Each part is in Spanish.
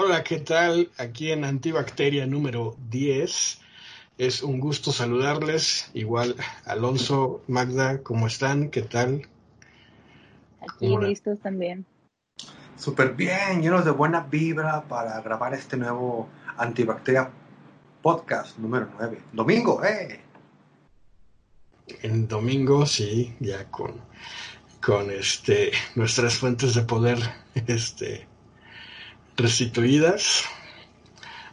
Hola, ¿qué tal? Aquí en Antibacteria número 10. Es un gusto saludarles. Igual, Alonso, Magda, ¿cómo están? ¿Qué tal? Aquí listos también. Súper bien, llenos de buena vibra para grabar este nuevo Antibacteria podcast número 9. Domingo, ¿eh? En domingo, sí, ya con, con este, nuestras fuentes de poder este, restituidas,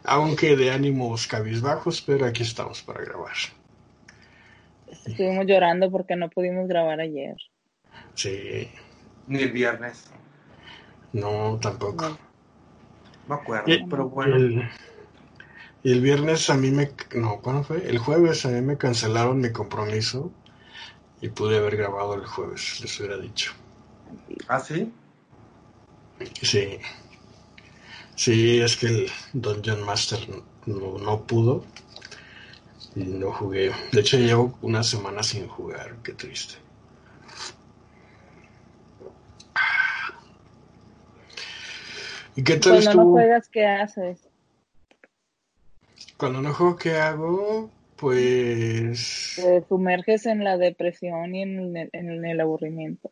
aunque de ánimos cabizbajos, pero aquí estamos para grabar. Estuvimos llorando porque no pudimos grabar ayer. Sí. Ni el viernes. No, tampoco. No, me acuerdo, pero bueno. y el viernes a mí me... No, ¿cuándo fue? El jueves a mí me cancelaron mi compromiso y pude haber grabado el jueves, les hubiera dicho. ¿Ah, sí? Sí. Sí, es que el Dungeon Master no, no pudo y no jugué. De hecho, llevo una semana sin jugar, qué triste. ¿Y qué tal Cuando no juegas, ¿qué haces? Cuando no juego, ¿qué hago? Pues... Te sumerges en la depresión y en el, en el aburrimiento.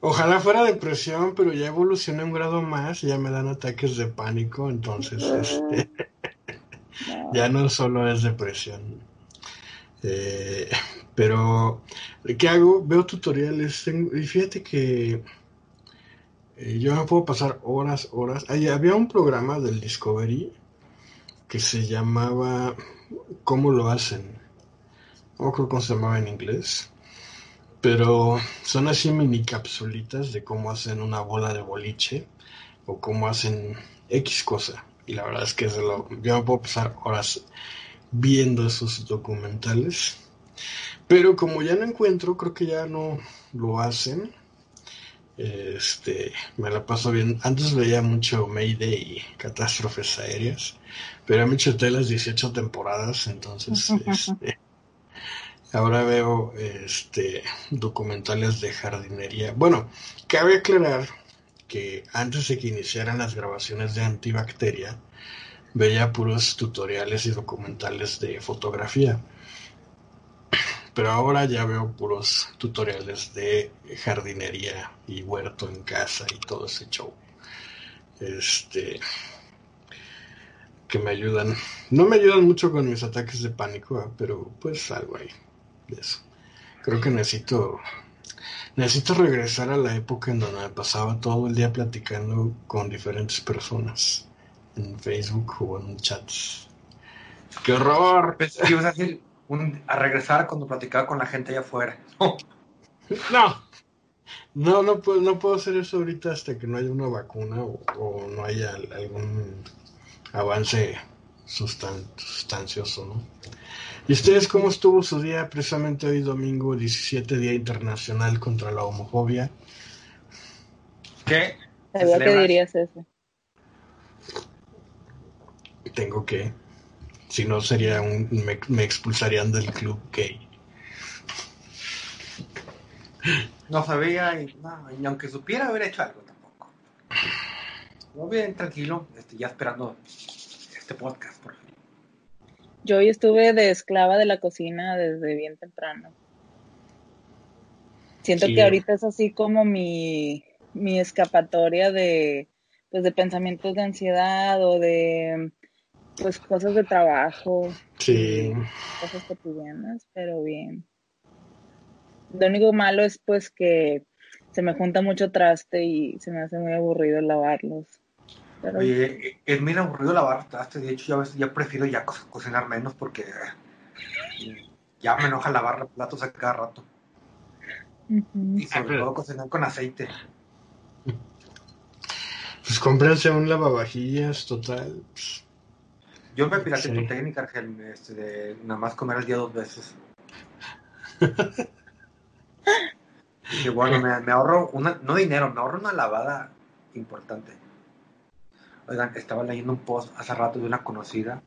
Ojalá fuera depresión, pero ya evolucioné un grado más, ya me dan ataques de pánico, entonces este, ya no solo es depresión. Eh, pero, ¿qué hago? Veo tutoriales y fíjate que eh, yo me puedo pasar horas, horas. había un programa del Discovery que se llamaba ¿Cómo lo hacen? No creo cómo se llamaba en inglés. Pero son así mini capsulitas de cómo hacen una bola de boliche o cómo hacen X cosa. Y la verdad es que lo, yo me puedo pasar horas viendo esos documentales. Pero como ya no encuentro, creo que ya no lo hacen. Este, me la paso bien. Antes veía mucho Mayday y catástrofes aéreas, pero me eché las 18 temporadas, entonces este, ahora veo este documentales de jardinería. Bueno, cabe aclarar que antes de que iniciaran las grabaciones de Antibacteria, veía puros tutoriales y documentales de fotografía pero ahora ya veo puros tutoriales de jardinería y huerto en casa y todo ese show. Este que me ayudan. No me ayudan mucho con mis ataques de pánico, ¿eh? pero pues algo ahí eso. Creo que necesito necesito regresar a la época en donde me pasaba todo el día platicando con diferentes personas en Facebook o en chats. ¡Qué horror! Pues, a regresar cuando platicaba con la gente allá afuera. no. No, no puedo, no puedo hacer eso ahorita hasta que no haya una vacuna o, no haya algún avance sustancioso, ¿no? ¿Y ustedes cómo estuvo su día precisamente hoy domingo 17 Día Internacional contra la Homofobia? ¿Qué? ¿Qué dirías eso? Tengo que. Si no, sería un, me, expulsarían del club gay. No sabía, y, aunque supiera haber hecho algo tampoco. Muy bien, tranquilo, este, ya esperando este podcast, por. Yo hoy estuve de esclava de la cocina desde bien temprano. Siento que ahorita es así como mi, mi escapatoria de, pues, de pensamientos de ansiedad o de pues cosas de trabajo. Sí. Cosas cotidianas, pero bien. Lo único malo es pues que se me junta mucho traste y se me hace muy aburrido lavarlos. Oye, es muy aburrido lavar traste, de hecho ya, ya prefiero ya cocinar menos porque ya me enoja lavar platos a cada rato. Y sobre todo cocinar con aceite. Pues cómprense un lavavajillas total. Pues, yo me pirateé tu técnica, Argel, este, de nada más comer al día dos veces. y bueno, me, ahorro, una, no dinero, me ahorro una lavada importante. Oigan, estaba leyendo un post hace rato de una conocida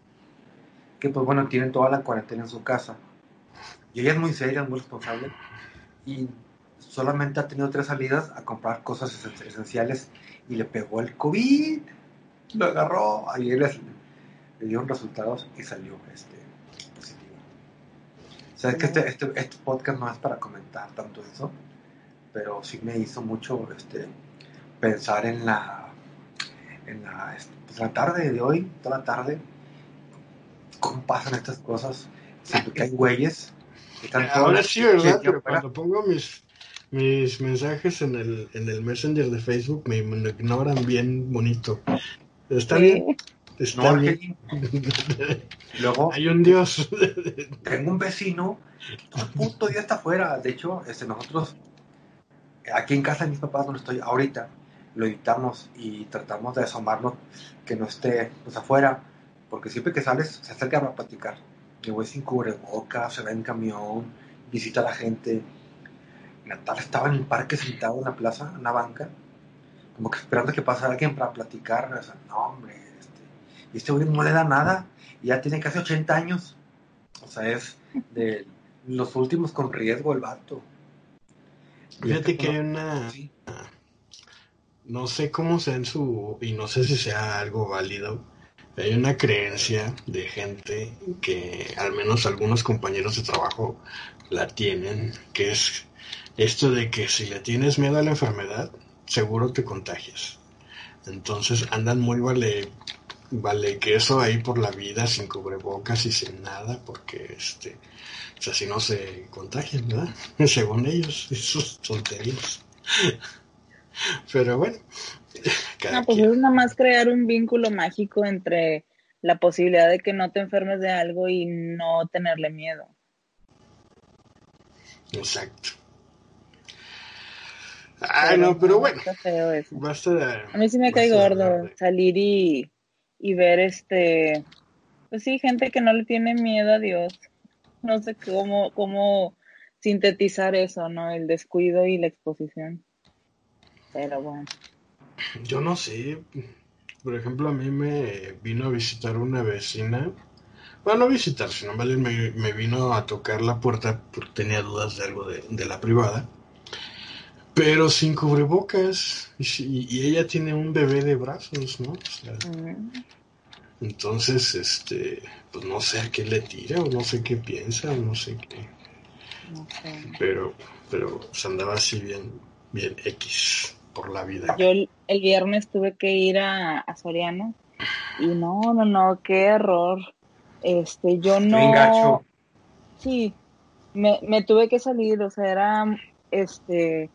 que, pues bueno, tiene toda la cuarentena en su casa. Y ella es muy seria, muy responsable. Y solamente ha tenido tres salidas a comprar cosas esenciales y le pegó el COVID. lo agarró, ahí les, le dieron resultados y salió este, positivo. Sabes que este, este, este, podcast no es para comentar tanto eso, pero sí me hizo mucho este, pensar en la, en la, este, pues, la tarde de hoy, toda la tarde, cómo pasan estas cosas. Siento que hay güeyes. Ahora sí, ¿verdad? Pero cuando pongo mis, mis mensajes en el, en el Messenger de Facebook me, ignoran bien bonito. Está bien. Está bien. Luego, hay un Dios. tengo un vecino, todo el puto día está afuera. De hecho, este, nosotros, aquí en casa de mis papás, donde estoy ahorita, lo editamos y tratamos de asomarnos que no esté pues afuera, porque siempre que sales se acerca a platicar. El güey sin cubrebocas, se va en camión, visita a la gente Natal estaba en el parque sentado en la plaza, en la banca, como que esperando que pasara alguien para platicar. no, hombre, este, y este güey no le da nada, y ya tiene casi 80 años. O sea, es de los últimos con riesgo el vato. Fíjate que hay una. No sé cómo sea en su. Y no sé si sea algo válido. Hay una creencia de gente que al menos algunos compañeros de trabajo la tienen, que es esto de que si le tienes miedo a la enfermedad, seguro te contagias. Entonces andan muy vale, vale queso ahí por la vida sin cubrebocas y sin nada, porque este, o sea, si no se contagian, ¿verdad? Según ellos, sus tonterías. Pero bueno. no, pues es nada más crear un vínculo mágico entre la posibilidad de que no te enfermes de algo y no tenerle miedo. Exacto. Ah, no, pero bueno. A mí sí me cae gordo salir y, y ver este. Pues sí, gente que no le tiene miedo a Dios. No sé cómo, cómo sintetizar eso, ¿no? El descuido y la exposición. Pero bueno. Yo no sé. Por ejemplo, a mí me vino a visitar una vecina. Bueno, no visitar, sino me, me vino a tocar la puerta porque tenía dudas de algo de, de la privada. Pero sin cubrebocas. Y, ella tiene un bebé de brazos, ¿no? Mm. Entonces, este, pues no sé a qué le tira, o no sé qué piensa, o no sé qué. Pero, pero se andaba así bien, bien X por la vida. Yo el, viernes tuve que ir a, a, Soriano y no, no, no, qué error. Este, yo no. Sí, me, me tuve que salir, o sea, era, este,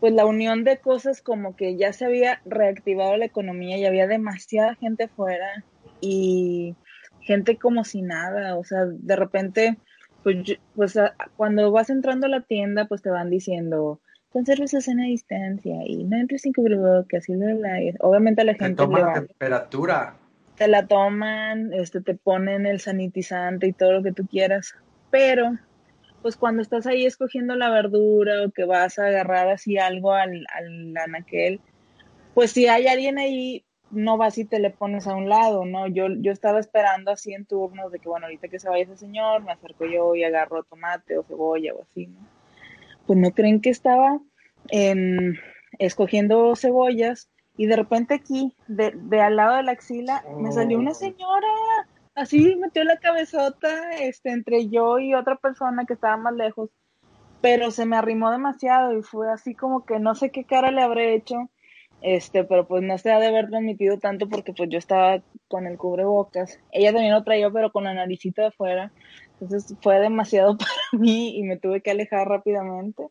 pues la unión de cosas como que ya se había reactivado la economía y había demasiada gente afuera y gente como si nada, o sea, de repente, pues, pues cuando vas entrando a la tienda, pues te van diciendo, conserve esa cena a distancia y no entres sin cubrebocas y la obviamente la gente te toma la temperatura te la toman, este te ponen el sanitizante y todo lo que tú quieras, pero pues cuando estás ahí escogiendo la verdura o que vas a agarrar así algo al, al anaquel, pues si hay alguien ahí, no vas y te le pones a un lado, ¿no? Yo, yo estaba esperando así en turnos de que, bueno, ahorita que se vaya ese señor, me acerco yo y agarro tomate o cebolla o así, ¿no? Pues no creen que estaba en, escogiendo cebollas y de repente aquí, de, de al lado de la axila, me salió una oh. señora así metió la cabezota este, entre yo y otra persona que estaba más lejos, pero se me arrimó demasiado y fue así como que no sé qué cara le habré hecho, este, pero pues no se ha de haber transmitido tanto porque pues yo estaba con el cubrebocas, ella también lo traía pero con la naricita de afuera, entonces fue demasiado para mí y me tuve que alejar rápidamente.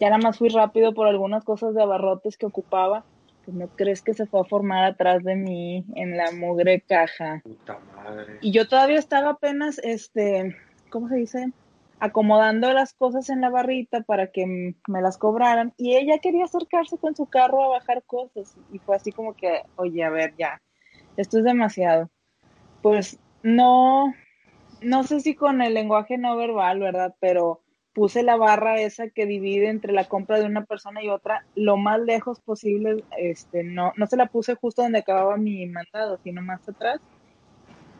Ya nada más fui rápido por algunas cosas de abarrotes que ocupaba pues, no crees que se fue a formar atrás de mí en la mugre caja. Puta madre. Y yo todavía estaba apenas, este, ¿cómo se dice? Acomodando las cosas en la barrita para que me las cobraran. Y ella quería acercarse con su carro a bajar cosas. Y fue así como que, oye, a ver, ya, esto es demasiado. Pues no, no sé si con el lenguaje no verbal, ¿verdad? Pero puse la barra esa que divide entre la compra de una persona y otra lo más lejos posible, este, no, no se la puse justo donde acababa mi mandado, sino más atrás.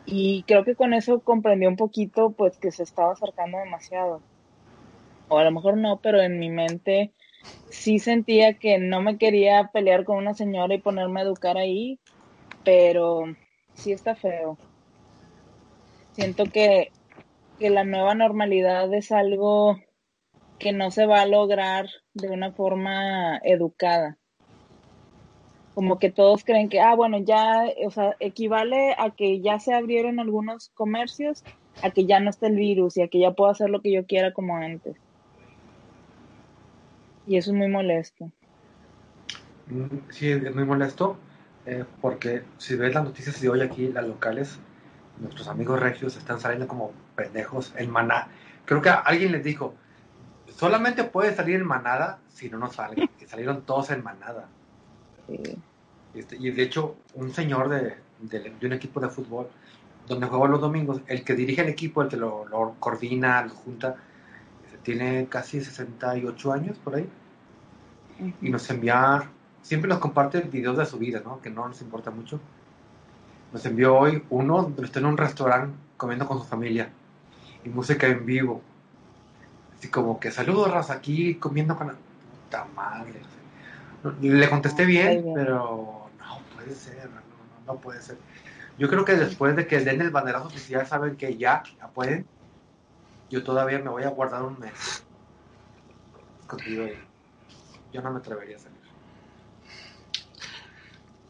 Y creo que con eso comprendió un poquito, pues, que se estaba acercando demasiado. O a lo mejor no, pero en mi mente sí sentía que no me quería pelear con una señora y ponerme a educar ahí, pero sí está feo. Siento que, que la nueva normalidad es algo que no se va a lograr de una forma educada. Como que todos creen que, ah, bueno, ya, o sea, equivale a que ya se abrieron algunos comercios, a que ya no está el virus y a que ya puedo hacer lo que yo quiera como antes. Y eso es muy molesto. Mm, sí, es muy molesto, eh, porque si ves las noticias de hoy aquí, las locales, nuestros amigos regios están saliendo como pendejos en maná. Creo que alguien les dijo, solamente puede salir en manada si no nos sale. Que salieron todos en manada. Este, y de hecho, un señor de, un equipo de fútbol, donde juego los domingos, el que dirige el equipo, el que lo, coordina, lo junta, este, tiene casi 68 años por ahí. Y nos envía, siempre nos comparte videos de su vida, ¿no? Que no nos importa mucho. Nos envió hoy uno donde está en un restaurante comiendo con su familia y música en vivo Así como que saludos, raza, aquí comiendo con la puta madre. Le contesté bien, pero no puede ser, no, no, puede ser. Yo creo que después de que den el banderazo oficial, saben que ya, ya pueden. Yo todavía me voy a guardar un mes. Contigo yo no me atrevería a salir.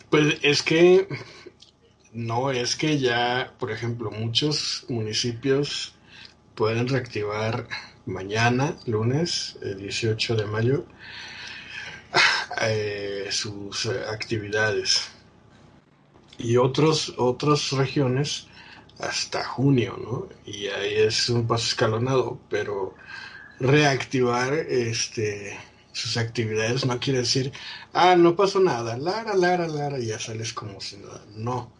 Pues es que no, es que ya, por ejemplo, muchos municipios pueden reactivar mañana, lunes, el 18 de mayo, eh, sus eh, actividades. Y otros, otras regiones hasta junio, ¿no? Y ahí es un paso escalonado, pero reactivar este sus actividades no quiere decir, ah, no pasó nada, Lara, Lara, Lara, y ya sales como si nada. No.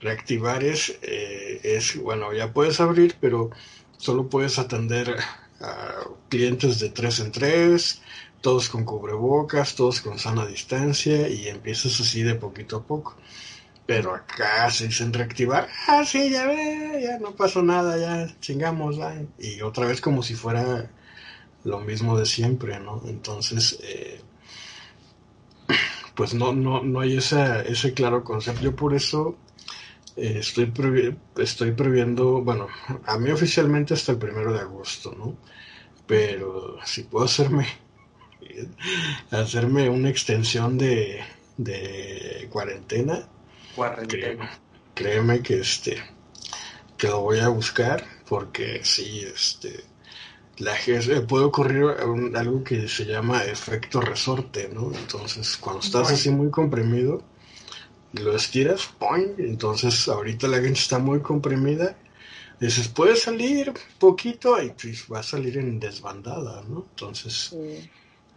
Reactivar es, eh, es, bueno, ya puedes abrir, pero solo puedes atender clientes de tres en tres, todos con cubrebocas, todos con sana distancia y empiezas así de poquito a poco. Pero acá se dicen reactivar, ah, sí, ya ve, ya no pasó nada, ya chingamos, y otra vez como si fuera lo mismo de siempre, ¿no? Entonces, eh, pues no, no, no hay esa, ese claro concepto. Yo por eso estoy, estoy previendo, bueno, a mí oficialmente hasta el primero de agosto, ¿no? Pero si puedo hacerme, hacerme una extensión de, de cuarentena, Créeme, que este, que lo voy a buscar porque sí, este, la eh, puede ocurrir algo que se llama efecto resorte, ¿no? Entonces, cuando estás así muy comprimido, lo estiras, ¡poing! entonces ahorita la gente está muy comprimida, dices, puede salir poquito y pues va a salir en desbandada, ¿no? Entonces,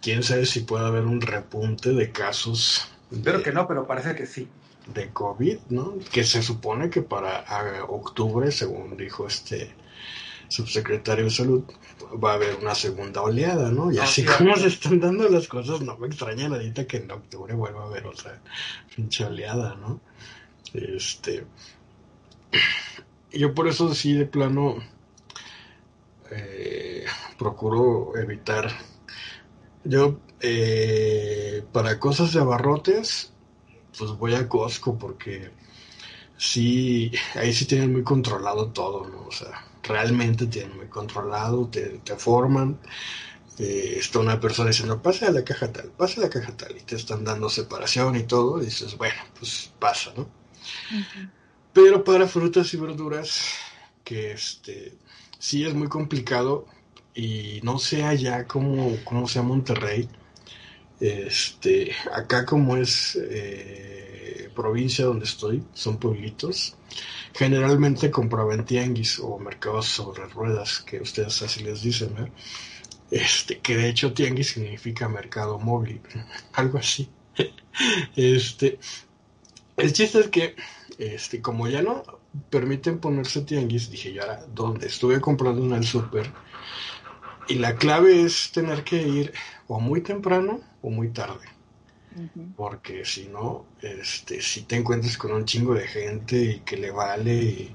quién sabe si puede haber un repunte de casos. Espero que no, pero parece que sí. De COVID, ¿no? Que se supone que para octubre, según dijo este subsecretario de salud, va a haber una segunda oleada, ¿no? Y así como se están dando las cosas, no me extraña la que en octubre vuelva a haber otra pinche oleada, ¿no? Este. Yo por eso sí, de plano, eh, procuro evitar. Yo, eh, para cosas de abarrotes, pues voy a Costco porque sí, ahí sí tienen muy controlado todo, ¿no? O sea, realmente tienen muy controlado, te, forman. Eh, está una persona diciendo, pase a la caja tal, pase a la caja tal, y te están dando separación y todo, y dices, bueno, pues pasa, ¿no? Pero para frutas y verduras, que este sí es muy complicado, y no sé allá como, como sea Monterrey, este, acá como es eh, provincia donde estoy, son pueblitos, Generalmente compraba en tianguis o mercados sobre ruedas, que ustedes así les dicen, ¿no? Este, que de hecho tianguis significa mercado móvil, algo así. Este, el chiste es que, este, como ya no permiten ponerse tianguis, dije yo ahora, donde estuve comprando en el súper, y la clave es tener que ir o muy temprano o muy tarde porque si no, este, si te encuentras con un chingo de gente y que le vale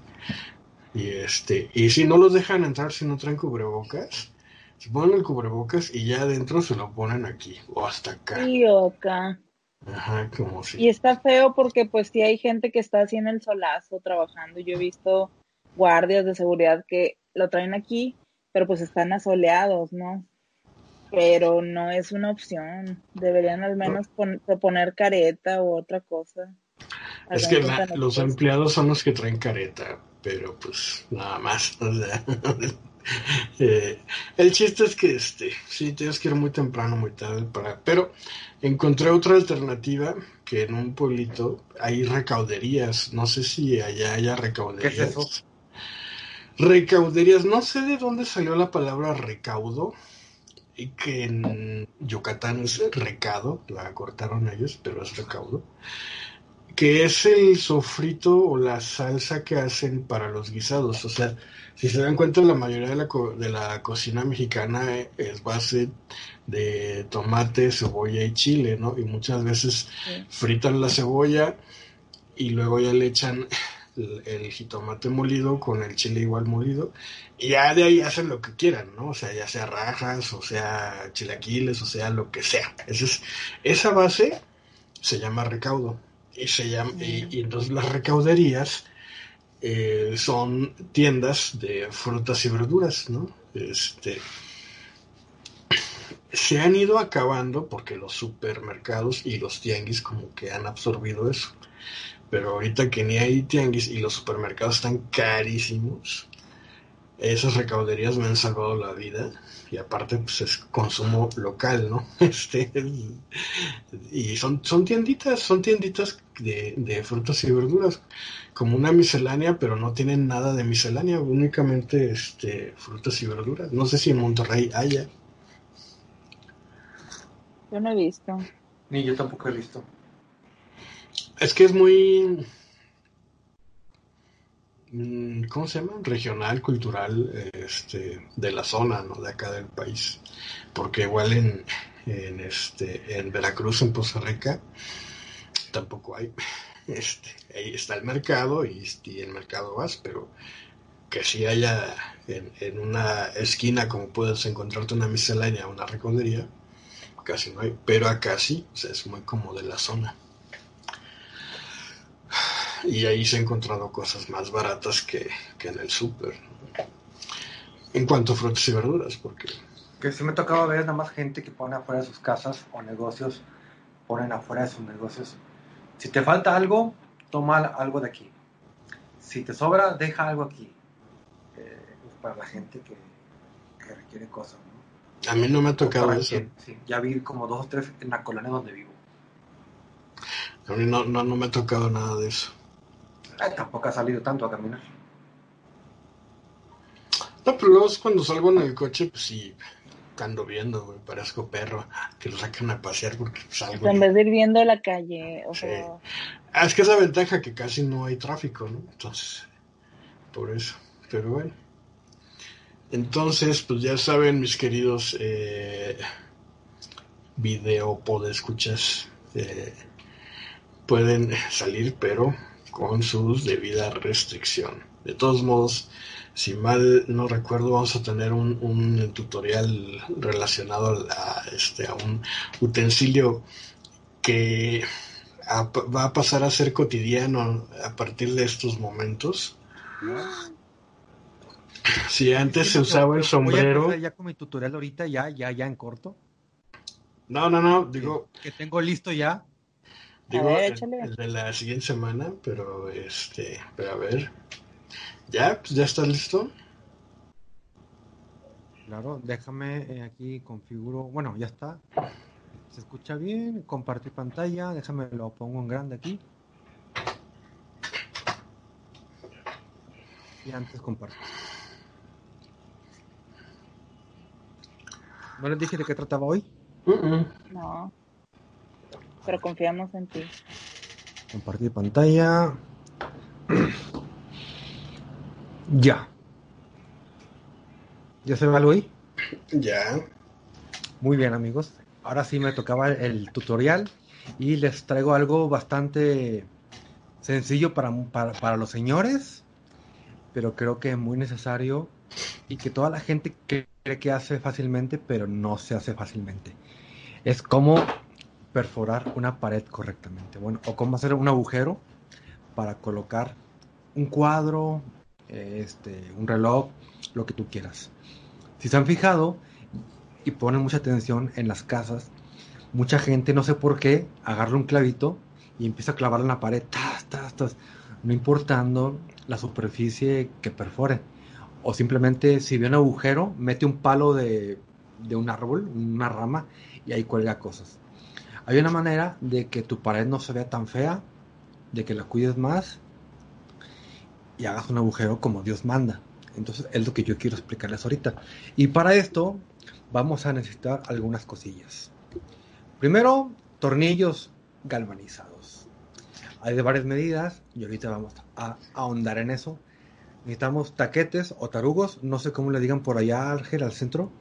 y, este, y si no los dejan entrar si no traen cubrebocas, se ponen el cubrebocas y ya adentro se lo ponen aquí o hasta acá. Idiota. Ajá, como si. Y está feo porque pues sí hay gente que está así en el solazo trabajando. Yo he visto guardias de seguridad que lo traen aquí, pero pues están asoleados, ¿no? Pero no es una opción. Deberían al menos poner careta u otra cosa. Es que los empleados son los que traen careta, pero pues nada más. O sea, eh, el chiste es que este, sí, tienes que ir muy temprano, muy tarde para. Pero encontré otra alternativa que en un pueblito hay recauderías. No sé si allá haya recauderías. ¿Qué es eso? Recauderías, no sé de dónde salió la palabra recaudo, y que en Yucatán es recado, la cortaron ellos, pero es recaudo que es el sofrito o la salsa que hacen para los guisados. O sea, si se dan cuenta, la mayoría de la, de la cocina mexicana es base de tomate, cebolla y chile, ¿no? Y muchas veces fritan la cebolla y luego ya le echan el, jitomate molido con el chile igual molido y ya de ahí hacen lo que quieran, ¿no? O sea, ya sea rajas, o sea chilaquiles, o sea lo que sea. Esa, es, esa base se llama recaudo y, se llama, y, entonces las recauderías eh, son tiendas de frutas y verduras, ¿no? Este, se han ido acabando porque los supermercados y los tianguis como que han absorbido eso. Pero ahorita que ni hay tianguis y los supermercados están carísimos, esas recauderías me han salvado la vida y aparte pues es consumo local, ¿no? Este, y son, son tienditas, son tienditas de, de frutas y verduras, como una miscelánea, pero no tienen nada de miscelánea, únicamente este, frutas y verduras. No sé si en Monterrey haya. Yo no he visto. Ni yo tampoco he visto. Es que es muy Mm, ¿cómo se llama? Regional, cultural, este, de la zona, ¿no? De acá del país. Porque igual en, en, este, en Veracruz, en Poza Rica, tampoco hay. Este, ahí está el mercado y, y el mercado vas, pero que si haya en, una esquina como puedes encontrarte una miscelánea, una recordería, casi no hay, pero acá sí, es muy como de la zona y ahí se han encontrado cosas más baratas que, en el súper. En cuanto a frutas y verduras, porque... Que sí me tocaba ver nada más gente que pone afuera de sus casas o negocios, ponen afuera de sus negocios. Si te falta algo, toma algo de aquí. Si te sobra, deja algo aquí. Eh, para la gente que, requiere cosas. A mí no me ha tocado eso. ya vi como dos o tres en la colonia donde vivo. A mí no, no, no me ha tocado nada de eso. Eh, tampoco ha salido tanto a caminar. No, pero luego cuando salgo en el coche, pues sí, ando viendo, güey, parezco perro, que lo sacan a pasear porque salgo. En vez de ir viendo la calle, o sea... Ah, es que es la ventaja que casi no hay tráfico, ¿no? Entonces, por eso, pero bueno. Entonces, pues ya saben, mis queridos eh, video podescuchas, eh, pueden salir, pero con sus debida restricción. De todos modos, si mal no recuerdo, vamos a tener un, tutorial relacionado a, este, a un utensilio que va a pasar a ser cotidiano a partir de estos momentos. Si antes se usaba el sombrero. ya con mi tutorial ahorita, ya, ya, ya en corto. No, no, no, digo. que tengo listo ya. Digo, el, de la siguiente semana, pero este, pero a ver. ¿Ya? Pues ya está listo. Claro, déjame eh, aquí configuro. Bueno, ya está. Se escucha bien. Compartir pantalla. Déjame lo pongo en grande aquí. Y antes comparto. ¿No les dije de qué trataba hoy? No pero confiamos en ti. Compartir pantalla. ya. ¿Ya se ve algo ahí? Ya. Muy bien, amigos. Ahora sí me tocaba el tutorial y les traigo algo bastante sencillo para, para, para los señores, pero creo que es muy necesario y que toda la gente cree que hace fácilmente, pero no se hace fácilmente. Es como perforar una pared correctamente. Bueno, o cómo hacer un agujero para colocar un cuadro, este, un reloj, lo que tú quieras. Si se han fijado y ponen mucha atención en las casas, mucha gente, no sé por qué, agarra un clavito y empieza a clavarlo en la pared, no importando la superficie que perfore. O simplemente si ve un agujero, mete un palo de, de un árbol, una rama, y ahí cuelga cosas. Hay una manera de que tu pared no se vea tan fea, de que la cuides más y hagas un agujero como Dios manda. Entonces es lo que yo quiero explicarles ahorita. Y para esto vamos a necesitar algunas cosillas. Primero, tornillos galvanizados. Hay de varias medidas y ahorita vamos a ahondar en eso. Necesitamos taquetes o tarugos, no sé cómo le digan por allá, Ángel, al centro.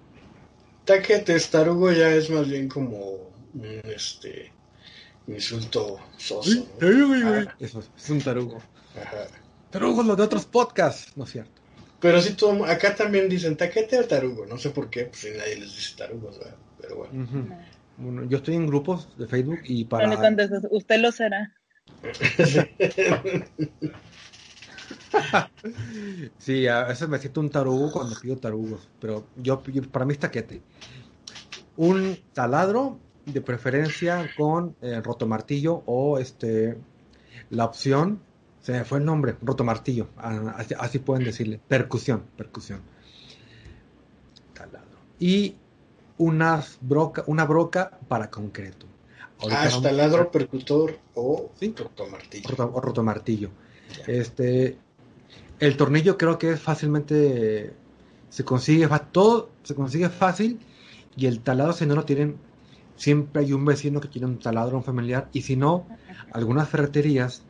Taquetes, tarugo ya es más bien como un este, insulto soso. Ah, eso es un tarugo. Tarugos los de otros podcasts, ¿no es cierto? Pero sí, todo, acá también dicen taquete o tarugo, no sé por qué, pues nadie les dice tarugos, pero bueno. bueno. yo estoy en grupos de Facebook y para... Contestas, usted lo será. sí, a veces me siento un tarugo cuando pido tarugos, pero yo, para mí es taquete. Un taladro, de preferencia con eh, rotomartillo o este la opción se me fue el nombre, rotomartillo, así, así pueden decirle, percusión, percusión. Taladro. Y una broca, una broca para concreto. ah, taladro, percutor o rotomartillo. o rotomartillo. Este, el tornillo creo que es fácilmente se consigue todo se consigue fácil y el taladro si no lo tienen siempre hay un vecino que tiene un taladro un familiar y si no algunas ferreterías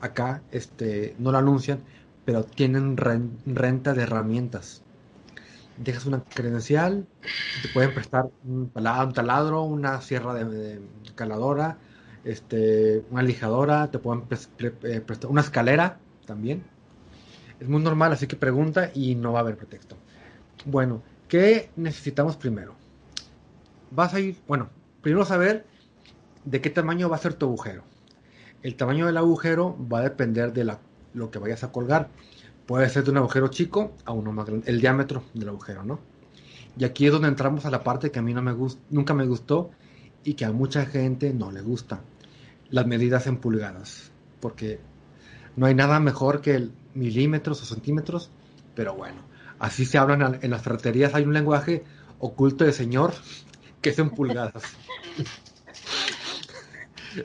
acá este, no lo anuncian, pero tienen renta de herramientas. Dejas una credencial, te pueden prestar un, taladro, una sierra de, caladora, este, una lijadora, te pueden eh, prestar una escalera también. Es muy normal, así que pregunta y no va a haber pretexto. Bueno, ¿qué necesitamos primero? Vas a ir, bueno, primero saber de qué tamaño va a ser tu agujero. El tamaño del agujero va a depender de lo que vayas a colgar. Puede ser de un agujero chico a uno más grande, el diámetro del agujero, ¿no? Y aquí es donde entramos a la parte que a mí no me nunca me gustó y que a mucha gente no le gusta. Las medidas en pulgadas. Porque no hay nada mejor que el milímetros o centímetros, pero bueno, así se hablan en las ferreterías. Hay un lenguaje oculto de señor que es en pulgadas.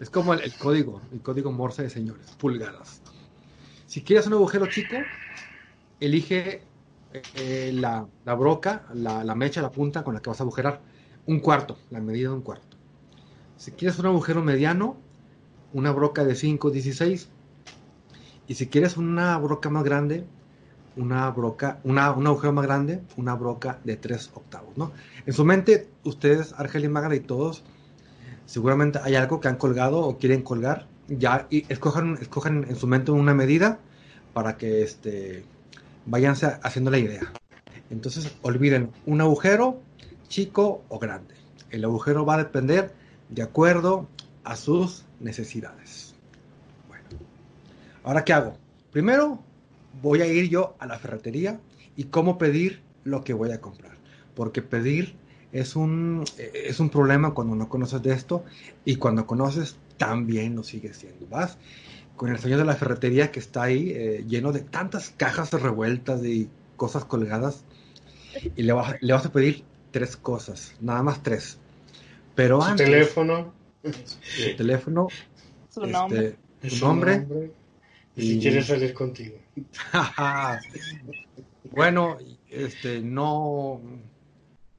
Es como el, código, el código Morse de señores, pulgadas. Si quieres un agujero chico, elige eh, la, broca, la, mecha, la punta con la que vas a agujerar. Un cuarto, la medida de un cuarto. Si quieres un agujero mediano, una broca de 5, 16. Y si quieres una broca más grande, una broca, una, un agujero más grande, una broca de 3 octavos, ¿no? En su mente, ustedes, Argel y Magda y todos, seguramente hay algo que han colgado o quieren colgar, ya y escojan, escojan en su mente una medida para que este, vayan haciendo la idea. Entonces olviden un agujero chico o grande. El agujero va a depender de acuerdo a sus necesidades. Bueno, ahora qué hago? Primero voy a ir yo a la ferretería y cómo pedir lo que voy a comprar. Porque pedir es un, es un problema cuando no conoces de esto y cuando conoces también lo sigues siendo. Vas con el señor de la ferretería que está ahí eh, lleno de tantas cajas revueltas y cosas colgadas y le vas, le vas a pedir tres cosas, nada más tres. Pero su teléfono, su teléfono, su nombre, este, su nombre, y si quieres salir contigo. bueno, este no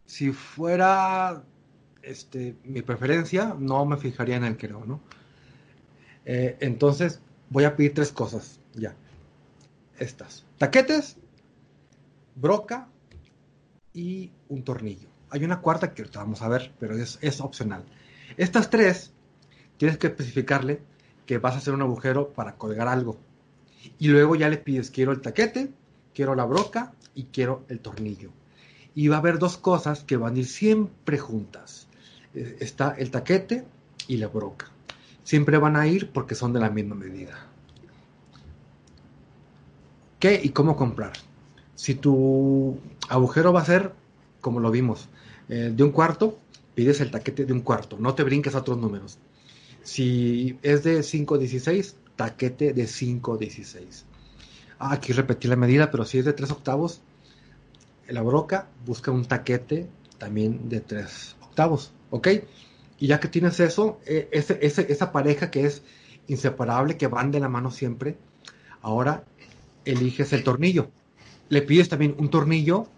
si fuera este, mi preferencia, no me fijaría en el creo, ¿no? Eh, entonces, voy a pedir tres cosas, ya. Estas. Taquetes, broca y un tornillo. Hay una cuarta que vamos a ver, pero es, es opcional. Estas tres, tienes que especificarle que vas a hacer un agujero para colgar algo. Y luego ya le pides, quiero el taquete, quiero la broca y quiero el tornillo y va a haber dos cosas que van a ir siempre juntas. Eh, está el taquete y la broca. Siempre van a ir porque son de la misma medida. ¿Qué y cómo comprar? Si tu agujero va a ser, como lo vimos, eh, de un cuarto, pides el taquete de un cuarto, no te brinques a otros números. Si es de 5.16, taquete de 5.16. Ah, aquí repetí la medida, pero si es de 3 octavos, la broca busca un taquete también de 3 octavos, ¿ok? Y ya que tienes eso, eh, esa pareja que es inseparable, que van de la mano siempre, ahora eliges el tornillo. Le pides también un tornillo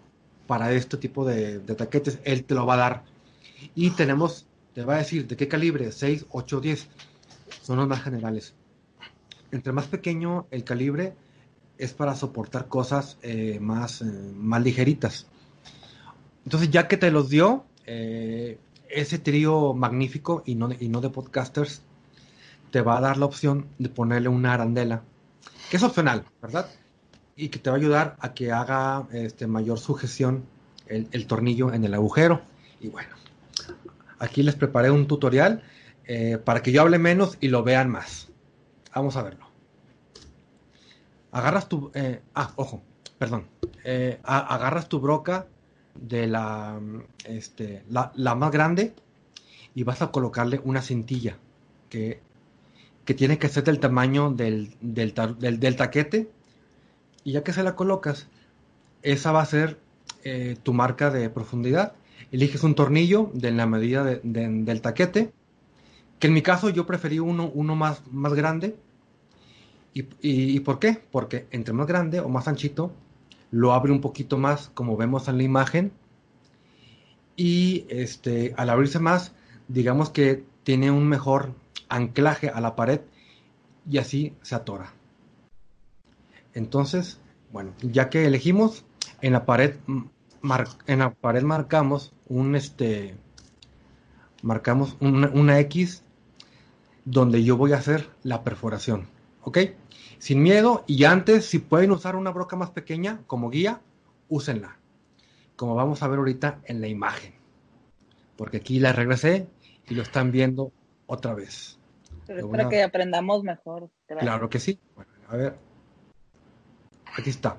para este tipo de, taquetes, él te lo va a dar. Y tenemos, te va a decir de qué calibre, 6, 8, 10. Son los más generales. Entre más pequeño el calibre, es para soportar cosas eh, más, eh, más ligeritas. Entonces, ya que te los dio, eh, ese trío magnífico y no, y no de podcasters, te va a dar la opción de ponerle una arandela, que es opcional, ¿verdad? y que te va a ayudar a que haga este, mayor sujeción el, tornillo en el agujero. Y bueno, aquí les preparé un tutorial para que yo hable menos y lo vean más. Vamos a verlo. Agarras tu... Eh, ah, ojo, perdón. Eh, agarras tu broca de la, este, la, más grande y vas a colocarle una cintilla que, que tiene que ser del tamaño del, del, del taquete y ya que se la colocas, esa va a ser eh, tu marca de profundidad. Eliges un tornillo de la medida del taquete, que en mi caso yo preferí uno, uno más, más grande. Y, por qué? Porque entre más grande o más anchito, lo abre un poquito más, como vemos en la imagen. Y este, al abrirse más, digamos que tiene un mejor anclaje a la pared y así se atora. Entonces, bueno, ya que elegimos, en la pared, en la pared marcamos un este, marcamos una, X donde yo voy a hacer la perforación, ¿ok? Sin miedo y antes, si pueden usar una broca más pequeña como guía, úsenla, como vamos a ver ahorita en la imagen, porque aquí la regresé y lo están viendo otra vez. Pero es para que aprendamos mejor. Claro que sí. Bueno, a ver, Aquí está.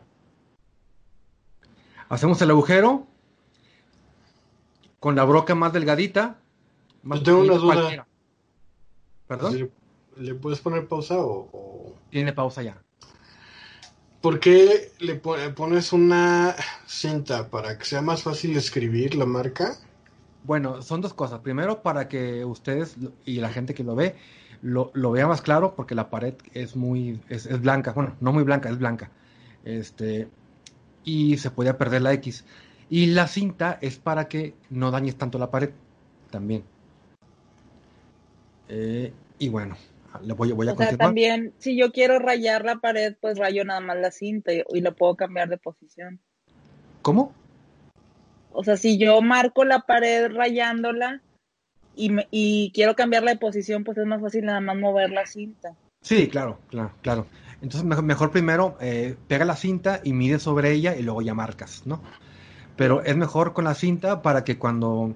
Hacemos el agujero con la broca más delgadita. Yo tengo una duda. ¿Perdón? ¿Le, puedes poner pausa o, Tiene pausa ya. ¿Por qué le pones una cinta para que sea más fácil escribir la marca? Bueno, son dos cosas. Primero, para que ustedes y la gente que lo ve lo, vea más claro, porque la pared es muy es, es, blanca. Bueno, no muy blanca, es blanca. Este, y se puede perder la X. Y la cinta es para que no dañes tanto la pared también. Eh, y bueno, le voy, voy a o Sea, también, si yo quiero rayar la pared, pues rayo nada más la cinta y, y lo puedo cambiar de posición. ¿Cómo? O sea, si yo marco la pared rayándola y, y quiero cambiarla de posición, pues es más fácil nada más mover la cinta. Sí, claro, claro, claro. Entonces mejor, primero eh, pega la cinta y mide sobre ella y luego ya marcas, ¿no? Pero es mejor con la cinta para que cuando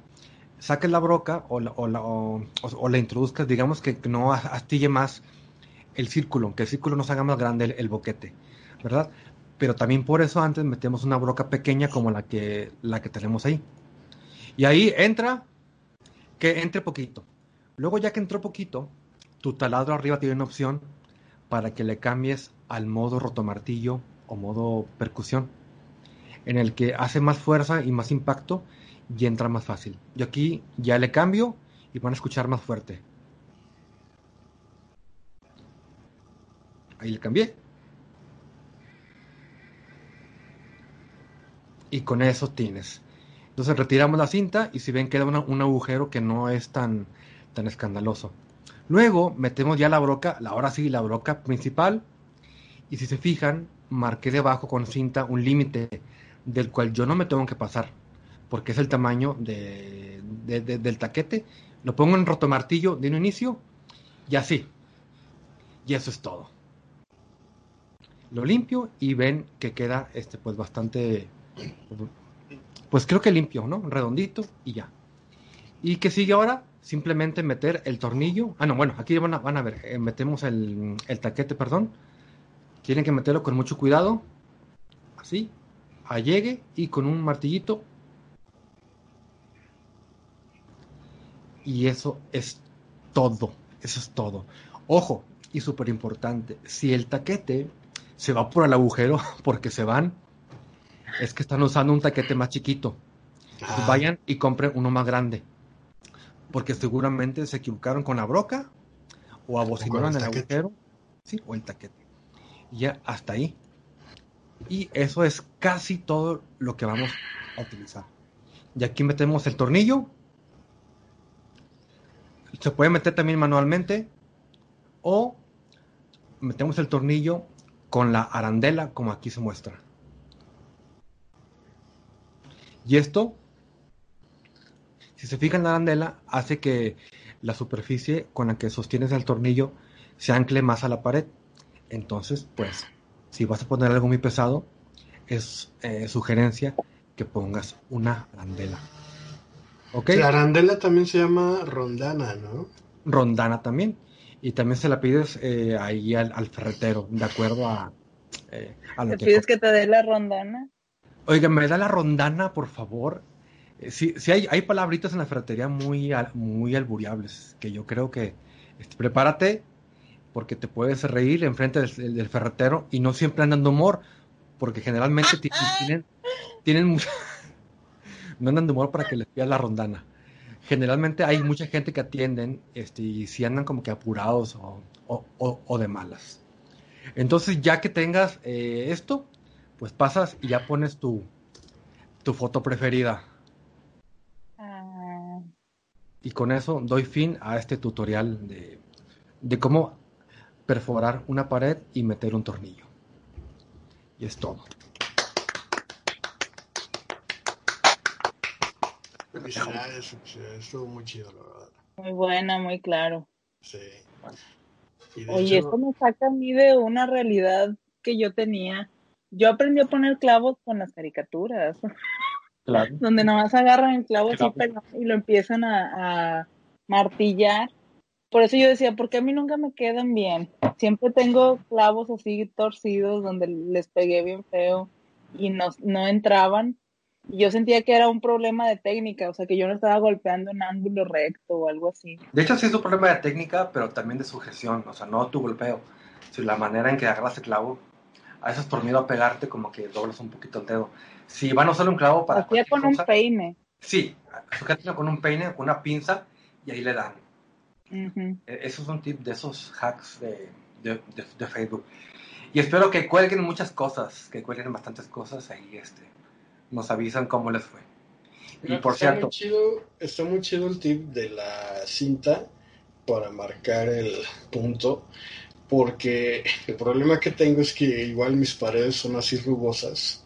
saques la broca o la, o la, introduzcas, digamos que no astille más el círculo, que el círculo no se haga más grande el, boquete, ¿verdad? Pero también por eso antes metemos una broca pequeña como la que, la que tenemos ahí. Y ahí entra, que entre poquito. Luego ya que entró poquito, tu taladro arriba tiene una opción para que le cambies al modo rotomartillo o modo percusión, en el que hace más fuerza y más impacto y entra más fácil. Yo aquí ya le cambio y van a escuchar más fuerte. Ahí le cambié. Y con eso tienes. Entonces retiramos la cinta y si ven queda un agujero que no es tan, tan escandaloso. Luego metemos ya la broca, ahora sí, la broca principal. Y si se fijan, marqué debajo con cinta un límite del cual yo no me tengo que pasar, porque es el tamaño de, del taquete. Lo pongo en rotomartillo de un inicio y así. Y eso es todo. Lo limpio y ven que queda este pues bastante pues creo que limpio, ¿no? Redondito y ya. ¿Y qué sigue ahora? simplemente meter el tornillo. Ah, no, bueno, aquí van a, van a ver, eh, metemos el, el taquete, perdón. Tienen que meterlo con mucho cuidado. Así, allegue y con un martillito. Y eso es todo. Eso es todo. Ojo, y súper importante, si el taquete se va por el agujero porque se van, es que están usando un taquete más chiquito. Ah, Vayan y compren uno más grande. Porque seguramente se equivocaron con la broca o abocinaron el agujero. Sí, o el taquete. Y ya hasta ahí. Y eso es casi todo lo que vamos a utilizar. Y aquí metemos el tornillo. Se puede meter también manualmente. O metemos el tornillo con la arandela como aquí se muestra. Y esto, si se fijan la arandela, hace que la superficie con la que sostienes el tornillo se ancle más a la pared. Entonces, pues, si vas a poner algo muy pesado, es eh, sugerencia que pongas una arandela. La arandela también se llama rondana, ¿no? Rondana también. Y también se la pides eh, ahí al, al ferretero, de acuerdo a, eh, a lo ¿Te que pides que te dé la rondana? Oiga, ¿me da la rondana, por favor? Eh, Sí, sí hay, hay palabritas en la ferretería muy, al- muy alburiables, que yo creo que este, prepárate porque te puedes reír enfrente del, del ferretero y no siempre andan de humor, porque generalmente ti- tienen, tienen mucha... no andan de humor para que les pidas la rondana. Generalmente hay mucha gente que atienden este, y si andan como que apurados o, o- o- o de malas. Entonces, ya que tengas eh, esto, pues pasas y ya pones tu, tu foto preferida. Ah, Y con eso doy fin a este tutorial de, de cómo perforar una pared y meter un tornillo. Y es todo. Felicidades, estuvo muy chido, la verdad. muy buena, muy claro. Sí. Oye, hecho, esto me saca a mí de una realidad que yo tenía. Yo aprendí a poner clavos con las caricaturas, Claro. donde nada más agarran el clavo Claro. y lo empiezan a, a martillar. Por eso yo decía, ¿por qué a mí nunca me quedan bien? Siempre tengo clavos así torcidos donde les pegué bien feo y no, no entraban. Yo sentía que era un problema de técnica, o sea, que yo no estaba golpeando en ángulo recto o algo así. De hecho, sí es un problema de técnica, pero también de sujeción, o sea, no tu golpeo, sino la manera en que agarras el clavo. A veces por miedo a pegarte, como que doblas un poquito el dedo. Si van a usar un clavo para Hacía con un cosa, peine. sí, sujétalo con un peine, con una pinza, y ahí le dan. Ujú. E- Eso es un tip de esos hacks de, de, de- de Facebook. Y espero que cuelguen muchas cosas, que cuelguen bastantes cosas ahí, este, nos avisan cómo les fue. Y por está cierto, Muy chido, está muy chido el tip de la cinta para marcar el punto, porque el problema que tengo es que igual mis paredes son así rugosas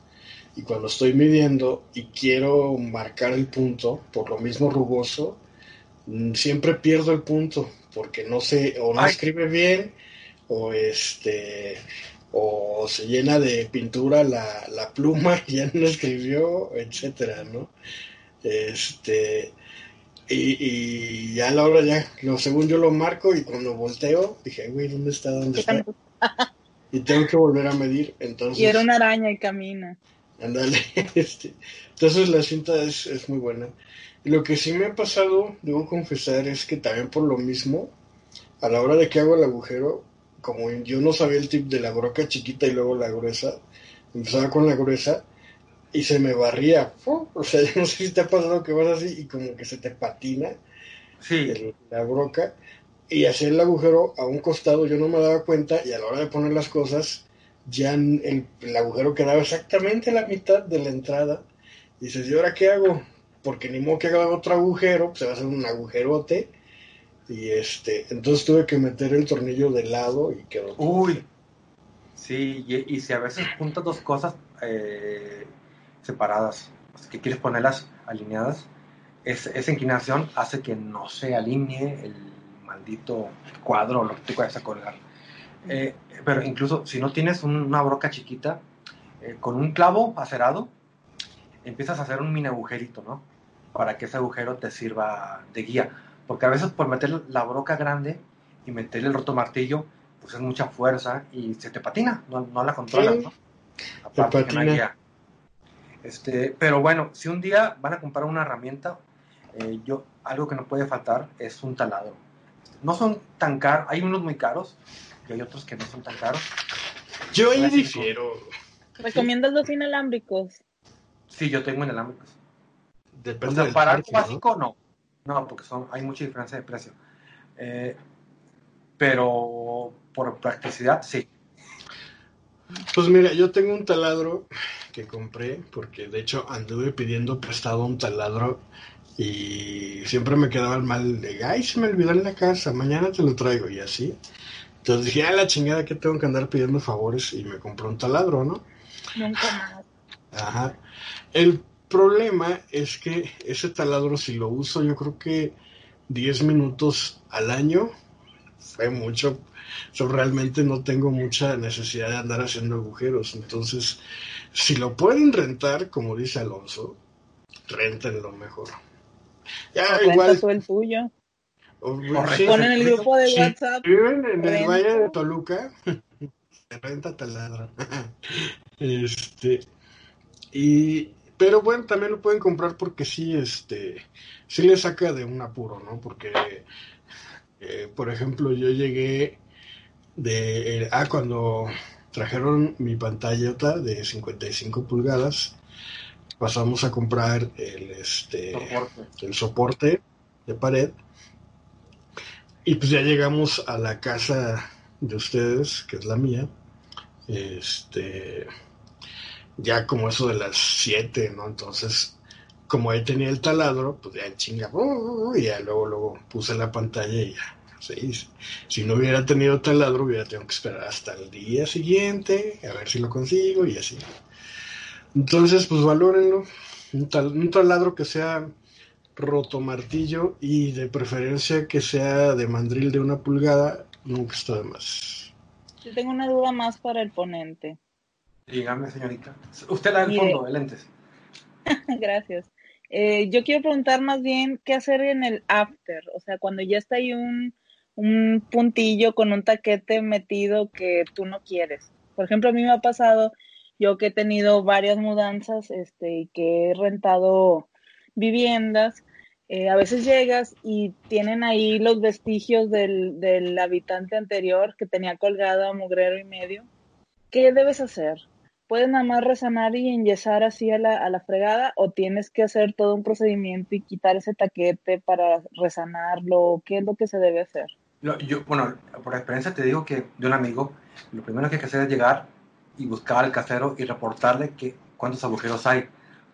y cuando estoy midiendo y quiero marcar el punto, por lo mismo rugoso, mm, siempre pierdo el punto porque no sé, o no Ay. escribe bien, o este, o se llena de pintura la, la pluma y ya no escribió, etcétera, ¿no? Este, y, y ya a la hora ya, lo, según yo lo marco y cuando volteo, dije, güey, ¿dónde está? ¿Dónde está? Y tengo que volver a medir, entonces, Y era una araña y camina. ándale, este, entonces la cinta es, es muy buena. Y lo que sí me ha pasado, debo confesar, es que también por lo mismo, a la hora de que hago el agujero, como yo no sabía el tip de la broca chiquita y luego la gruesa, empezaba con la gruesa y se me barría. ¡fu! O sea, yo no sé si te ha pasado que vas así y como que se te patina sí, el- la broca y hacer el agujero a un costado yo no me daba cuenta y a la hora de poner las cosas ya el agujero quedaba exactamente a la mitad de la entrada y dices, ¿y ahora qué hago? Porque ni modo que haga otro agujero, pues se va a hacer un agujerote y este, entonces tuve que meter el tornillo de lado y quedó. Uy, sí, y, y si a veces juntas dos cosas eh, separadas, que quieres ponerlas alineadas, es- esa inclinación hace que no se alinee el maldito cuadro o lo que tú vayas a colgar. Eh, pero incluso si no tienes un- una broca chiquita, eh, con un clavo acerado, empiezas a hacer un mini agujerito, ¿no? Para que ese agujero te sirva de guía. Porque a veces por meter la broca grande y meter el roto martillo, pues es mucha fuerza y se te patina, no, no la controlas, Sí. ¿no? Aparte que no hay patina. guía. Este, pero bueno, si un día van a comprar una herramienta, eh, yo algo que no puede faltar es un taladro. No son tan caros, hay unos muy caros y hay otros que no son tan caros. Yo ahí difiero. ¿Recomiendas los inalámbricos? Sí, yo tengo inalámbricos. O Depende sea, del para algo básico no. No, porque son, hay mucha diferencia de precio. Eh, pero por practicidad, sí. Pues mira, yo tengo un taladro que compré, porque de hecho anduve pidiendo prestado un taladro y siempre me quedaba el mal de, ay, se me olvidó en la casa, mañana te lo traigo y así. Entonces dije, a la chingada que tengo que andar pidiendo favores y me compré un taladro, ¿no? Nunca más. Ajá. El problema es que ese taladro, si lo uso, yo creo que 10 minutos al año fue mucho. Yo realmente no tengo mucha necesidad de andar haciendo agujeros. Entonces, si lo pueden rentar, como dice Alonso, rentenlo mejor. Ya, igual. el tuyo. o- Correcto. sí, Pon en el grupo de si WhatsApp. viven en el. Valle de Toluca, se renta taladro. este, y, pero bueno, también lo pueden comprar porque sí, este, sí le saca de un apuro, ¿no? Porque, eh, por ejemplo, yo llegué de, eh, ah, cuando trajeron mi pantallota de 55 pulgadas, pasamos a comprar el, este, Soporte. el soporte de pared. Y pues ya llegamos a la casa de ustedes, que es la mía. Este, ya como eso de las 7, ¿no? Entonces, como ahí tenía el taladro, pues ya en chinga, ¡uh! y ya luego, luego puse la pantalla y ya. Sí. si no hubiera tenido taladro, hubiera tenido que esperar hasta el día siguiente, a ver si lo consigo y así. Entonces, pues valórenlo. Un, tal- un taladro que sea roto martillo y de preferencia que sea de mandril de una pulgada, nunca está de más. Yo tengo una duda más para el ponente. Dígame, señorita. Usted da el Mire. fondo de lentes. Gracias. Eh, yo quiero preguntar más bien qué hacer en el after, o sea, cuando ya está ahí un, un puntillo con un taquete metido que tú no quieres. Por ejemplo, a mí me ha pasado, yo que he tenido varias mudanzas, este, y que he rentado viviendas, eh, a veces llegas y tienen ahí los vestigios del, del habitante anterior que tenía colgado a mugrero y medio. ¿Qué debes hacer? ¿Puedes nada más resanar y enyesar así a la, a la fregada o tienes que hacer todo un procedimiento y quitar ese taquete para resanarlo? ¿Qué es lo que se debe hacer? Lo- yo, bueno, por experiencia te digo que de un amigo, lo primero que hay que hacer es llegar y buscar al casero y reportarle que cuántos agujeros hay.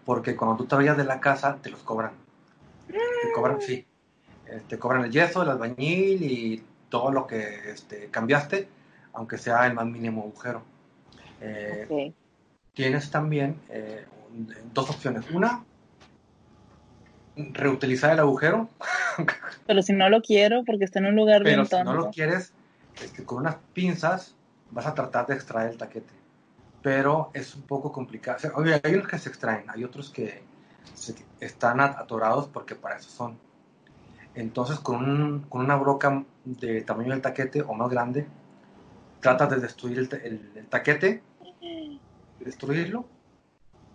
Porque cuando tú te vayas de la casa, te los cobran. Te cobran, sí. Eh, Te cobran el yeso, el albañil y todo lo que este, cambiaste, aunque sea el más mínimo agujero. Eh, Ok. Tienes también eh, dos opciones. Una, reutilizar el agujero, Pero si no lo quiero porque está en un lugar pero bien si tonto. no lo quieres, este, con unas pinzas vas a tratar de extraer el taquete. Pero es un poco complicado. O sea, obvio, hay unos que se extraen, hay otros que se- están at- atorados porque para eso son. Entonces, con, un- con una broca de tamaño del taquete o más grande, tratas de destruir el, el- el taquete, destruirlo,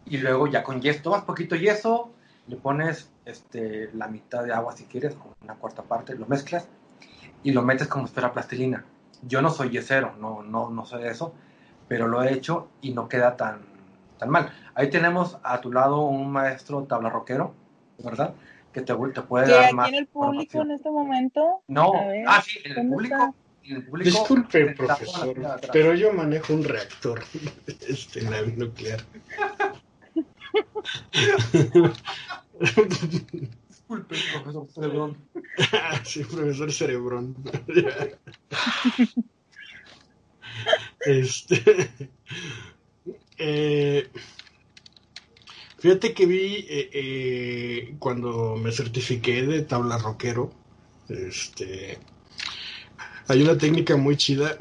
y luego ya con yeso, tomas poquito yeso, le pones este, la mitad de agua si quieres, una cuarta parte, lo mezclas y lo metes como si fuera plastilina. Yo no soy yesero, no, no, no soy eso, pero lo he hecho y no queda tan, tan mal. Ahí tenemos a tu lado un maestro tablarroquero, ¿verdad? Que te, te puede ¿Qué dar más el público en este momento? No, ah, sí, en el ¿dónde público. está? En el público Disculpe, profesor, pero yo manejo un reactor este, nave nuclear. Disculpe, profesor Cerebrón. sí, profesor Cerebrón. este. eh, fíjate que vi eh, eh, cuando me certifiqué de tabla rockero. Este. Hay una técnica muy chida.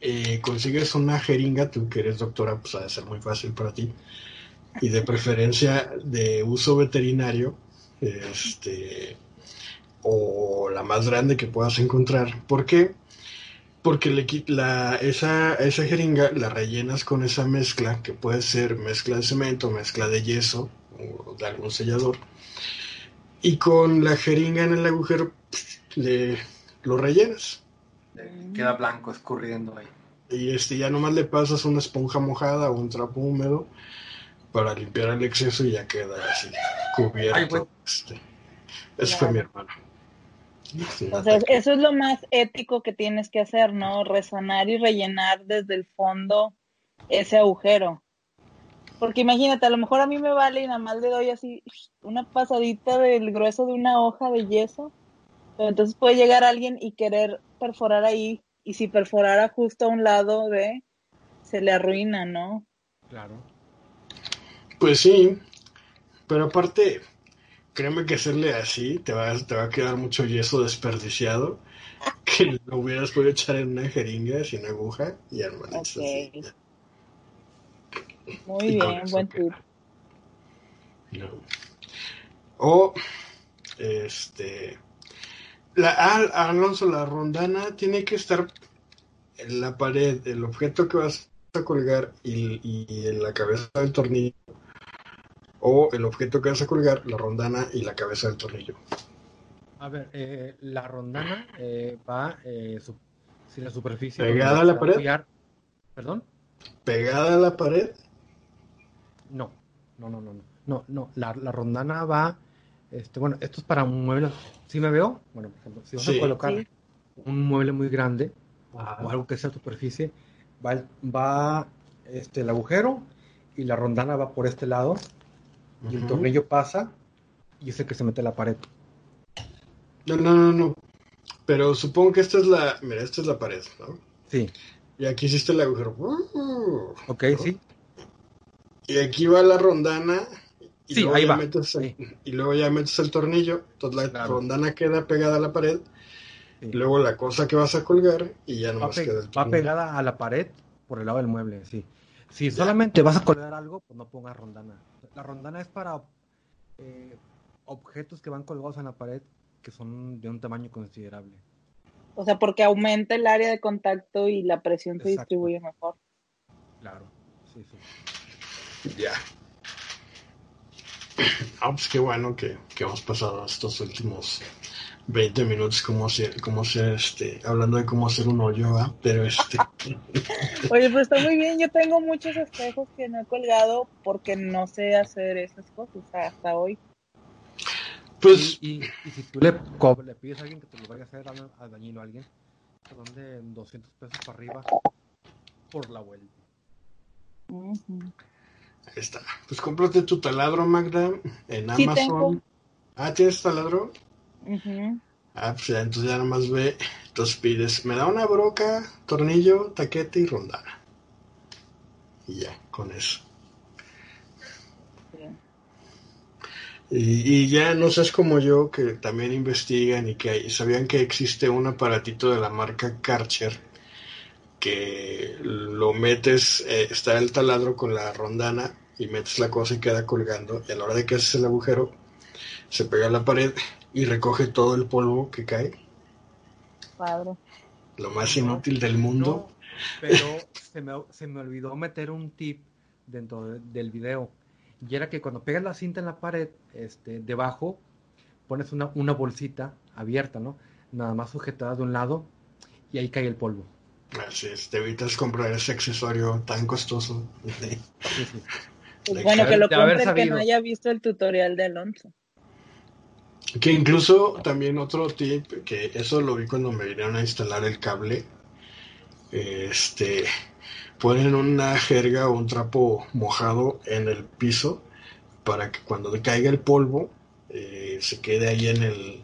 Eh, consigues una jeringa, tú que eres doctora, pues ha de ser muy fácil para ti. Y de preferencia de uso veterinario, este, o la más grande que puedas encontrar. ¿Por qué? Porque le, la, esa, esa jeringa la rellenas con esa mezcla, que puede ser mezcla de cemento, mezcla de yeso o de algún sellador. Y con la jeringa en el agujero le, lo rellenas. Queda blanco escurriendo ahí. Y este, ya nomás le pasas una esponja mojada o un trapo húmedo para limpiar el exceso y ya queda así cubierto. este. Eso fue mi hermano. Entonces, eso es lo más ético que tienes que hacer, ¿no? Resonar y rellenar desde el fondo ese agujero. Porque imagínate, a lo mejor a mí me vale y nada más le doy así una pasadita del grueso de una hoja de yeso. Pero entonces puede llegar alguien y querer perforar ahí. Y si perforara justo a un lado de, se le arruina, ¿no? Claro. Pues sí, pero aparte, créeme que hacerle así te va, te va a quedar mucho yeso desperdiciado que lo hubieras podido echar en una jeringa sin aguja y hermano. Okay. Muy bien, buen tip. No. O, este, la, ah, Alonso, la rondana tiene que estar en la pared, el objeto que vas a colgar y, y en la cabeza del tornillo o el objeto que vas a colgar, la rondana y la cabeza del tornillo. A ver, eh, la rondana eh, va eh, su, si la superficie. ¿Pegada a la pared? Apoyar, ¿Perdón? ¿Pegada a la pared? No, no, no, no, no. No, no, la, la rondana va. Este, bueno, esto es para un mueble. ¿Sí me veo? Bueno, por ejemplo, si vas Sí. a colocar Sí. un mueble muy grande o algo que sea superficie, va, el- va este, el agujero y la rondana va por este lado y el tornillo pasa y es el que se mete a la pared. No, no, no, no. Pero supongo que esta es la. Mira, esta es la pared, ¿no? Sí, Y aquí hiciste el agujero. Ok, ¿no? sí. Y aquí va la rondana. Y Sí, luego ahí ya va. metes el- Sí. y luego ya metes el tornillo. Entonces la Claro. rondana queda pegada a la pared. sí. Y luego la cosa que vas a colgar. Y ya Va, nomás pe- queda el va pegada a la pared por el lado del mueble, sí. Si solamente vas a colgar algo, pues no pongas rondana. La rondana es para eh, objetos que van colgados en la pared que son de un tamaño considerable. O sea, porque aumenta el área de contacto y la presión se distribuye mejor. Claro, sí, sí. Ya. Ah, pues qué bueno que, que hemos pasado estos últimos 20 minutos como hacer, como hacer este, hablando de cómo hacer un hoyo, ¿va? pero este, Oye, pero está muy bien. Yo tengo muchos espejos que no he colgado porque no sé hacer esas cosas hasta hoy. pues Y, y- y si tú le, le pides a alguien que te lo vaya a hacer a, a dañino a alguien, son de 200 pesos para arriba por la vuelta. Ujú. Ahí está. Pues cómprate tu taladro, Magda, en Sí, Amazon. tengo. Ah, ¿tienes taladro? Ah, pues ya, entonces ya nomás ve, entonces pides, me da una broca, tornillo, taquete y rondana. Y ya, con eso. Y, y ya no seas como yo, que también investigan y que hay- sabían que existe un aparatito de la marca Karcher que lo metes, eh, está el taladro con la rondana y metes la cosa y queda colgando. Y a la hora de que haces el agujero, se pega a la pared y recoge todo el polvo que cae. Padre. Lo más inútil del mundo. No, pero se me, se me olvidó meter un tip dentro de- del video. Y era que cuando pegas la cinta en la pared, este, debajo pones una, una bolsita abierta, ¿no? Nada más sujetada de un lado y ahí cae el polvo. Así es, te evitas comprar ese accesorio tan costoso. De bueno, que lo compre el que no haya visto el tutorial de Alonso. Que incluso también otro tip, que eso lo vi cuando me vinieron a instalar el cable, este, ponen una jerga o un trapo mojado en el piso para que cuando caiga el polvo eh, se quede ahí en el,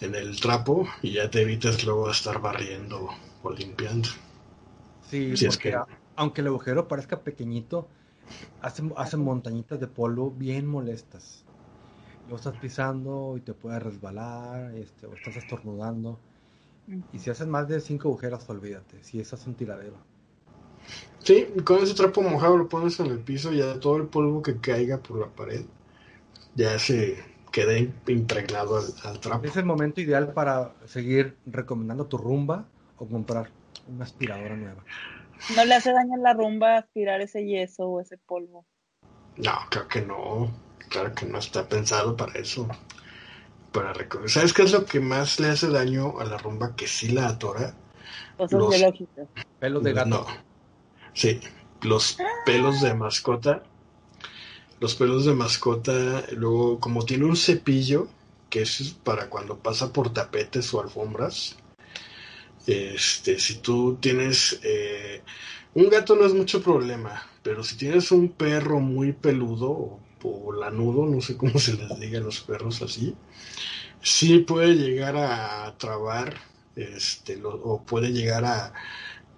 en el trapo y ya te evitas luego estar barriendo o limpiando. Sí, Si es porque que- a- aunque el agujero parezca pequeñito, hace, hace montañitas de polvo bien molestas. Lo estás pisando y te puede resbalar, este, o estás estornudando. Y si haces más de cinco agujeros, olvídate. Si es un tiradero. Sí, con ese trapo mojado lo pones en el piso y ya todo el polvo que caiga por la pared ya se quede impregnado al, al trapo. Es el momento ideal para seguir recomendando tu rumba o comprar una aspiradora nueva. ¿No le hace daño a la rumba aspirar ese yeso o ese polvo? No, creo que no. Claro que no está pensado para eso. Para recoger. ¿Sabes qué es lo que más le hace daño a la rumba que sí la atora? Cosas Los- biológicas. Pelos de gato. No. Sí, los pelos de mascota. Los pelos de mascota, luego, como tiene un cepillo, que es para cuando pasa por tapetes o alfombras. Este, si tú tienes. eh, un gato no es mucho problema, pero si tienes un perro muy peludo o, o lanudo, no sé cómo se les diga a los perros así, sí puede llegar a trabar, este, lo- o puede llegar a,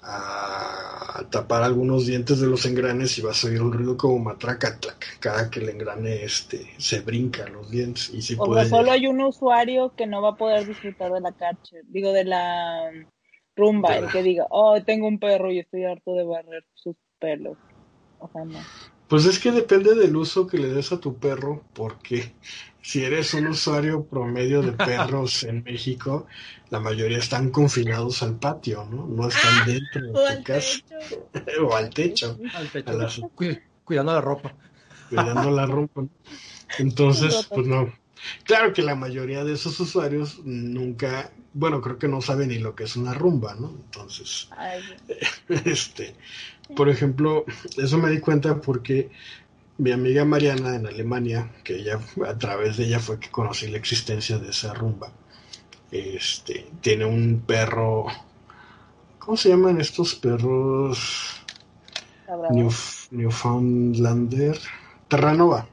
a tapar algunos dientes de los engranes y vas a oír un ruido como matraca tlac, cada que el engrane este se brinca los dientes y sí O puede solo hay un usuario que no va a poder disfrutar de la catcher, digo, de la rumba, el que diga, oh, tengo un perro y estoy harto de barrer sus pelos. O sea, no. Pues es que depende del uso que le des a tu perro, porque si eres un usuario promedio de perros en México, la mayoría están confinados al patio, ¿no? No están dentro de tu casa o al techo, Al techo. A cuidando la ropa. cuidando la ropa. Entonces, pues no. Claro que la mayoría de esos usuarios nunca, bueno, creo que no saben ni lo que es una rumba, ¿no? Entonces, Ay, Este, por ejemplo, eso me di cuenta porque mi amiga Mariana en Alemania, que ella a través de ella fue que conocí la existencia de esa rumba. Este, tiene un perro, ¿cómo se llaman estos perros? Newfoundlander, Terranova,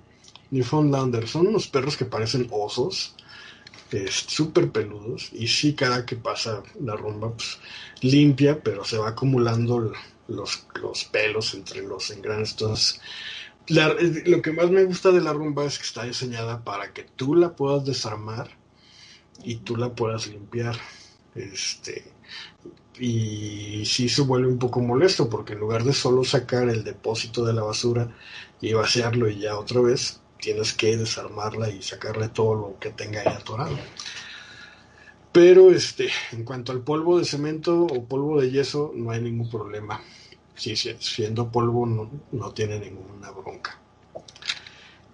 Newfoundlander, son unos perros que parecen osos, súper peludos, y sí, cada que pasa la rumba, pues limpia, pero se va acumulando los, los pelos entre los engranes. Entonces, lo que más me gusta de la rumba es que está diseñada para que tú la puedas desarmar y tú la puedas limpiar. Este, y sí se vuelve un poco molesto porque en lugar de solo sacar el depósito de la basura y vaciarlo y ya otra vez, tienes que desarmarla y sacarle todo lo que tenga ahí atorado. Pero este, en cuanto al polvo de cemento o polvo de yeso, no hay ningún problema. Sí, sí, siendo polvo no, no tiene ninguna bronca.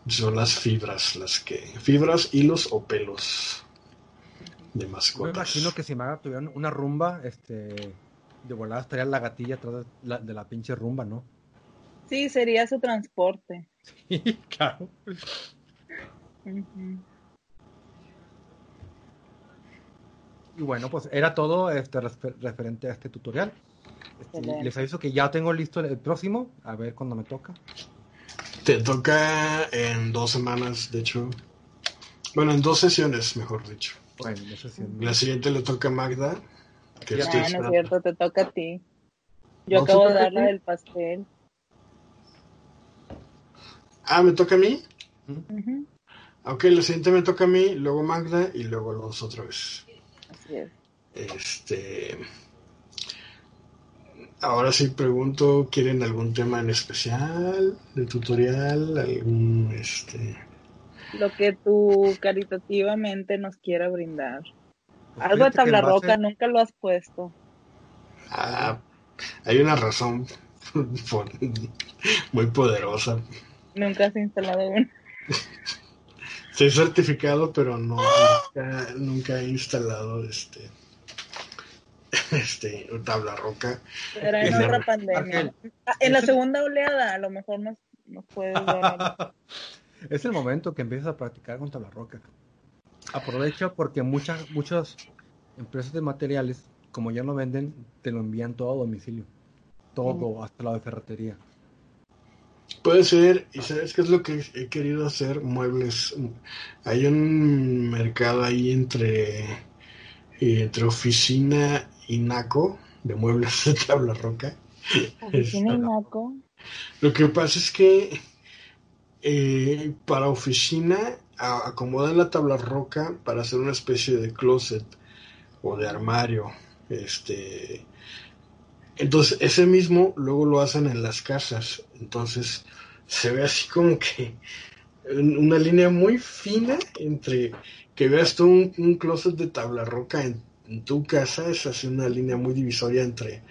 Son las fibras las que. Fibras, hilos o pelos de Me mascotas. imagino que si Maga tuviera una rumba, este, de volada estaría la gatilla atrás de la, de la pinche rumba, ¿no? Sí, sería su transporte. claro. Ujú. Y bueno, pues era todo este, refer- referente a este tutorial. Este, les aviso que ya tengo listo el próximo, a ver cuándo me toca. Te toca en dos semanas, de hecho. Bueno, en dos sesiones, mejor dicho. Bueno, La siguiente le toca a Magda. Que Ya, estoy Ah, no es cierto, te toca a ti. Yo No, acabo sí de darle del pastel. Ah, ¿me toca a mí? Ujú, Ok, la siguiente me toca a mí, luego Magda y luego los otra vez. Así es. Este. Ahora sí pregunto, ¿quieren algún tema en especial de tutorial? ¿Algún este? Lo que tú caritativamente nos quiera brindar. Pues Algo de tabla base- roca, nunca lo has puesto. Ah, hay una razón muy poderosa. Nunca has instalado uno. Estoy certificado, pero no nunca, nunca he instalado este este tabla roca. Era en otra pandemia. Ah, en la segunda oleada, a lo mejor nos, nos puedes dar. es el momento que empiezas a practicar contra la roca. Aprovecha porque muchas muchas empresas de materiales, como ya no venden, te lo envían todo a domicilio. Todo, hasta la de ferretería. Puede ser, y sabes qué es lo que he querido hacer, muebles. Hay un mercado ahí entre, entre oficina y naco de muebles de tabla roca. Oficina y naco. Lo que pasa es que eh, para oficina acomodan la tabla roca para hacer una especie de closet o de armario. Este, entonces ese mismo luego lo hacen en las casas. Entonces se ve así como que una línea muy fina entre que veas tú un, closet de tabla roca en, tu casa, es así una línea muy divisoria entre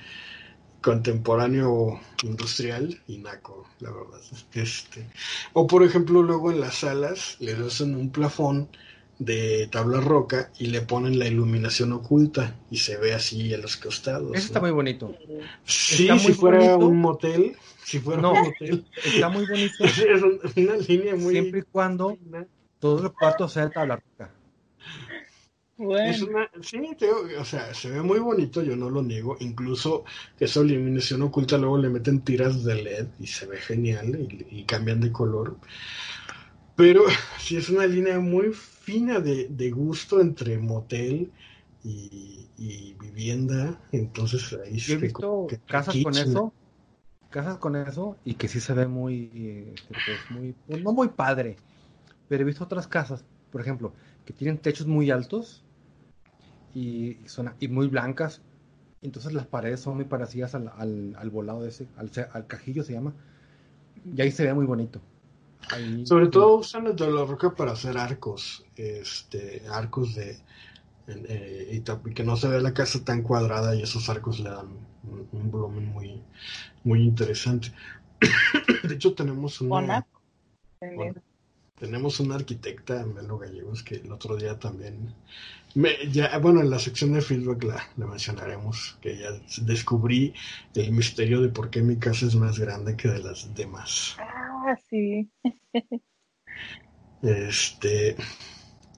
contemporáneo industrial y naco, la verdad. Este, o por ejemplo, luego en las salas le hacen un plafón de tabla roca y le ponen la iluminación oculta y se ve así a los costados. Eso está muy bonito. Sí, si fuera un motel, si fuera un motel. Está muy bonito. es una línea muy... Siempre y cuando todo el cuarto sea de tabla roca. Bueno. sí, o sea, se ve muy bonito, yo no lo niego. Incluso esa iluminación oculta luego le meten tiras de LED y se ve genial y, cambian de color. Pero sí es una línea muy fina de, gusto entre motel y, vivienda. Entonces ahí Yo he visto casas con eso, casas con eso y que sí se ve muy, este, pues, muy, pues, no muy padre. Pero he visto otras casas, por ejemplo, que tienen techos muy altos y, son, y muy blancas. Entonces las paredes son muy parecidas al, al, volado de ese, al, al, cajillo se llama. Y ahí se ve muy bonito. Sobre todo usan de la roca para hacer arcos, este, arcos de eh, y, que no se ve la casa tan cuadrada y esos arcos le dan un, volumen muy, muy interesante. de hecho tenemos una, tenemos una arquitecta, Melo Gallegos, que el otro día también ya, bueno, en la sección de feedback la, mencionaremos, que ya descubrí el misterio de por qué mi casa es más grande que de las demás. Ah, sí. este,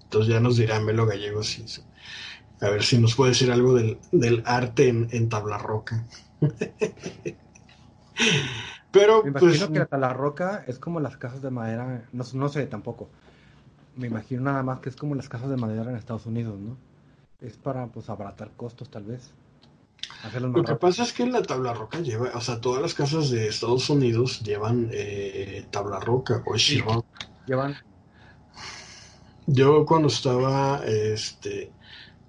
entonces ya nos dirá Melo Gallegos a ver si nos puede decir algo del, arte en, tabla roca. Pero, Me pues, imagino que la tabla roca es como las casas de madera, no, no sé tampoco me imagino nada más que es como las casas de madera en Estados Unidos, ¿no? Es para, pues, abaratar costos, tal vez. Lo que pasa es que la tabla roca lleva, o sea, todas las casas de Estados Unidos llevan eh, tabla roca o sí, Llevan. Yo cuando estaba este,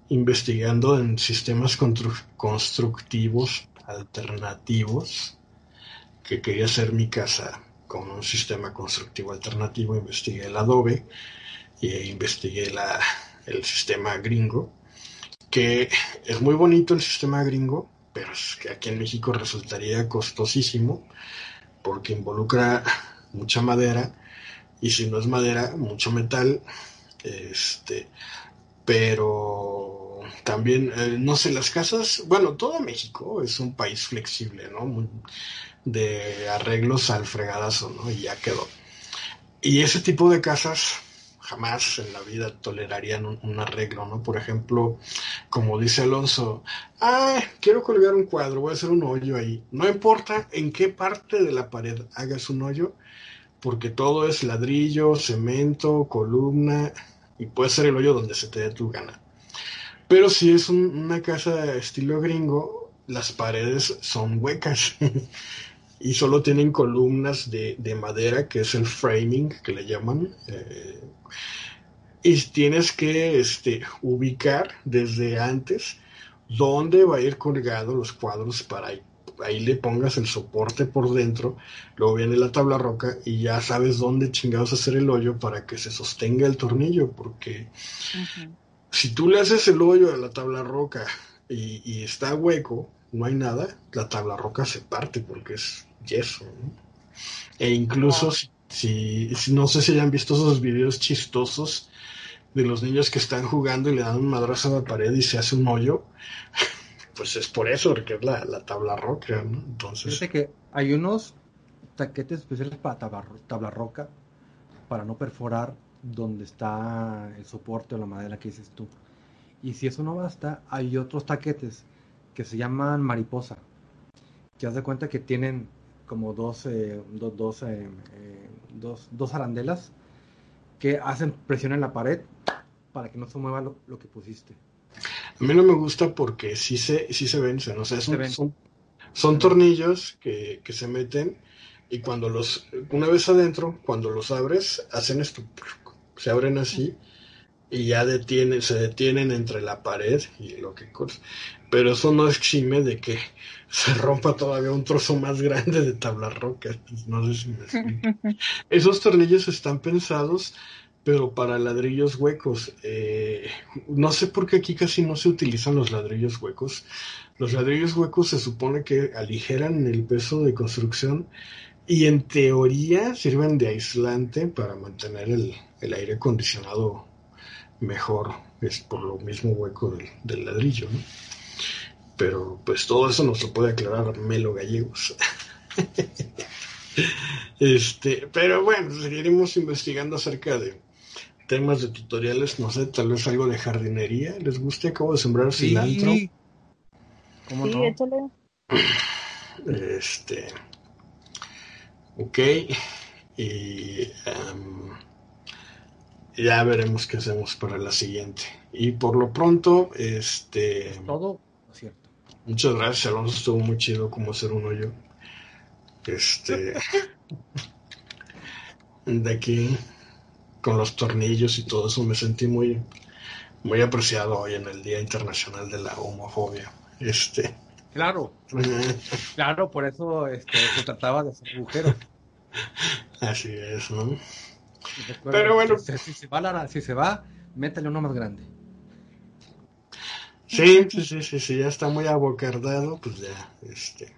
investigando en sistemas constructivos alternativos, que quería hacer mi casa con un sistema constructivo alternativo, investigué el adobe y investigué la, el sistema gringo, que es muy bonito el sistema gringo, pero es que aquí en México resultaría costosísimo porque involucra mucha madera y si no es madera, mucho metal, este, pero también, eh, no sé, las casas, bueno, todo México es un país flexible, ¿no? de arreglos al fregadazo, ¿no? Y ya quedó. Y ese tipo de casas jamás en la vida tolerarían un, arreglo, ¿no? Por ejemplo, como dice Alonso, ah, quiero colgar un cuadro, voy a hacer un hoyo ahí. No importa en qué parte de la pared hagas un hoyo, porque todo es ladrillo, cemento, columna, y puede ser el hoyo donde se te dé tu gana. Pero si es una casa estilo gringo, las paredes son huecas. y solo tienen columnas de, madera, que es el framing que le llaman. Eh, y tienes que este, ubicar desde antes dónde va a ir colgado los cuadros para ahí, ahí le pongas el soporte por dentro, luego viene la tabla roca y ya sabes dónde chingados hacer el hoyo para que se sostenga el tornillo, porque si tú le haces el hoyo a la tabla roca y, y, está hueco, no hay nada, la tabla roca se parte porque es yeso. E incluso si, no sé si hayan visto esos videos chistosos de los niños que están jugando y le dan un madrazo a la pared y se hace un hoyo, pues es por eso, porque es la, tabla roca, Entonces... Fíjate que hay unos taquetes especiales para tabla, roca, para no perforar donde está el soporte o la madera que dices tú. Y si eso no basta, hay otros taquetes que se llaman mariposa, que haz de cuenta que tienen como dos, eh, dos, eh, dos, dos, arandelas que hacen presión en la pared para que no se mueva lo, que pusiste. A mí no me gusta porque sí se, sí se vencen, o sea, son, son, tornillos que, que, se meten y cuando los, una vez adentro, cuando los abres, hacen esto, se abren así y ya detienen, se detienen entre la pared y lo que pero eso no exime de que se rompa todavía un trozo más grande de tabla roca. No sé si me explico. Esos tornillos están pensados, pero para ladrillos huecos. Eh, no sé por qué aquí casi no se utilizan los ladrillos huecos. Los ladrillos huecos se supone que aligeran el peso de construcción y en teoría sirven de aislante para mantener el, el aire acondicionado mejor, es por lo mismo hueco del, del ladrillo, ¿no? Pero pues todo eso nos lo puede aclarar Melo Gallegos. este, pero bueno, seguiremos investigando acerca de temas de tutoriales, no sé, tal vez algo de jardinería. ¿Les gusta? Acabo de sembrar Sí. cilantro. ¿Cómo Sí, no? échale. Este. Ok. Y. em, ya veremos qué hacemos para la siguiente. Y por lo pronto, este. Todo ¿no es cierto. Muchas gracias, Alonso. Estuvo muy chido como hacer un hoyo. Este. De aquí, con los tornillos y todo eso, me sentí muy, muy apreciado hoy en el Día Internacional de la Homofobia. Este. Claro, claro, por eso este, se trataba de hacer agujero. Así es, ¿no? Recuerda, Pero bueno. Si, si se va, la- si se va, métale uno más grande. Sí, sí, sí, sí, sí, ya está muy abocardado, pues ya, este.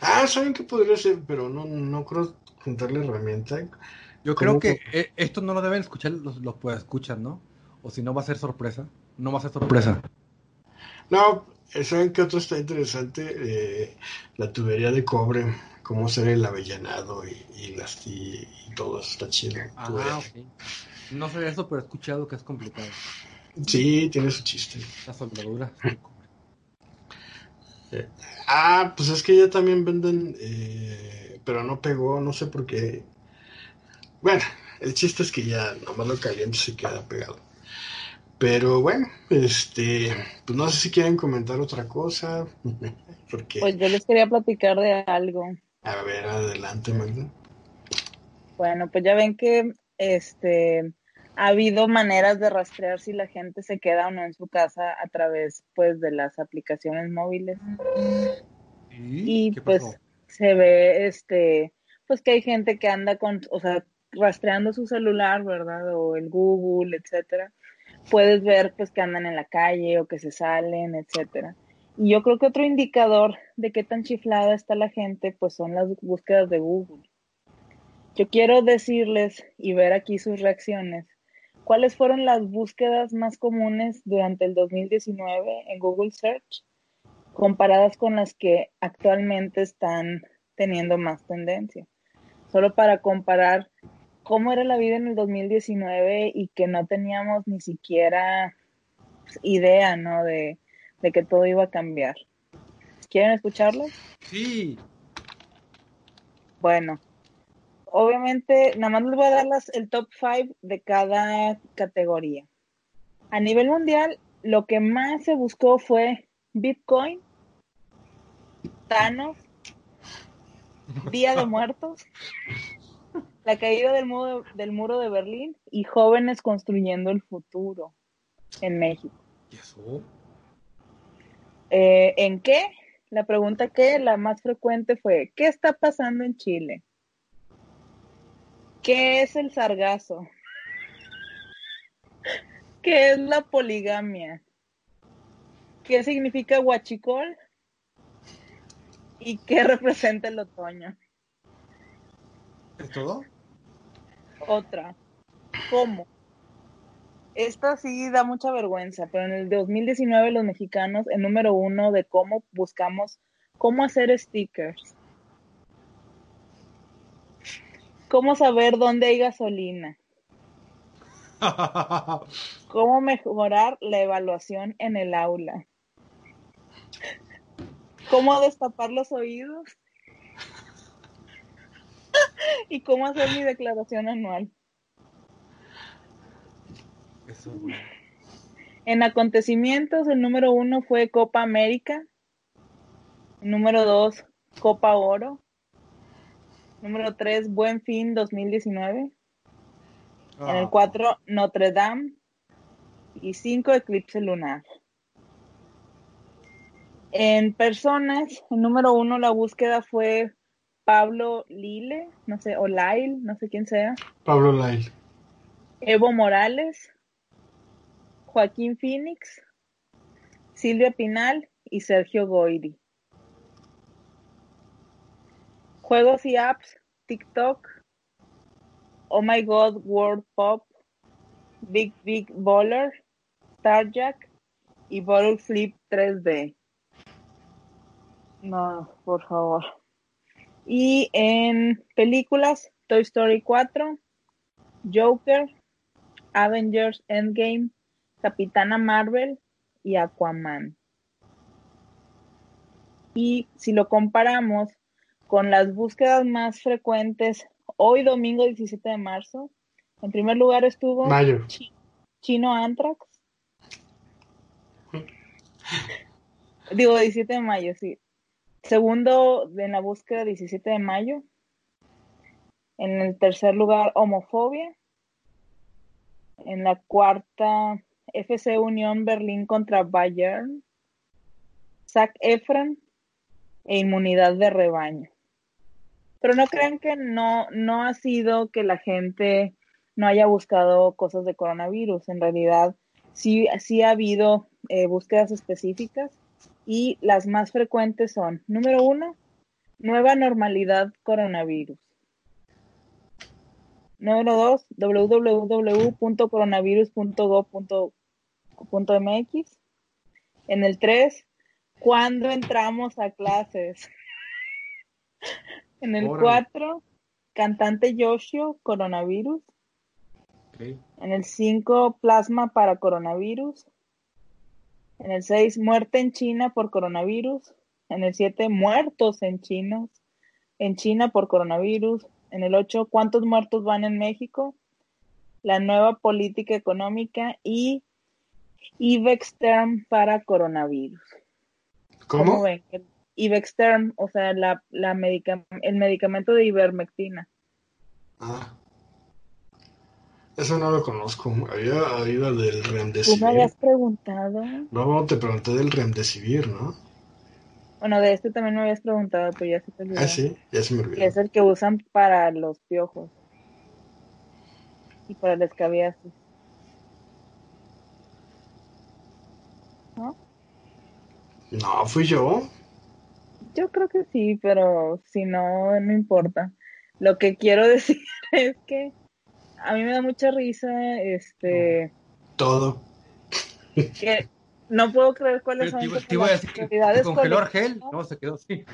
Ah, ¿saben qué podría ser? Pero no, no creo juntarle herramienta. Yo ¿Cómo creo que eh, esto no lo deben escuchar los, los pues escuchan, ¿no? O si no va a ser sorpresa. No va a ser sorpresa. No, ¿saben qué otro está interesante? Eh, la tubería de cobre, cómo hacer el avellanado y, y, las, y, y todo eso está chido. Ah. No sé eso, pero he escuchado que es complicado. Sí, tiene su chiste. La soldadura. Ah, pues es que ya también venden, eh, pero no pegó, no sé por qué. Bueno, el chiste es que ya nomás lo calientes y queda pegado. Pero bueno, este, pues no sé si quieren comentar otra cosa, porque, Pues yo les quería platicar de algo. a ver, adelante, Magda. Bueno, pues ya ven que este ha habido maneras de rastrear si la gente se queda o no en su casa a través pues de las aplicaciones móviles. Y ¿Qué pues pasó? se ve este pues que hay gente que anda con, o sea, rastreando su celular, ¿verdad? O el Google, etcétera. Puedes ver pues que andan en la calle o que se salen, etcétera. Y yo creo que otro indicador de qué tan chiflada está la gente pues son las búsquedas de Google. Yo quiero decirles y ver aquí sus reacciones. ¿Cuáles fueron las búsquedas más comunes durante el 2019 en Google Search comparadas con las que actualmente están teniendo más tendencia? Solo para comparar cómo era la vida en el 2019 y que no teníamos ni siquiera idea, ¿no? De, de que todo iba a cambiar. ¿Quieren escucharlo? Sí. Bueno, obviamente, nada más les voy a dar las, el top 5 de cada categoría. A nivel mundial, lo que más se buscó fue Bitcoin, Thanos, Día de Muertos, la caída del muro, del muro de Berlín y jóvenes construyendo el futuro en México. ¿Y eso? Eh, ¿En qué? La pregunta que la más frecuente fue, ¿qué está pasando en Chile? ¿Qué es el sargazo? ¿Qué es la poligamia? ¿Qué significa huachicol? ¿Y qué representa el otoño? ¿Es todo? Otra. ¿Cómo? Esta sí da mucha vergüenza, pero en el 2019 los mexicanos, el número uno de cómo buscamos cómo hacer stickers. Cómo saber dónde hay gasolina. Cómo mejorar la evaluación en el aula. Cómo destapar los oídos. y cómo hacer mi declaración anual. Eso. En acontecimientos, el número uno fue Copa América. El número dos, Copa Oro. Número tres, Buen Fin 2019. En el Ah, cuatro, Notre Dame. Y cinco, Eclipse Lunar. En personas, el número uno, la búsqueda fue Pablo Lile, no sé, o Lyle, no sé quién sea. Pablo Lyle. Evo Morales, Joaquín Phoenix, Silvia Pinal y Sergio Goiri. Juegos y apps, TikTok, Oh My God World Pop, Big Big Baller, Starjack y Bottle Flip 3D. No, por favor. Y en películas, Toy Story 4, Joker, Avengers Endgame, Capitana Marvel y Aquaman. Y si lo comparamos con las búsquedas más frecuentes hoy domingo 17 de marzo, en primer lugar estuvo Mayo. Chi- Chino Antrax. Digo 17 de mayo, sí. Segundo en la búsqueda 17 de mayo. En el tercer lugar, homofobia. En la cuarta, FC Unión Berlín contra Bayern. Zac Efron e inmunidad de rebaño. Pero no crean que no, no ha sido que la gente no haya buscado cosas de coronavirus. En realidad, sí, sí ha habido eh, búsquedas específicas y las más frecuentes son, número uno, nueva normalidad coronavirus. Número dos, www.coronavirus.gov.mx. En el tres, ¿cuándo entramos a clases? En el Órale. cuatro, cantante Yoshio, coronavirus. Ok. En el 5, plasma para coronavirus. En el 6, muerte en China por coronavirus. En el 7, muertos en chinos. En China por coronavirus. En el 8, ¿cuántos muertos van en México? La nueva política económica y Ivexterm para coronavirus. ¿Cómo? ven? Ivexterm, o sea, la, la medica- el medicamento de ivermectina. Ah. Eso no lo conozco. Había oído del Tú me remdesivir. habías preguntado. No, te pregunté del remdesivir, ¿no? Bueno, de este también me habías preguntado, pero ya se te olvidó. Ah, sí, ya se me Que olvidó. es el que usan para los piojos y para el escabiasis. ¿No? No, fui yo. Yo creo que sí, pero si no, no importa. Lo que quiero decir es que a mí me da mucha risa, este, Todo. que no puedo creer cuáles Pero son a las prioridades congeló. Argel. No, se quedó así.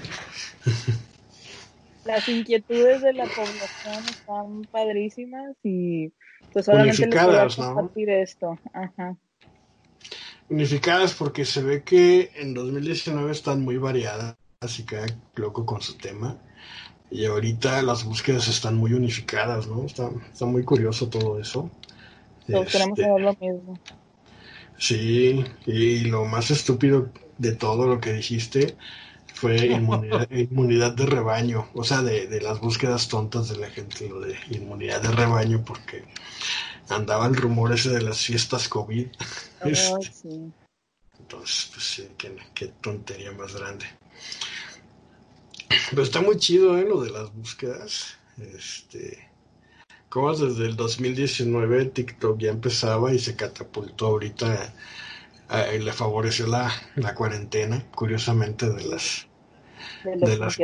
Las inquietudes de la población están padrísimas y pues solamente les Unificadas, ¿no? compartir esto. Ajá. Unificadas porque se ve que en 2019 están muy variadas y cada loco con su tema. Y ahorita las búsquedas están muy unificadas, ¿no? Está, está muy curioso todo eso. Todos queremos Este, saber lo mismo. Sí, y lo más estúpido de todo lo que dijiste fue inmunidad, inmunidad de rebaño, o sea, de, de las búsquedas tontas de la gente, lo de inmunidad de rebaño, porque andaba el rumor ese de las fiestas COVID. Este, sí. Entonces, pues sí, qué, qué tontería más grande. Pero está muy chido, ¿eh? Lo de las búsquedas. Este, como desde el 2019 TikTok ya empezaba y se catapultó ahorita, eh, le favoreció la, la cuarentena, curiosamente, de las... De las-.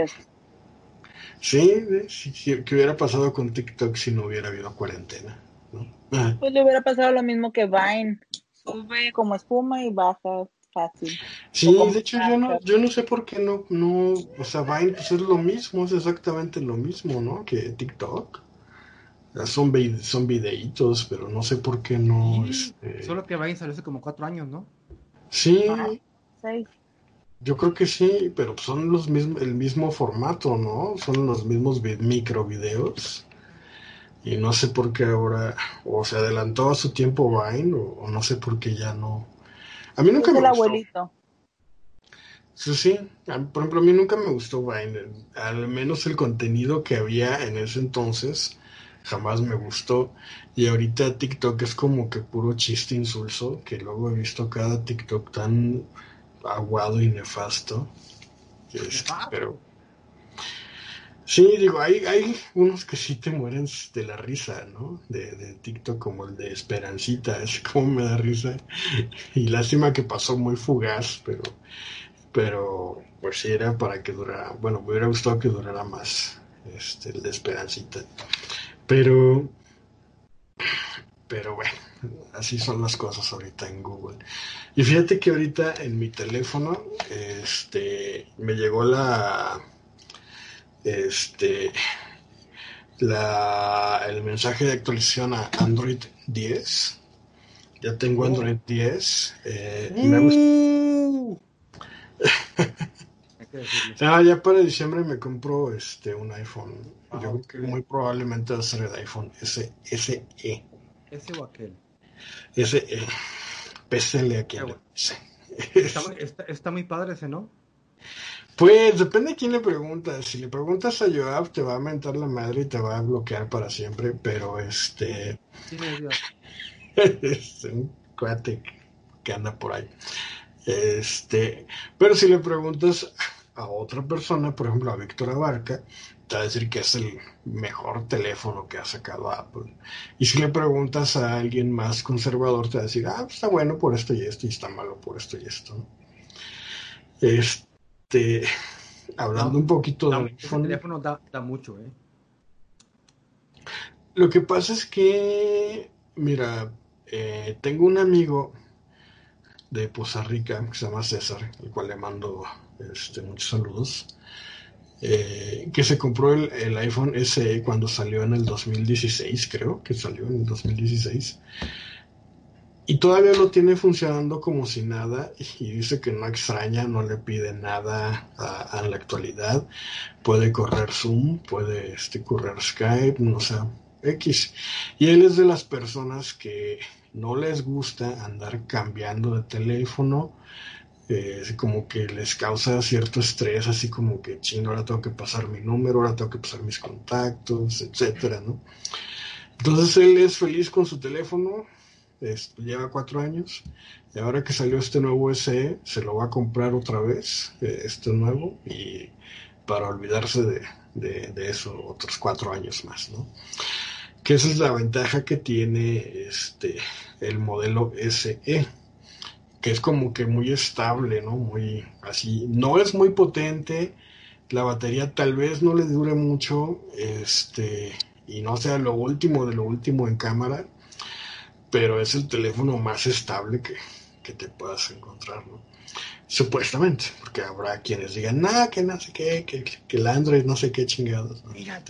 Sí, de- sí, sí, ¿qué hubiera pasado con TikTok si no hubiera habido cuarentena? ¿no? Pues le hubiera pasado lo mismo que Vine. Sube como espuma y baja fácil. Sí, de hecho yo no, yo no sé por qué no, no, o sea, Vine pues es lo mismo, es exactamente lo mismo, ¿no? Que TikTok. Son, son videitos, pero no sé por qué no, Sí, este... Solo que Vine salió hace como cuatro años, ¿no? Sí, Ah. Seis. yo creo que sí, pero son los mismos, el mismo formato, ¿no? Son los mismos vi- micro videos. Y no sé por qué ahora, o se adelantó a su tiempo Vine, o, o no sé por qué ya no. A mí nunca Es me el gustó. abuelito. Sí, sí. A- Por ejemplo, a mí nunca me gustó Vine. Al menos el contenido que había en ese entonces jamás me gustó. Y ahorita TikTok es como que puro chiste insulso, que luego he visto cada TikTok tan, aguado y nefasto. Este, pero sí, digo, hay, hay unos que sí te mueren de la risa, ¿no? De, de TikTok, como el de Esperancita, es como me da risa. Y lástima que pasó muy fugaz, pero, pero pues sí era para que durara, bueno, me hubiera gustado que durara más, este, el de Esperancita. Pero, pero bueno, así son las cosas ahorita en Google. Y fíjate que ahorita en mi teléfono, este, me llegó la, este, la, el mensaje de actualización a Android 10. Ya tengo Android 10. Eh, me gusta. ah, ya para diciembre me compro este un iPhone. Yo creo que muy probablemente va a ser el iPhone SE. ¿Ese o aquel? SE. Sí. Está, está, está, muy padre ese, ¿no? Pues depende de quién le preguntas. Si le preguntas a Joab, te va a mentar la madre y te va a bloquear para siempre, pero este. Sí, es un cuate que anda por ahí. Este, pero si le preguntas a otra persona, por ejemplo a Víctor Abarca, te va a decir que es el mejor teléfono que ha sacado Apple. Y si le preguntas a alguien más conservador, te va a decir, ah, pues está bueno por esto y esto, y está malo por esto y esto. Este, hablando un poquito iPhone. El teléfono da, da mucho, ¿eh? Lo que pasa es que, mira, eh, tengo un amigo de Poza Rica que se llama César, el cual le mando este, muchos saludos, eh, que se compró el, iPhone SE cuando salió en el 2016, creo que salió en el 2016. Y todavía lo tiene funcionando como si nada y dice que no extraña, no le pide nada a, la actualidad. Puede correr Zoom, puede este, correr Skype, no sé, X. Y él es de las personas que no les gusta andar cambiando de teléfono, eh, como que les causa cierto estrés, así como que, chino, ahora tengo que pasar mi número, ahora tengo que pasar mis contactos, etcétera, ¿no? Entonces él es feliz con su teléfono, lleva cuatro años, y ahora que salió este nuevo SE, se lo va a comprar otra vez, eh, este nuevo, y para olvidarse de, de, de eso otros cuatro años más, ¿no? que esa es la ventaja que tiene este el modelo SE que es como que muy estable no muy así no es muy potente la batería tal vez no le dure mucho este y no sea lo último de lo último en cámara pero es el teléfono más estable que, que te puedas encontrar no Supuestamente, porque habrá quienes digan, nada, que no sé qué, que, que el Android no sé qué chingados. Mira,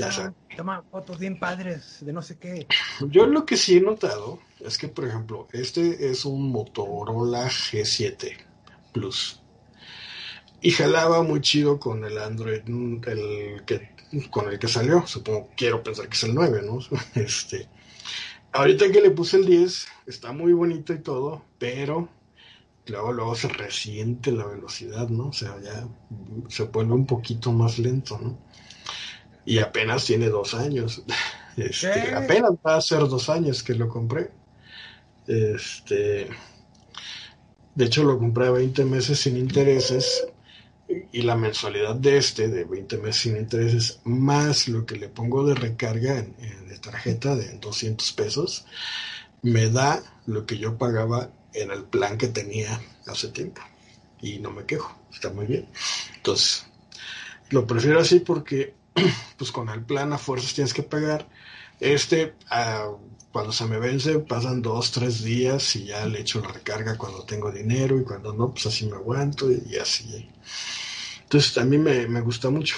toma, fotos bien padres de no sé qué. Yo lo que sí he notado es que, por ejemplo, este es un Motorola G7 Plus. Y jalaba muy chido con el Android, el que, con el que salió. Supongo, quiero pensar que es el 9, ¿no? Este, ahorita que le puse el 10, está muy bonito y todo, pero luego, luego se resiente la velocidad, ¿no? O sea, ya se pone un poquito más lento, ¿no? Y apenas tiene dos años. Este, apenas va a ser dos años que lo compré. Este, de hecho, lo compré a 20 meses sin intereses y la mensualidad de este, de 20 meses sin intereses, más lo que le pongo de recarga de tarjeta de 200 pesos, me da lo que yo pagaba en el plan que tenía hace tiempo. Y no me quejo, está muy bien. Entonces, lo prefiero así porque, pues con el plan a fuerzas tienes que pagar. Este, ah, cuando se me vence, pasan dos, tres días y ya le echo la recarga cuando tengo dinero y cuando no, pues así me aguanto y, así. Entonces, también me, me gusta mucho.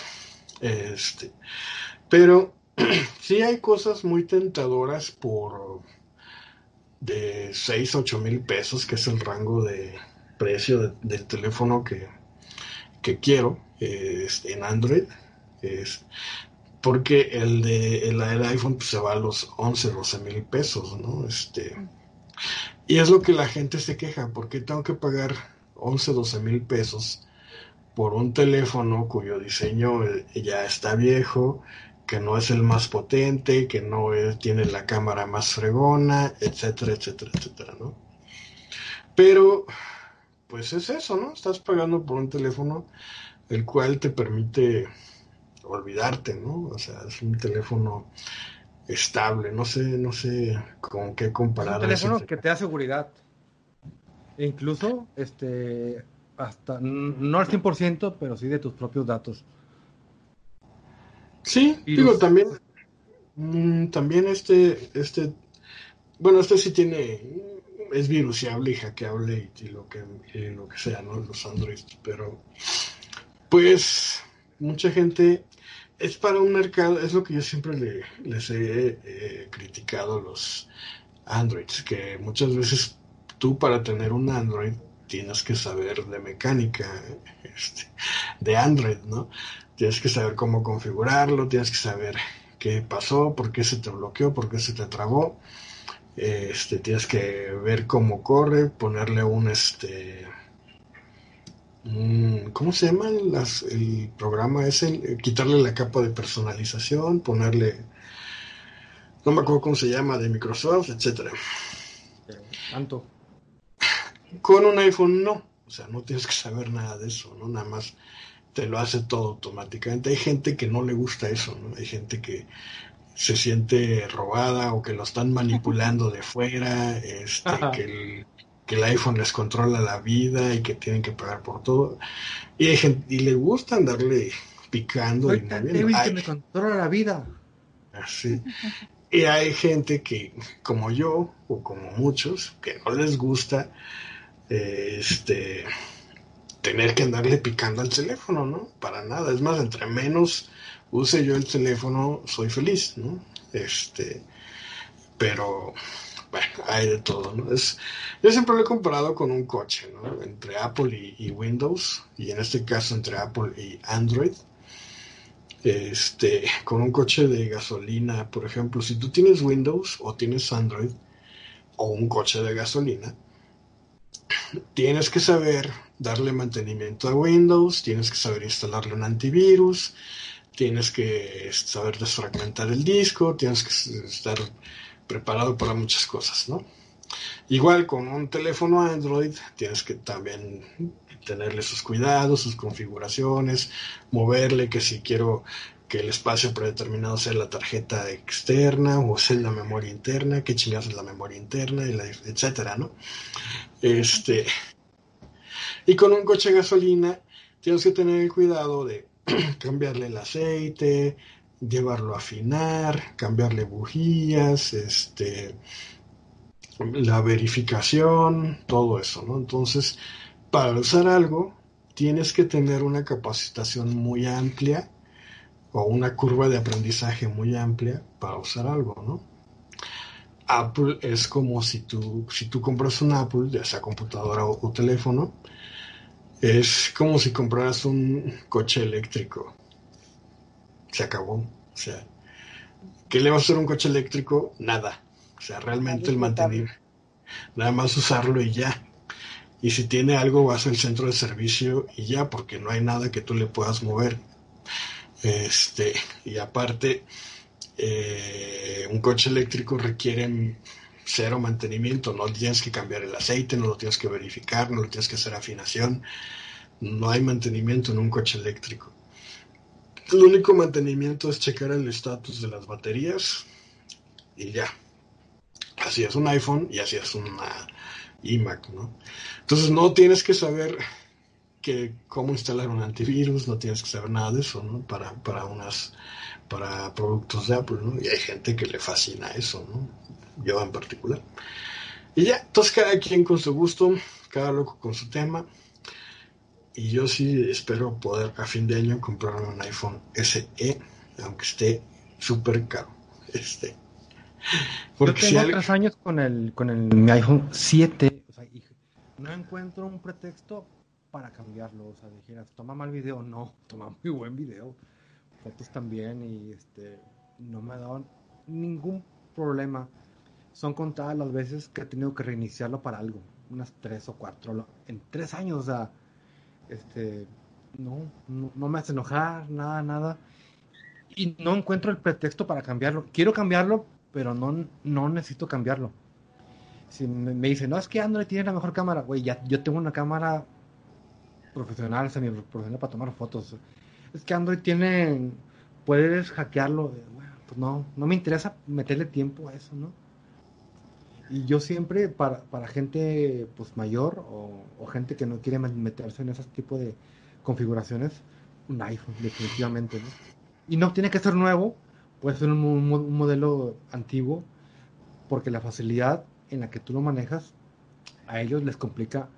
Este, pero sí hay cosas muy tentadoras por de 6 a 8 mil pesos, que es el rango de precio del teléfono que, que quiero en Android. Es, porque el de el, iPhone pues, se va a los 11, 12 mil pesos, ¿no? Este, y es lo que la gente se queja, porque tengo que pagar 11, 12 mil pesos por un teléfono cuyo diseño eh, ya está viejo, que no es el más potente, que no tiene la cámara más fregona, etcétera, etcétera, etcétera, ¿no? Pero, pues es eso, ¿no? Estás pagando por un teléfono el cual te permite olvidarte, ¿no? O sea, es un teléfono estable, no sé, no sé con qué comparar. un teléfono que te da seguridad. E incluso, este, hasta, no al 100%, pero sí de tus propios datos. Sí, digo, también, mm, también este, este, bueno, este sí tiene, es viruseable y hackeable y, lo que, lo que sea, ¿no? Los Android, pero, pues, mucha gente, es para un mercado, es lo que yo siempre le, les he eh, criticado a los Androids, que muchas veces tú para tener un Android tienes que saber de mecánica este, de Android, ¿no? Tienes que saber cómo configurarlo, tienes que saber qué pasó, por qué se te bloqueó, por qué se te trabó. Este, tienes que ver cómo corre, ponerle un este ¿cómo se llama el programa ese? Quitarle la capa de personalización, ponerle no me acuerdo cómo se llama, de Microsoft, etcétera. Tanto. Con un iPhone no, o sea, no tienes que saber nada de eso, ¿no? Nada más te lo hace todo automáticamente. Hay gente que no le gusta eso, ¿no? Hay gente que se siente robada o que lo están manipulando de fuera, este, que, el, que el iPhone les controla la vida y que tienen que pagar por todo. Y, hay gente, y le gusta andarle picando y moviendo. que me controla la vida. Así. Y hay gente que, como yo, o como muchos, que no les gusta este tener que andarle picando al teléfono, ¿no? Para nada. Es más, entre menos use yo el teléfono, soy feliz, ¿no? Este, pero bueno, hay de todo, ¿no? Es, yo siempre lo he comparado con un coche, ¿no? Entre Apple y, Windows, y en este caso entre Apple y Android. Este, con un coche de gasolina, por ejemplo, si tú tienes Windows o tienes Android o un coche de gasolina, tienes que saber darle mantenimiento a Windows, tienes que saber instalarle un antivirus, tienes que saber desfragmentar el disco, tienes que estar preparado para muchas cosas, ¿no? Igual con un teléfono Android tienes que también tenerle sus cuidados, sus configuraciones, moverle que si quiero que el espacio predeterminado sea la tarjeta externa o sea la memoria interna, qué chingados es la memoria interna, y etcétera, ¿no? Este, y con un coche de gasolina tienes que tener el cuidado de cambiarle el aceite, llevarlo a afinar, cambiarle bujías, este, la verificación, todo eso, ¿no? Entonces, para usar algo, tienes que tener una capacitación muy amplia o una curva de aprendizaje muy amplia para usar algo, ¿no? Apple es como si tú, si tú compras un Apple, ya sea computadora o, teléfono, es como si compraras un coche eléctrico. Se acabó. O sea, ¿qué le va a hacer un coche eléctrico? Nada. O sea, realmente el mantener. Nada más usarlo y ya. Y si tiene algo, vas al centro de servicio y ya, porque no hay nada que tú le puedas mover. Este, y aparte, eh, un coche eléctrico requiere cero mantenimiento, no tienes que cambiar el aceite, no lo tienes que verificar, no lo tienes que hacer afinación, no hay mantenimiento en un coche eléctrico. El único mantenimiento es checar el estatus de las baterías y ya. Así es un iPhone y así es una iMac, ¿no? Entonces no tienes que saber que cómo instalar un antivirus, no tienes que saber nada de eso, ¿no? Para, para unas para productos de Apple, ¿no? Y hay gente que le fascina eso, ¿no? Yo en particular. Y ya, entonces cada quien con su gusto, cada loco con su tema. Y yo sí espero poder a fin de año comprarme un iPhone SE, aunque esté súper caro. Este. Porque yo tengo si tres años con el, con el mi iPhone 7. O sea, no encuentro un pretexto para cambiarlo. O sea, dijeras, toma mal video. No, toma muy buen video. Fotos también. Y este, no me ha dado ningún problema. Son contadas las veces que he tenido que reiniciarlo para algo. Unas tres o cuatro. En tres años, o sea, este, no, no, me hace enojar, nada, nada. Y no encuentro el pretexto para cambiarlo. Quiero cambiarlo, pero no, no necesito cambiarlo. si me, me dicen, no, es que Android tiene la mejor cámara, güey, ya, yo tengo una cámara profesional, semi profesional para tomar fotos. Es que Android tiene, puedes hackearlo. Pues no, no me interesa meterle tiempo a eso, ¿no? Y yo siempre, para, para gente pues mayor o, gente que no quiere meterse en ese tipo de configuraciones, un iPhone, definitivamente, ¿no? Y no tiene que ser nuevo, puede ser un, un, un modelo antiguo, porque la facilidad en la que tú lo manejas, a ellos les complica,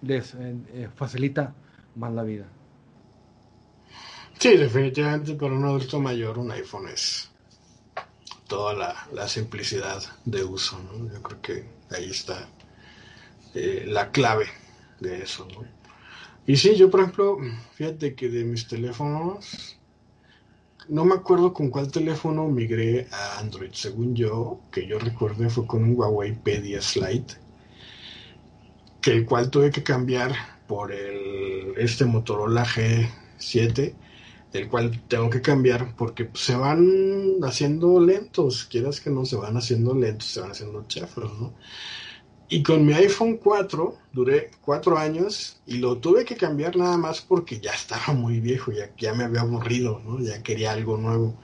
les eh, eh, facilita más la vida. Sí, definitivamente para un adulto mayor un iPhone es toda la, la simplicidad de uso. Yo creo que ahí está eh, la clave de eso. Y sí, yo por ejemplo, fíjate que de mis teléfonos, no me acuerdo con cuál teléfono migré a Android. Según yo, que yo recuerde, fue con un Huawei P10 Lite, que el cual tuve que cambiar por el este Motorola G7, el cual tengo que cambiar porque se van haciendo lentos, quieras que no, se van haciendo lentos, se van haciendo chafros, ¿no? Y con mi iPhone 4 duré cuatro años y lo tuve que cambiar nada más porque ya estaba muy viejo, ya, ya me había aburrido, ¿no? Ya quería algo nuevo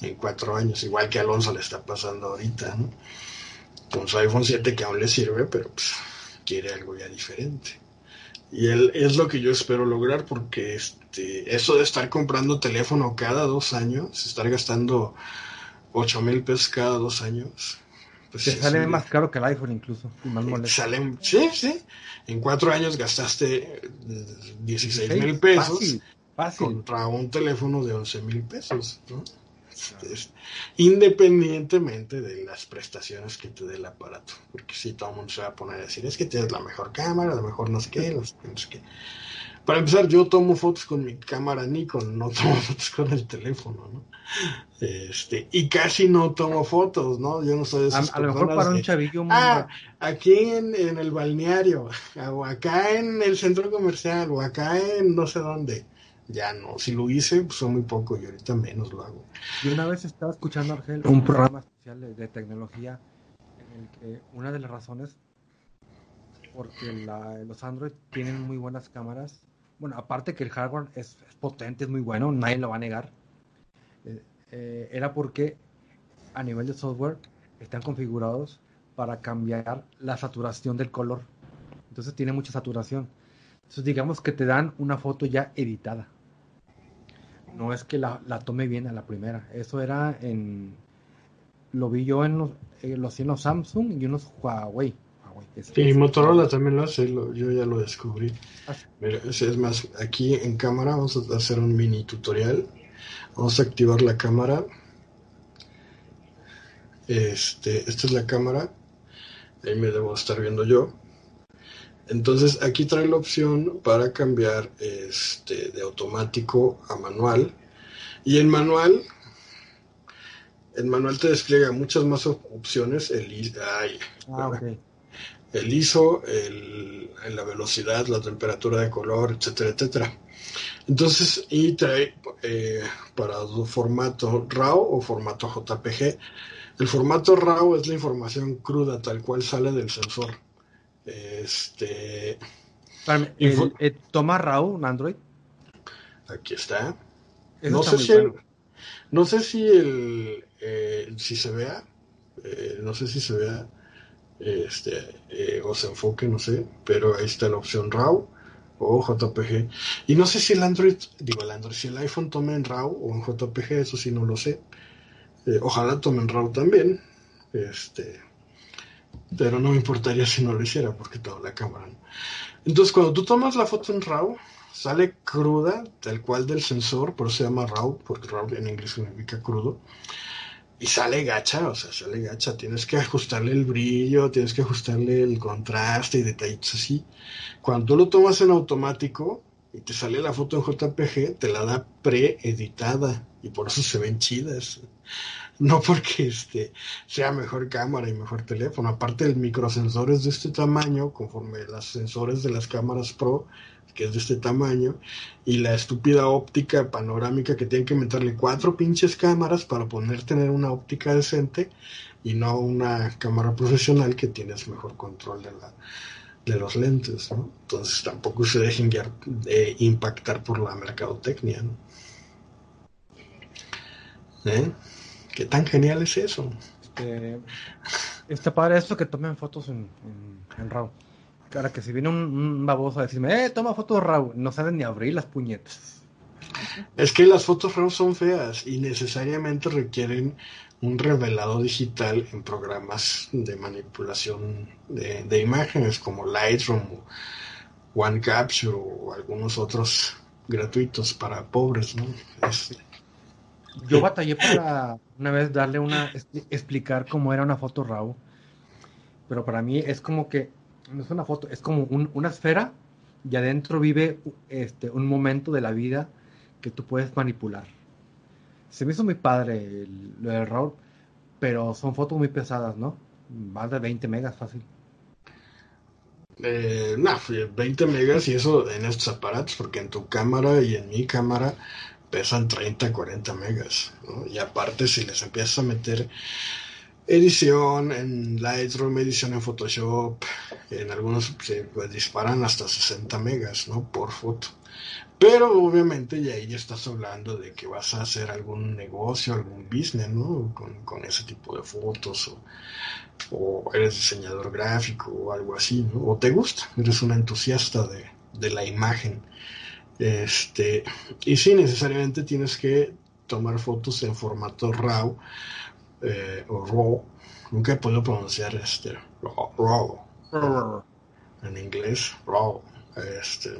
en cuatro años, igual que Alonso le está pasando ahorita, ¿no? Con su iPhone 7 que aún le sirve, pero pues, quiere algo ya diferente. Y él, es lo que yo espero lograr porque este, eso de estar comprando teléfono cada dos años, estar gastando 8 mil pesos cada dos años, pues te sí, sale más caro que el iPhone incluso. Más molesto. Sale, sí, sí. En cuatro años gastaste 16 mil pesos fácil, fácil. contra un teléfono de 11 mil pesos. ¿no? Independientemente de las prestaciones que te dé el aparato. Porque si sí, todo el mundo se va a poner a decir, es que tienes la mejor cámara, la mejor no sé qué, no sé qué. Para empezar, yo tomo fotos con mi cámara Nikon, no tomo fotos con el teléfono, ¿no? Este, y casi no tomo fotos, ¿no? Yo no soy de esas a, a lo mejor para de, un chavillo. Ah, aquí en, en, el balneario, o acá en el centro comercial, o acá en no sé dónde. Ya no, si lo hice, pues son muy poco y ahorita menos lo hago. Y una vez estaba escuchando, Argel, un programa especial de, de tecnología en el que una de las razones porque la, los Android tienen muy buenas cámaras bueno, aparte que el hardware es, es, potente, es muy bueno, nadie lo va a negar, eh, eh, era porque a nivel de software están configurados para cambiar la saturación del color. Entonces tiene mucha saturación. Entonces digamos que te dan una foto ya editada. No es que la, la tome bien a la primera. Eso era en... Lo vi yo en los, eh, los, en los Samsung y unos Huawei. Es, sí, es, Motorola es, también lo hace, lo, yo ya lo descubrí. Ah. Mira, es más, aquí en cámara vamos a hacer un mini tutorial. Vamos a activar la cámara. Este, esta es la cámara. Ahí me debo estar viendo yo. Entonces aquí trae la opción para cambiar este, de automático a manual. Y en manual, en manual te despliega muchas más opciones. El, ay, ah, okay el ISO, el, la velocidad, la temperatura de color, etcétera, etcétera. Entonces, y trae eh, para formato RAW o formato JPG. El formato RAW es la información cruda, tal cual sale del sensor. Este. El, el, ¿Toma RAW un Android? Aquí está. no sé, si bueno. el, no sé si el. Eh, si se vea. Eh, no sé si se vea este, eh, o se enfoque, no sé, pero ahí está la opción RAW o JPG. Y no sé si el Android, digo el Android, si el iPhone tome en RAW o en JPG, eso sí no lo sé. Eh, ojalá tome en RAW también, este, pero no me importaría si no lo hiciera porque toda la cámara. ¿no? Entonces, cuando tú tomas la foto en RAW, sale cruda, tal cual del sensor, por eso se llama RAW, porque RAW en inglés significa crudo y sale gacha, o sea, sale gacha. Tienes que ajustarle el brillo, tienes que ajustarle el contraste y detallitos así. Cuando tú lo tomas en automático y te sale la foto en JPG, te la da preeditada y por eso se ven chidas. No porque este sea mejor cámara y mejor teléfono. Aparte, el microsensor es de este tamaño, conforme los sensores de las cámaras Pro que es de este tamaño, y la estúpida óptica panorámica que tienen que meterle cuatro pinches cámaras para poder tener una óptica decente, y no una cámara profesional que tienes mejor control de, la, de los lentes, ¿no? Entonces tampoco se dejen de impactar por la mercadotecnia, ¿no? ¿Eh? ¿Qué tan genial es eso? Este, está padre esto que tomen fotos en, en, RAW. Ahora que si viene un, baboso a decirme, eh, toma fotos RAW, no saben ni abrir las puñetas. Es que las fotos RAW son feas y necesariamente requieren un revelado digital en programas de manipulación de, imágenes como Lightroom o One Capture o algunos otros gratuitos para pobres, ¿no? Yo batallé para una vez darle una explicar cómo era una foto RAW, pero para mí es como que no es una foto, es como una esfera y adentro vive este un momento de la vida que tú puedes manipular. Se me hizo muy padre lo del RAW, pero son fotos muy pesadas, ¿no? Más de 20 megas fácil. Eh, no, 20 megas y eso en estos aparatos, porque en tu cámara y en mi cámara pesan 30, 40 megas. ¿no? Y aparte, si les empiezas a meter edición en Lightroom, edición en Photoshop, en algunos se pues, disparan hasta 60 megas ¿no? por foto. Pero obviamente ya ahí estás hablando de que vas a hacer algún negocio, algún business, ¿no? Con, ese tipo de fotos, o, eres diseñador gráfico o algo así, ¿no? O te gusta, eres un entusiasta de la imagen. Este, y sí, necesariamente tienes que tomar fotos en formato RAW eh, o RAW. Nunca he podido pronunciar este RAW, en inglés, RAW. Este,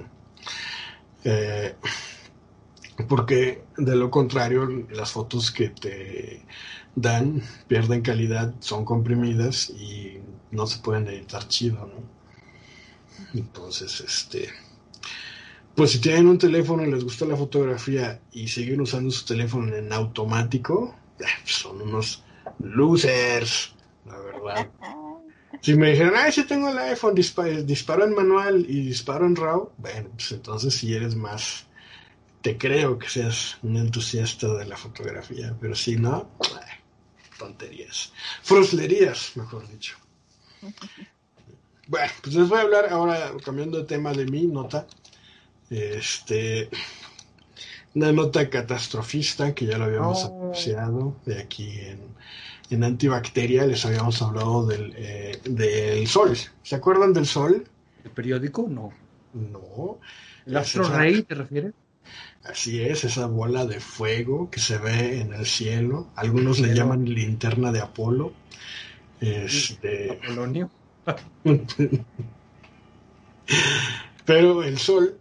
eh, porque de lo contrario, las fotos que te dan pierden calidad, son comprimidas y no se pueden editar chido, ¿no? Entonces, este, pues si tienen un teléfono y les gusta la fotografía y siguen usando su teléfono en automático, eh, son unos losers, la verdad. Si me dijeran, ay, si tengo el iPhone, disparo en manual y disparo en RAW, bueno, pues entonces si eres más, te creo que seas un entusiasta de la fotografía, pero si no, tonterías. Fruslerías, mejor dicho. Bueno, pues les voy a hablar ahora, cambiando de tema de mi nota, este, una nota catastrofista que ya lo habíamos oh. anunciado de aquí en, en, Antibacteria. Les habíamos hablado del, eh, del sol. ¿Se acuerdan del sol? ¿El periódico? No. No. ¿El astro rey te refieres? Así es, esa bola de fuego que se ve en el cielo. Algunos le llaman linterna de Apolo. Este. Apolonio. Pero el sol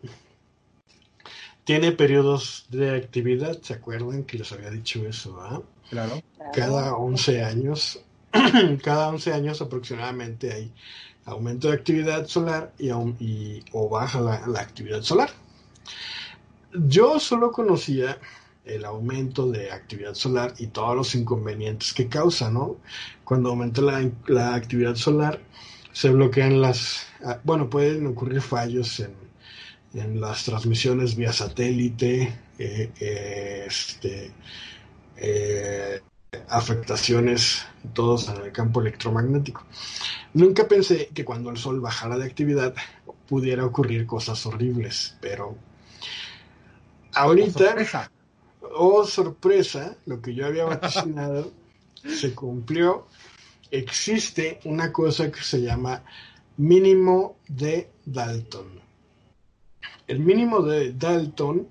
tiene periodos de actividad, ¿se acuerdan que les había dicho eso? Ah? Claro. Cada 11 años, cada 11 años aproximadamente hay aumento de actividad solar y, o baja la, actividad solar. Yo solo conocía el aumento de actividad solar y todos los inconvenientes que causa, ¿no? Cuando aumenta la, la actividad solar, se bloquean las, ah, bueno, pueden ocurrir fallos en en las transmisiones vía satélite, eh, eh, este, eh, afectaciones todos en el campo electromagnético. Nunca pensé que cuando el Sol bajara de actividad pudiera ocurrir cosas horribles, pero ahorita, oh sorpresa, lo que yo había vaticinado se cumplió. Existe una cosa que se llama mínimo de Dalton. El mínimo de Dalton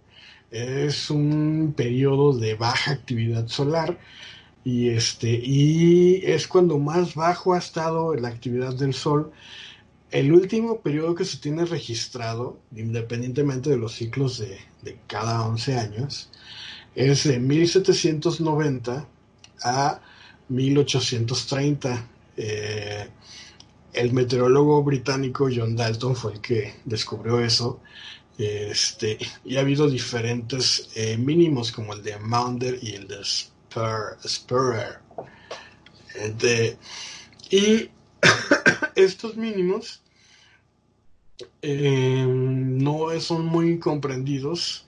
es un periodo de baja actividad solar y este y es cuando más bajo ha estado la actividad del sol. El último periodo que se tiene registrado, independientemente de los ciclos de, cada 11 años, es de 1790 a 1830. Eh, el meteorólogo británico John Dalton fue el que descubrió eso este, y ha habido diferentes eh, mínimos como el de Maunder y el de Spur, y estos mínimos eh, no son muy comprendidos,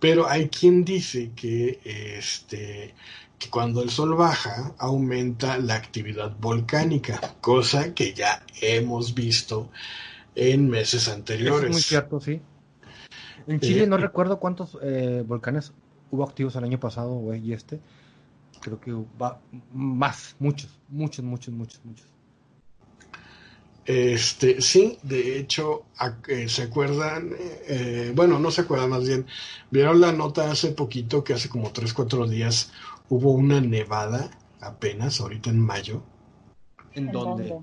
Pero hay quien dice que, este, que cuando el sol baja aumenta la actividad volcánica, cosa que ya hemos visto en meses anteriores. es muy cierto, sí. En Chile no recuerdo cuántos eh, volcanes hubo activos el año pasado, güey, y este. Creo que va más, muchos, muchos, muchos, muchos, muchos. Este, sí, de hecho, ¿se acuerdan? Eh, bueno, no se acuerdan más bien. ¿Vieron la nota hace poquito que hace como 3, 4 días hubo una nevada apenas, ahorita en mayo? ¿En, dónde?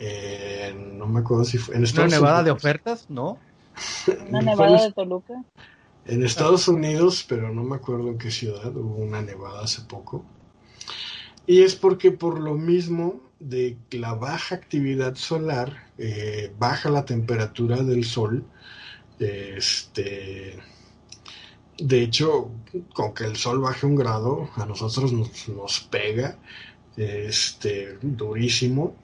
Eh, no me acuerdo si fue. En ¿Una nevada de ofertas? ¿No? ¿Una nevada de Toluca? En Estados Unidos, pero no me acuerdo en qué ciudad, hubo una nevada hace poco. Y es porque por lo mismo de la baja actividad solar, eh, baja la temperatura del sol, este, de hecho, con que el sol baje un grado, a nosotros nos, nos pega este, durísimo.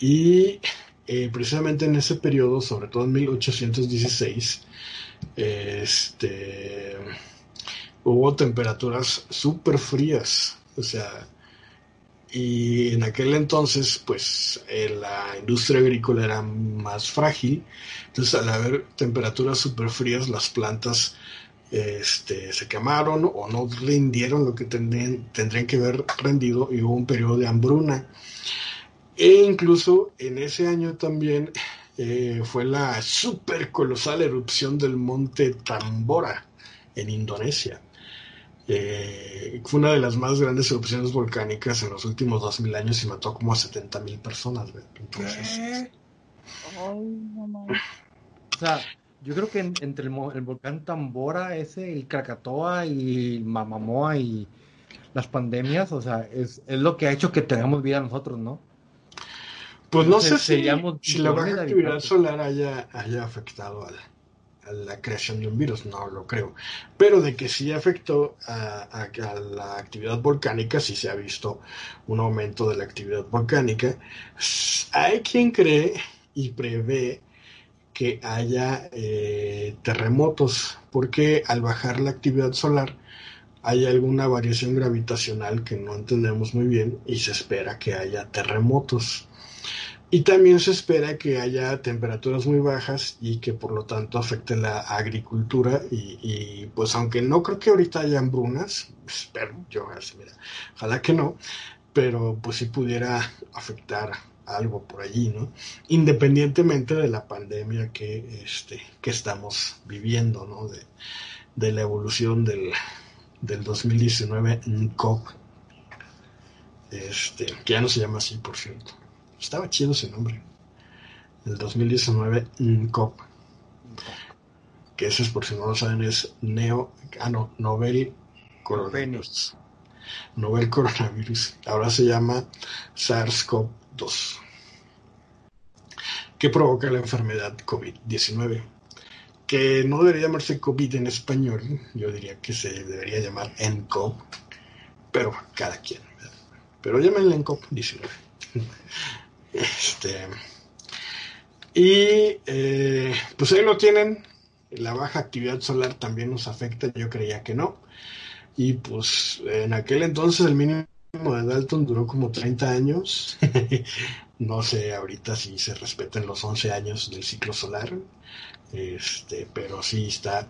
Y eh, precisamente en ese periodo, sobre todo en 1816, este, hubo temperaturas súper frías. O sea, y en aquel entonces, pues eh, la industria agrícola era más frágil. Entonces, al haber temperaturas súper frías, las plantas este, se quemaron o no rindieron lo que tendrían, tendrían que haber rendido y hubo un periodo de hambruna. E incluso en ese año también eh, fue la super colosal erupción del monte Tambora en Indonesia. Eh, fue una de las más grandes erupciones volcánicas en los últimos 2000 años y mató como a 70.000 personas. Entonces, o sea, yo creo que entre el, volcán Tambora, ese, el Krakatoa y Mamamoa y las pandemias, o sea, es, es lo que ha hecho que tengamos vida nosotros, ¿no? Pues no sé si, la baja actividad solar haya, haya afectado a la, creación de un virus, no lo creo. Pero de que sí afectó a, la actividad volcánica, sí se ha visto un aumento de la actividad volcánica. Hay quien cree y prevé que haya eh, terremotos, porque al bajar la actividad solar hay alguna variación gravitacional que no entendemos muy bien y se espera que haya terremotos. Y también se espera que haya temperaturas muy bajas y que por lo tanto afecte la agricultura y, pues aunque no creo que ahorita haya hambrunas, espero yo, mira, ojalá que no, pero pues si pudiera afectar algo por allí, ¿no? Independientemente de la pandemia que, este, que estamos viviendo, ¿no? De, de la evolución del, del 2019 NCOP, este, que ya no se llama así, por cierto. Estaba chido ese nombre. El 2019 NCOP. Que ese es por si no lo saben, es Neo. Ah, no, Novel Coronavirus. Novel Coronavirus. Ahora se llama SARS-CoV-2. Que provoca la enfermedad COVID-19. Que no debería llamarse COVID en español. Yo diría que se debería llamar NCOP. Pero cada quien. Pero llámenle NCOP 19. Este, y eh, pues ahí lo tienen. La baja actividad solar también nos afecta. Yo creía que no. Y pues en aquel entonces el mínimo de Dalton duró como 30 años. no sé ahorita si se respeten los 11 años del ciclo solar. Este, pero sí está.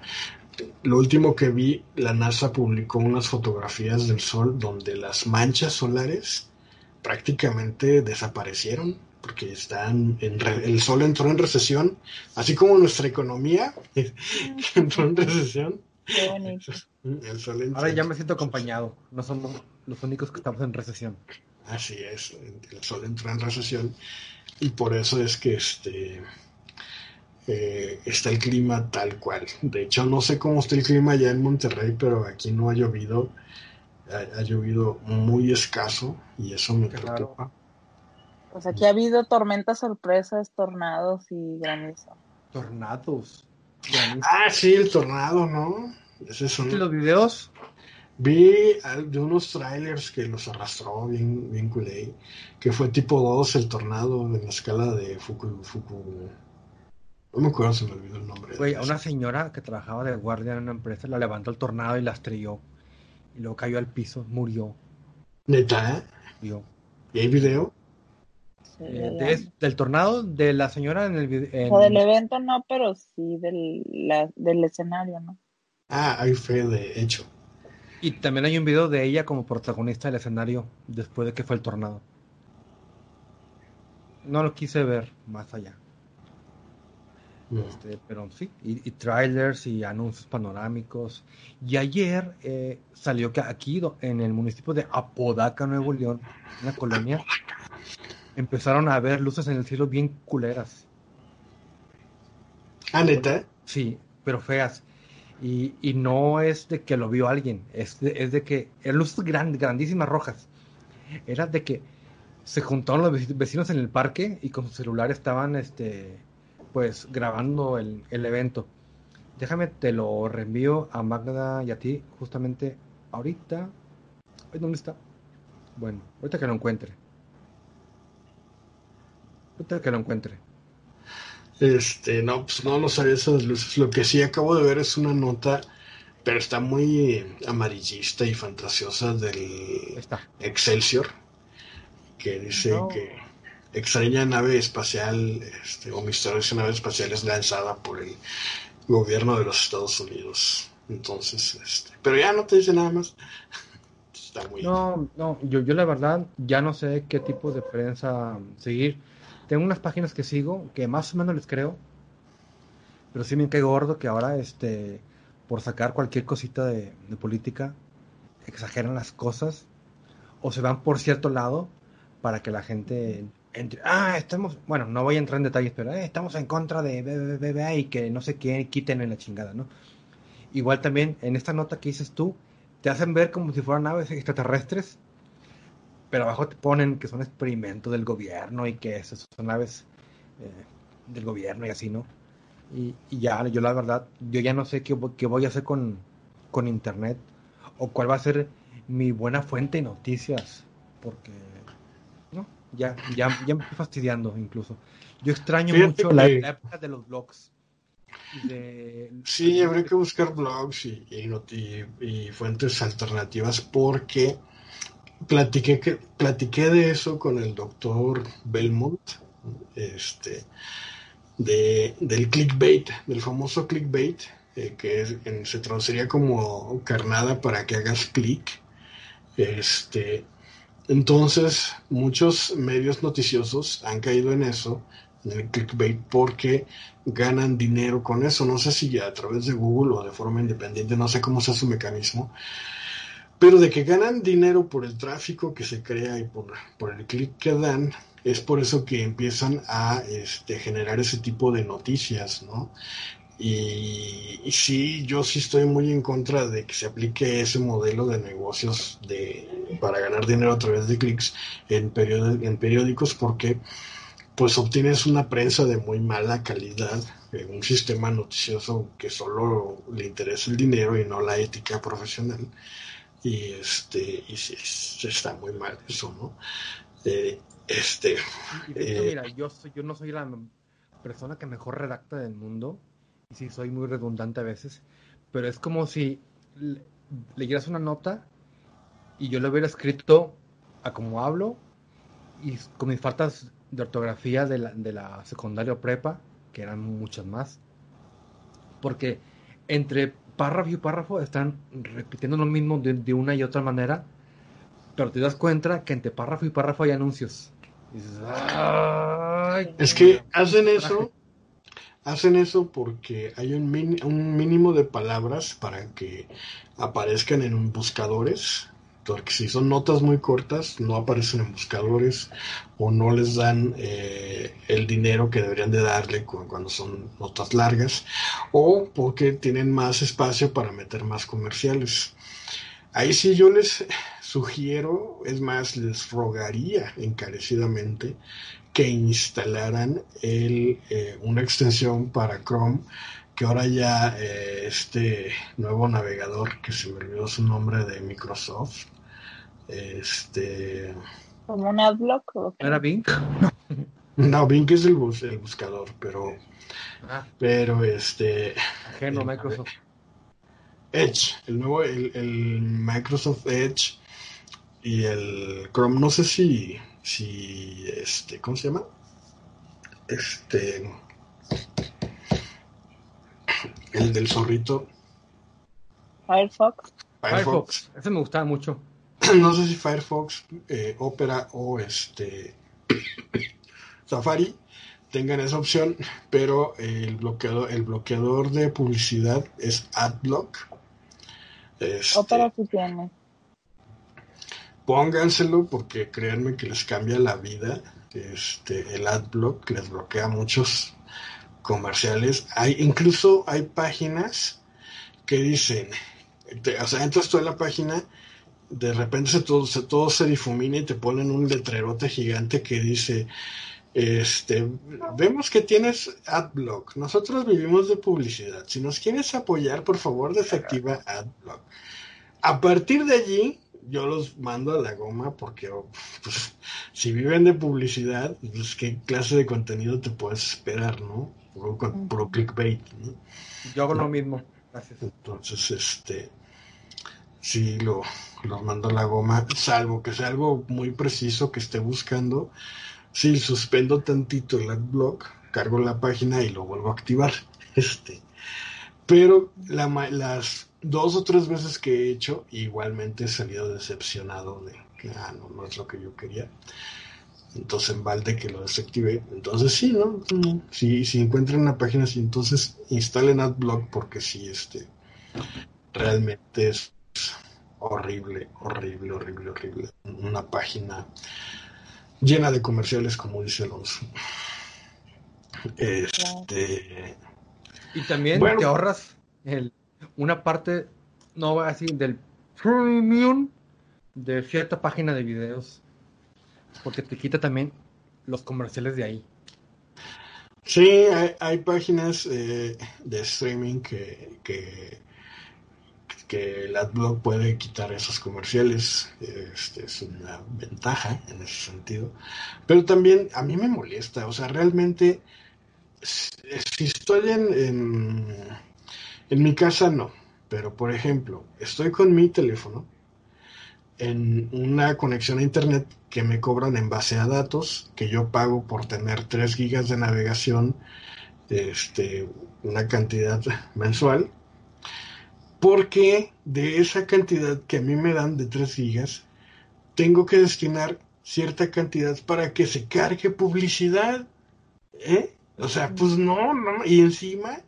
Lo último que vi, la NASA publicó unas fotografías del Sol donde las manchas solares prácticamente desaparecieron porque están en el sol entró en recesión, así como nuestra economía entró en recesión. Ahora ya me siento acompañado, no somos los únicos que estamos en recesión. Así es, el sol entró en recesión y por eso es que este eh, está el clima tal cual. De hecho, no sé cómo está el clima allá en Monterrey, pero aquí no ha llovido ha, llovido muy escaso y eso me preocupa. Pues aquí ha habido tormentas sorpresas, tornados y granizo. Tornados. Ah, sí, el tornado, ¿no? Ese son... los videos? Vi de unos trailers que los arrastró bien, bien que fue tipo 2 el tornado en la escala de Fuku, Fuku No me acuerdo, se me olvidó el nombre. Güey, a una señora que trabajaba de guardia en una empresa la levantó el tornado y la estrelló. Y luego cayó al piso, murió. ¿Neta? Murió. ¿Y hay video? Sí, Eh, de del tornado de la señora en el video. o sea, del evento no, pero sí del, la- del escenario, ¿no? Ah, hay fe de hecho. Y también hay un video de ella como protagonista del escenario después de que fue el tornado. No lo quise ver más allá. Este, pero sí, y, y trailers y anuncios panorámicos. Y ayer eh, salió que aquí en el municipio de Apodaca, Nuevo León, una colonia, empezaron a ver luces en el cielo bien culeras. Ah, neta. Sí, pero feas. Y, y no es de que lo vio alguien, es de, es de que eran luces grandes, grandísimas rojas. Era de que se juntaron los veci- vecinos en el parque y con su celular estaban este pues grabando el, el evento. Déjame, te lo reenvío a Magda y a ti justamente ahorita. Ay, ¿Dónde está? Bueno, ahorita que lo encuentre. Ahorita que lo encuentre. Este, no, pues no, no sabía esas luces. Lo que sí acabo de ver es una nota, pero está muy amarillista y fantasiosa del. Excelsior, que dice No. que extraña nave espacial, este, o misteriosa nave espacial es lanzada por el gobierno de los Estados Unidos. Entonces, este, pero ya no te dice nada más. Está muy... No, no, yo, yo la verdad ya no sé qué tipo de prensa seguir. Tengo unas páginas que sigo que más o menos les creo, pero sí me cae gordo que ahora, este, por sacar cualquier cosita de, de política, exageran las cosas o se van por cierto lado para que la gente entre. Ah, estamos, bueno, no voy a entrar en detalles, pero eh, estamos en contra de BBBA y que no sé qué quiten en la chingada, ¿no? Igual también en esta nota que dices tú, te hacen ver como si fueran naves extraterrestres, pero abajo te ponen que son experimentos del gobierno y que esas son naves eh, del gobierno y así, ¿no? Y, y ya, yo la verdad, yo ya no sé qué, qué voy a hacer con, con internet o cuál va a ser mi buena fuente de noticias, porque, ya, ya, ya me estoy fastidiando incluso. Yo extraño Fíjate mucho la, que- la época de los blogs. de- Sí, habría que buscar blogs y, y not- y- y fuentes alternativas porque platiqué, que, platiqué de eso con el doctor Belmont, este, de, del clickbait, del famoso clickbait, eh, que es- en- se traduciría como carnada para que hagas clic. Este, entonces, muchos medios noticiosos han caído en eso, en el clickbait, porque ganan dinero con eso. No sé si a través de Google o de forma independiente, no sé cómo sea su mecanismo, pero de que ganan dinero por el tráfico que se crea y por, por el clic que dan, es por eso que empiezan a este, generar ese tipo de noticias, ¿no? Y, y sí, yo sí estoy muy en contra de que se aplique ese modelo de negocios de, para ganar dinero a través de clics en, en periódicos porque pues obtienes una prensa de muy mala calidad, eh, un sistema noticioso que solo le interesa el dinero y no la ética profesional. Y este, y sí, es- está muy mal eso, ¿no? Eh, este, Y Eh, mira, yo, soy, yo no soy la persona que mejor redacta del mundo, y sí soy muy redundante a veces, pero es como si le- leyeras una nota y yo le hubiera escrito a como hablo y con mis faltas de ortografía de la, de la secundaria o prepa, que eran muchas más, porque entre párrafo y párrafo están repitiendo lo mismo de, de una y otra manera, pero te das cuenta que entre párrafo y párrafo hay anuncios. Y dices, "Ay, es que hacen eso, hacen eso porque hay un, mínimo de palabras para que aparezcan en buscadores. Porque si son notas muy cortas, no aparecen en buscadores o no les dan eh, el dinero que deberían de darle cu- cuando son notas largas o porque tienen más espacio para meter más comerciales. Ahí sí yo les sugiero, es más, les rogaría encarecidamente que instalaran el, eh, una extensión para Chrome, que ahora ya eh, este nuevo navegador, que se me olvidó su nombre de Microsoft, este, Como un adblock. ¿o qué? ¿No era Bing? No, Bing es el, bus, el buscador, pero. Ah, Pero este. ajeno Microsoft. Edge, el nuevo, el, el Microsoft Edge y el Chrome, no sé si, si, este, ¿cómo se llama? Este, el del zorrito, Firefox. Firefox, Firefox. Ese me gustaba mucho. no sé si Firefox, eh, Opera o este, Safari tengan esa opción, pero el bloqueador, el bloqueador de publicidad es AdBlock. Este, Opera sí tiene. Pónganselo porque créanme que les cambia la vida. Este, el adblock les bloquea muchos comerciales. Hay, incluso hay páginas que dicen, o sea, entras tú en la página, de repente se todo, se, todo se difumina y te ponen un letrerote gigante que dice, este, vemos que tienes adblock. Nosotros vivimos de publicidad. Si nos quieres apoyar, por favor, desactiva adblock. A partir de allí, yo los mando a la goma porque oh, pues, si viven de publicidad, pues qué clase de contenido te puedes esperar, ¿no? Puro, puro clickbait, ¿no? Yo hago lo mismo. Gracias. Entonces, este, sí, lo, lo mando a la goma, salvo que sea algo muy preciso que esté buscando. Sí, suspendo tantito el adblock, cargo la página y lo vuelvo a activar. Este, pero la, ma- las dos o tres veces que he hecho, igualmente he salido decepcionado de que ah, no, no es lo que yo quería. Entonces en balde que lo desactive. Entonces sí, ¿no? Si, si encuentran una página así, entonces instalen AdBlock porque sí, este, realmente es horrible, horrible, horrible, horrible. Una página llena de comerciales, como dice Alonso. Este, Y también Bueno. te ahorras el, una parte, no voy a decir, del premium de cierta página de videos. Porque te quita también los comerciales de ahí. Sí, hay, páginas eh, de streaming que, que, que el AdBlock puede quitar esos comerciales. Este es una ventaja en ese sentido. Pero también a mí me molesta. O sea, realmente, si estoy en, en mi casa, no. Pero, por ejemplo, estoy con mi teléfono en una conexión a internet que me cobran en base a datos, que yo pago por tener 3 gigas de navegación, este, una cantidad mensual, porque de esa cantidad que a mí me dan de 3 gigas, tengo que destinar cierta cantidad para que se cargue publicidad. ¿eh? O sea, pues no, no, y encima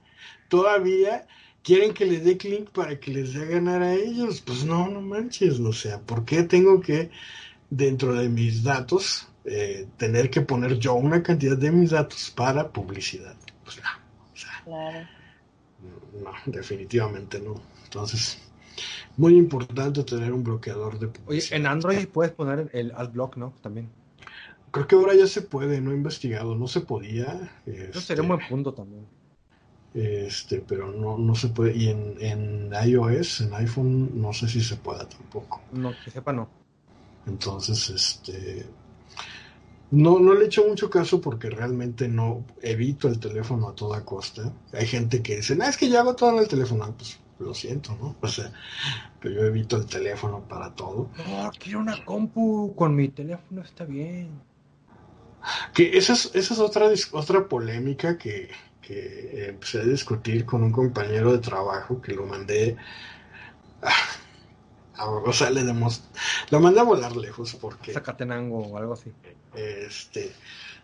todavía quieren que les dé clic para que les dé a ganar a ellos. Pues no, no manches, o sea, ¿por qué tengo que, dentro de mis datos, eh, tener que poner yo una cantidad de mis datos para publicidad? Pues no, o sea, Claro. no, definitivamente no. Entonces, muy importante tener un bloqueador de Oye, publicidad. en Android puedes poner el adblock, ¿no? También. Creo que ahora ya se puede, no he investigado, no se podía. Eso este, sería un buen punto también. Este, pero no, no se puede. Y en, en iOS, en iPhone, no sé si se pueda tampoco. No, que sepa, no. Entonces, este. No, no le echo mucho caso porque realmente no evito el teléfono a toda costa. Hay gente que dice, no, es que yo hago todo en el teléfono. Ah, Pues lo siento, ¿no? O sea, pero yo evito el teléfono para todo. No, quiero una compu. Con mi teléfono está bien. Que esa es, esa es otra, otra polémica que, que empecé a discutir con un compañero de trabajo que lo mandé. a- a- o sea, le demos, lo mandé a volar lejos porque Zacatenango o algo así. este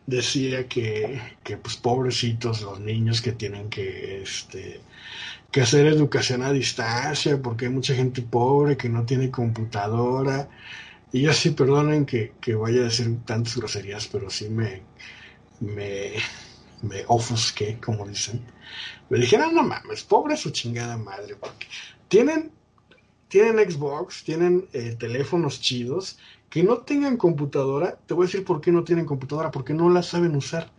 decía que, que pues pobrecitos los niños que tienen que este que hacer educación a distancia porque hay mucha gente pobre que no tiene computadora y yo sí perdonen que, que vaya a decir tantas groserías pero sí me me, me ofusqué como dicen. Me dijeron no mames pobre su chingada madre porque tienen tienen Xbox tienen eh, teléfonos chidos que no tengan computadora, te voy a decir por qué no tienen computadora, porque no la saben usar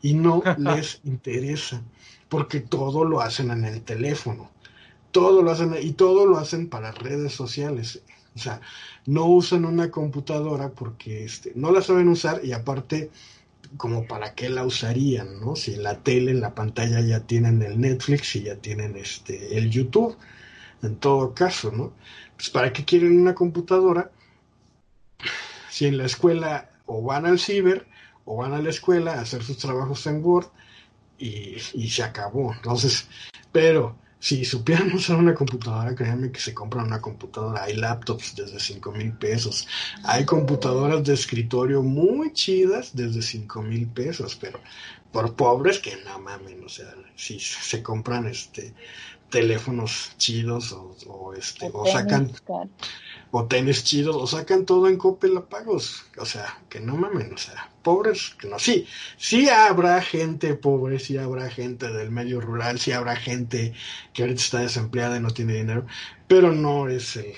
y no les interesa, porque todo lo hacen en el teléfono, todo lo hacen y todo lo hacen para redes sociales, o sea, no usan una computadora porque este, no la saben usar y aparte como para qué la usarían, ¿no? Si en la tele, en la pantalla ya tienen el Netflix y ya tienen este el YouTube, en todo caso, ¿no? Pues para qué quieren una computadora si en la escuela o van al ciber o van a la escuela a hacer sus trabajos en Word y, y se acabó. Entonces, pero si supieran usar una computadora, créanme que se compran una computadora. Hay laptops desde 5 mil pesos. Hay computadoras de escritorio muy chidas desde 5 mil pesos, pero por pobres que no mamen, o sea, si se compran este teléfonos chidos o, este o sacan o tenis chidos o sacan todo en Coppel pagos o sea que no mamen o sea pobres no sí sí habrá gente pobre sí habrá gente del medio rural sí habrá gente que ahorita está desempleada y no tiene dinero pero no es el,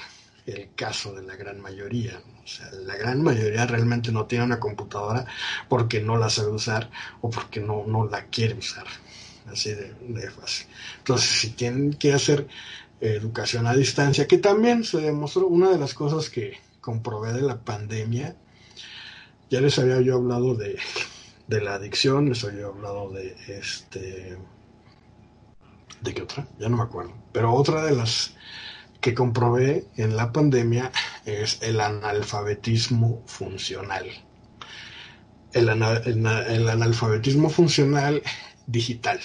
el caso de la gran mayoría o sea la gran mayoría realmente no tiene una computadora porque no la sabe usar o porque no no la quiere usar así de, fácil. Entonces, si tienen que hacer educación a distancia, que también se demostró una de las cosas que comprobé de la pandemia, ya les había yo hablado de, de la adicción, les había hablado de este... ¿De qué otra? Ya no me acuerdo. Pero otra de las que comprobé en la pandemia es el analfabetismo funcional. El, el, analfabetismo funcional digital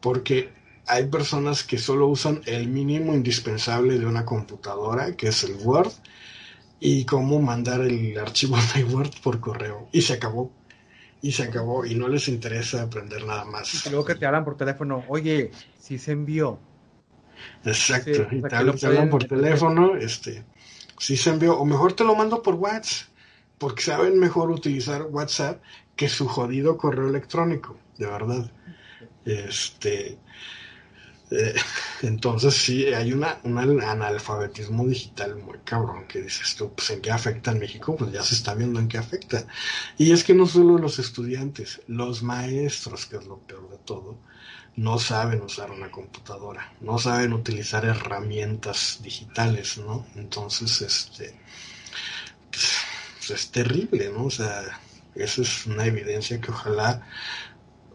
porque hay personas que solo usan el mínimo indispensable de una computadora, que es el Word, y cómo mandar el archivo de Word por correo. Y se acabó. Y se acabó. Y no les interesa aprender nada más. Y luego que te hablan por teléfono, oye, si se envió. Exacto. y te, hablan, por teléfono, este, si se envió. O mejor te lo mando por WhatsApp. Porque saben mejor utilizar WhatsApp que su jodido correo electrónico. De verdad. Este, eh, entonces sí, hay una, un analfabetismo digital muy cabrón que dices tú, pues en qué afecta en México, pues ya se está viendo en qué afecta. Y es que no solo los estudiantes, los maestros, que es lo peor de todo, no saben usar una computadora, no saben utilizar herramientas digitales, ¿no? Entonces, este, pues, es terrible, ¿no? O sea, eso es una evidencia que ojalá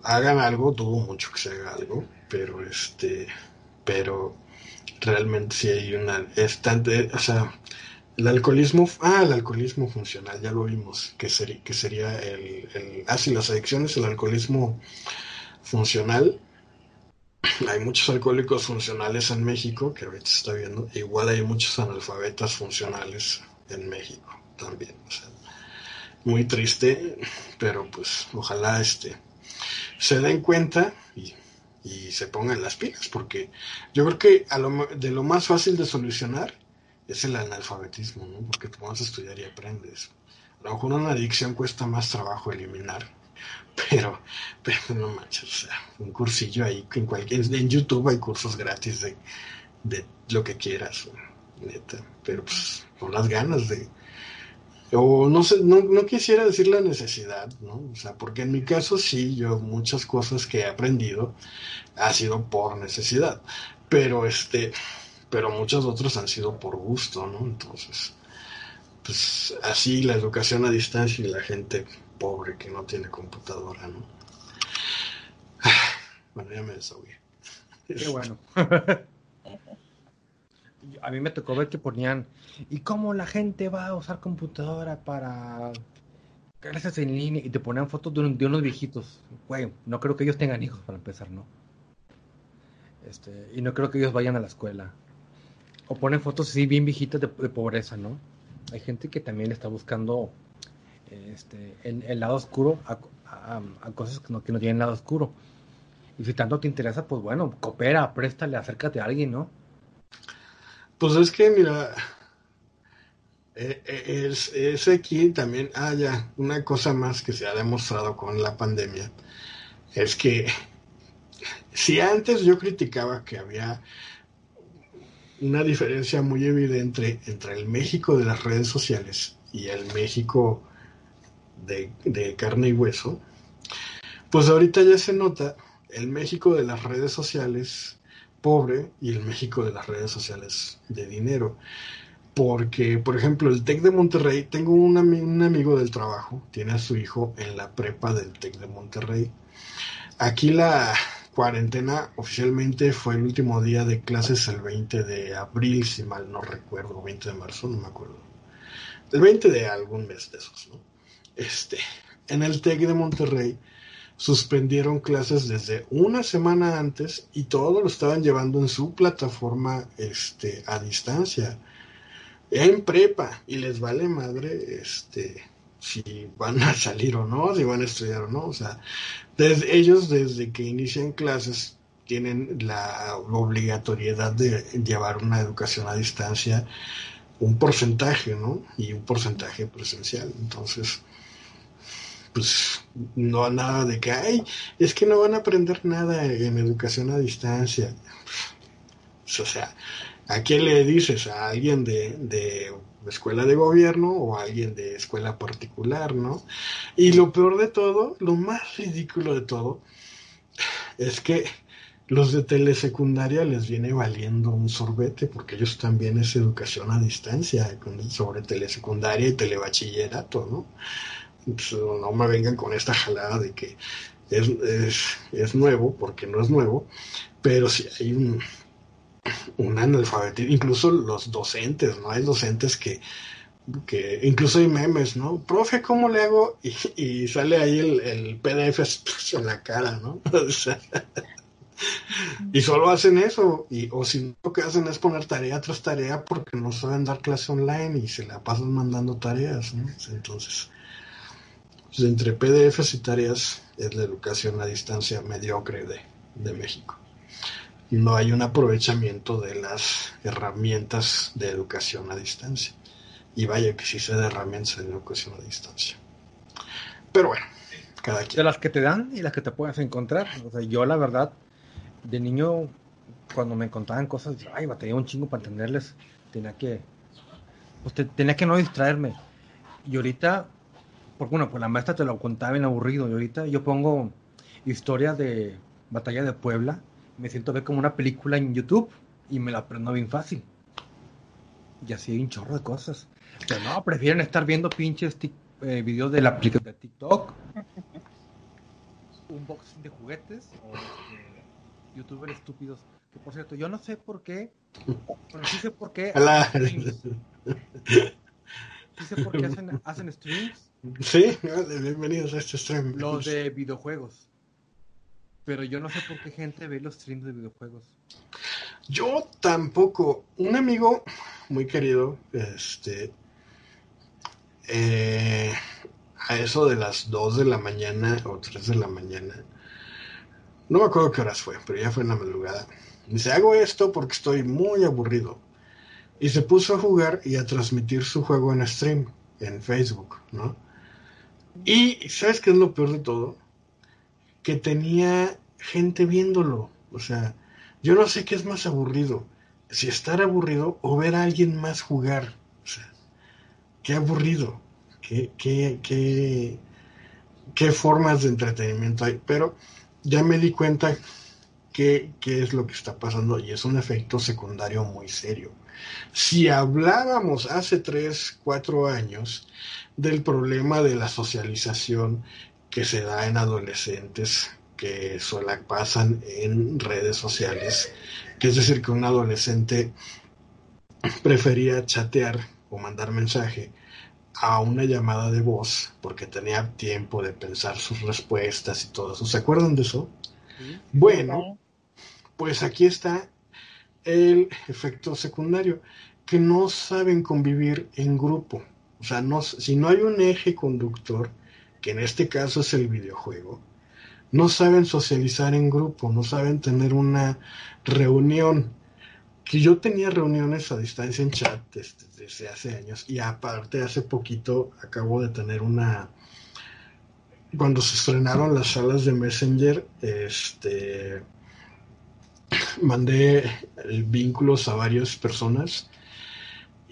hagan algo, dudo mucho que se haga algo, pero este, pero realmente sí hay una, estante, o sea, el alcoholismo, ah, el alcoholismo funcional, ya lo vimos, que sería, que sería el, ah, sí, las adicciones, el alcoholismo funcional. Hay muchos alcohólicos funcionales en México, que ahorita se está viendo, igual hay muchos analfabetas funcionales en México también, o sea, muy triste, pero pues ojalá este se den cuenta se pongan las pilas, porque yo creo que a lo, de lo más fácil de solucionar es el analfabetismo, ¿no? Porque tú vas a estudiar y aprendes. A lo mejor una adicción cuesta más trabajo eliminar, pero, pero no manches, o sea, un cursillo ahí, en cualquier, en YouTube hay cursos gratis de, de lo que quieras, neta, pero pues con las ganas de, o no sé, no, no, quisiera decir la necesidad, ¿no? O sea, porque en mi caso sí, yo muchas cosas que he aprendido ha sido por necesidad, pero este, pero muchos otros han sido por gusto, ¿no? Entonces, pues así la educación a distancia y la gente pobre que no tiene computadora, ¿no? Bueno, ya me desahogué. Qué bueno. a mí me tocó ver que ponían, ¿y cómo la gente va a usar computadora para clases en línea? Y te ponían fotos de, unos viejitos. Güey, no creo que ellos tengan hijos para empezar, ¿no? Este, y no creo que ellos vayan a la escuela. O ponen fotos así bien viejitas de, pobreza, ¿no? Hay gente que también está buscando este, el, lado oscuro a, cosas que no tienen lado oscuro. Y si tanto te interesa, pues bueno, coopera, préstale, acércate a alguien, ¿no? Pues es que, mira, eh, eh, es, aquí también, ah, ya, una cosa más que se ha demostrado con la pandemia, es que si antes yo criticaba que había una diferencia muy evidente entre el México de las redes sociales y el México de carne y hueso, pues ahorita ya se nota el México de las redes sociales pobre y el México de las redes sociales de dinero. Porque, por ejemplo, el TEC de Monterrey, tengo un, un amigo del trabajo, tiene a su hijo en la prepa del TEC de Monterrey. Aquí la cuarentena oficialmente fue el último día de clases el 20 de abril, si mal no recuerdo, 20 de marzo, no me acuerdo. El 20 de algún mes de esos, ¿no? Este, en el TEC de Monterrey suspendieron clases desde una semana antes y todo lo estaban llevando en su plataforma este, a distancia en prepa y les vale madre este si van a salir o no, si van a estudiar o no, o sea, desde, ellos desde que inician clases tienen la obligatoriedad de llevar una educación a distancia, un porcentaje, ¿no? Y un porcentaje presencial. Entonces, pues no nada de que, ay, es que no van a aprender nada en educación a distancia. O sea, ¿A quién le dices? ¿A alguien de, de escuela de gobierno o a alguien de escuela particular, no? Y lo peor de todo, lo más ridículo de todo, es que los de telesecundaria les viene valiendo un sorbete porque ellos también es educación a distancia sobre telesecundaria y telebachillerato, ¿no? No me vengan con esta jalada de que es, es, es nuevo, porque no es nuevo, pero si hay un, un analfabetismo, incluso los docentes, ¿no? Hay docentes que, que incluso hay memes, ¿no? Profe, ¿cómo le hago? Y, sale ahí el, el, PDF en la cara, ¿no? y solo hacen eso, y, o si lo que hacen es poner tarea tras tarea porque no saben dar clase online y se la pasan mandando tareas, ¿no? Entonces, pues, entre PDFs y tareas es la educación a distancia mediocre de, de México no hay un aprovechamiento de las herramientas de educación a distancia. Y vaya que sí se de herramientas de educación a distancia. Pero bueno, cada quien. De las que te dan y las que te puedes encontrar. O sea, yo la verdad, de niño, cuando me contaban cosas, ay, batallaba un chingo para entenderles. Tenía que, pues tenía que no distraerme. Y ahorita, porque bueno, pues la maestra te lo contaba bien aburrido. Y ahorita yo pongo historia de Batalla de Puebla me siento ver como una película en YouTube y me la aprendo bien fácil. Y así hay un chorro de cosas. Pero no, prefieren estar viendo pinches eh, videos de la aplicación de TikTok, unboxing de juguetes o youtubers estúpidos. Que por cierto, yo no sé por qué, pero sí sé por qué. Sí sé por qué hacen, hacen streams. Sí, bienvenidos a este stream. Los de videojuegos. Pero yo no sé por qué gente ve los streams de videojuegos. Yo tampoco. Un amigo muy querido, este, eh, a eso de las 2 de la mañana o 3 de la mañana, no me acuerdo qué horas fue, pero ya fue en la madrugada. Dice, hago esto porque estoy muy aburrido. Y se puso a jugar y a transmitir su juego en stream, en Facebook, ¿no? Y ¿sabes qué es lo peor de todo? que tenía gente viéndolo. O sea, yo no sé qué es más aburrido, si estar aburrido o ver a alguien más jugar. O sea, qué aburrido, qué, qué, qué, formas de entretenimiento hay. Pero ya me di cuenta qué, qué es lo que está pasando y es un efecto secundario muy serio. Si hablábamos hace tres, cuatro años del problema de la socialización que se da en adolescentes que suelen pasan en redes sociales, que es decir, que un adolescente prefería chatear o mandar mensaje a una llamada de voz porque tenía tiempo de pensar sus respuestas y todo eso. ¿Se acuerdan de eso? Bueno, pues aquí está el efecto secundario, que no saben convivir en grupo. O sea, no, si no hay un eje conductor, que en este caso es el videojuego, no saben socializar en grupo, no saben tener una reunión. Que yo tenía reuniones a distancia en chat desde, hace años y aparte hace poquito acabo de tener una cuando se estrenaron las salas de Messenger, este mandé vínculos a varias personas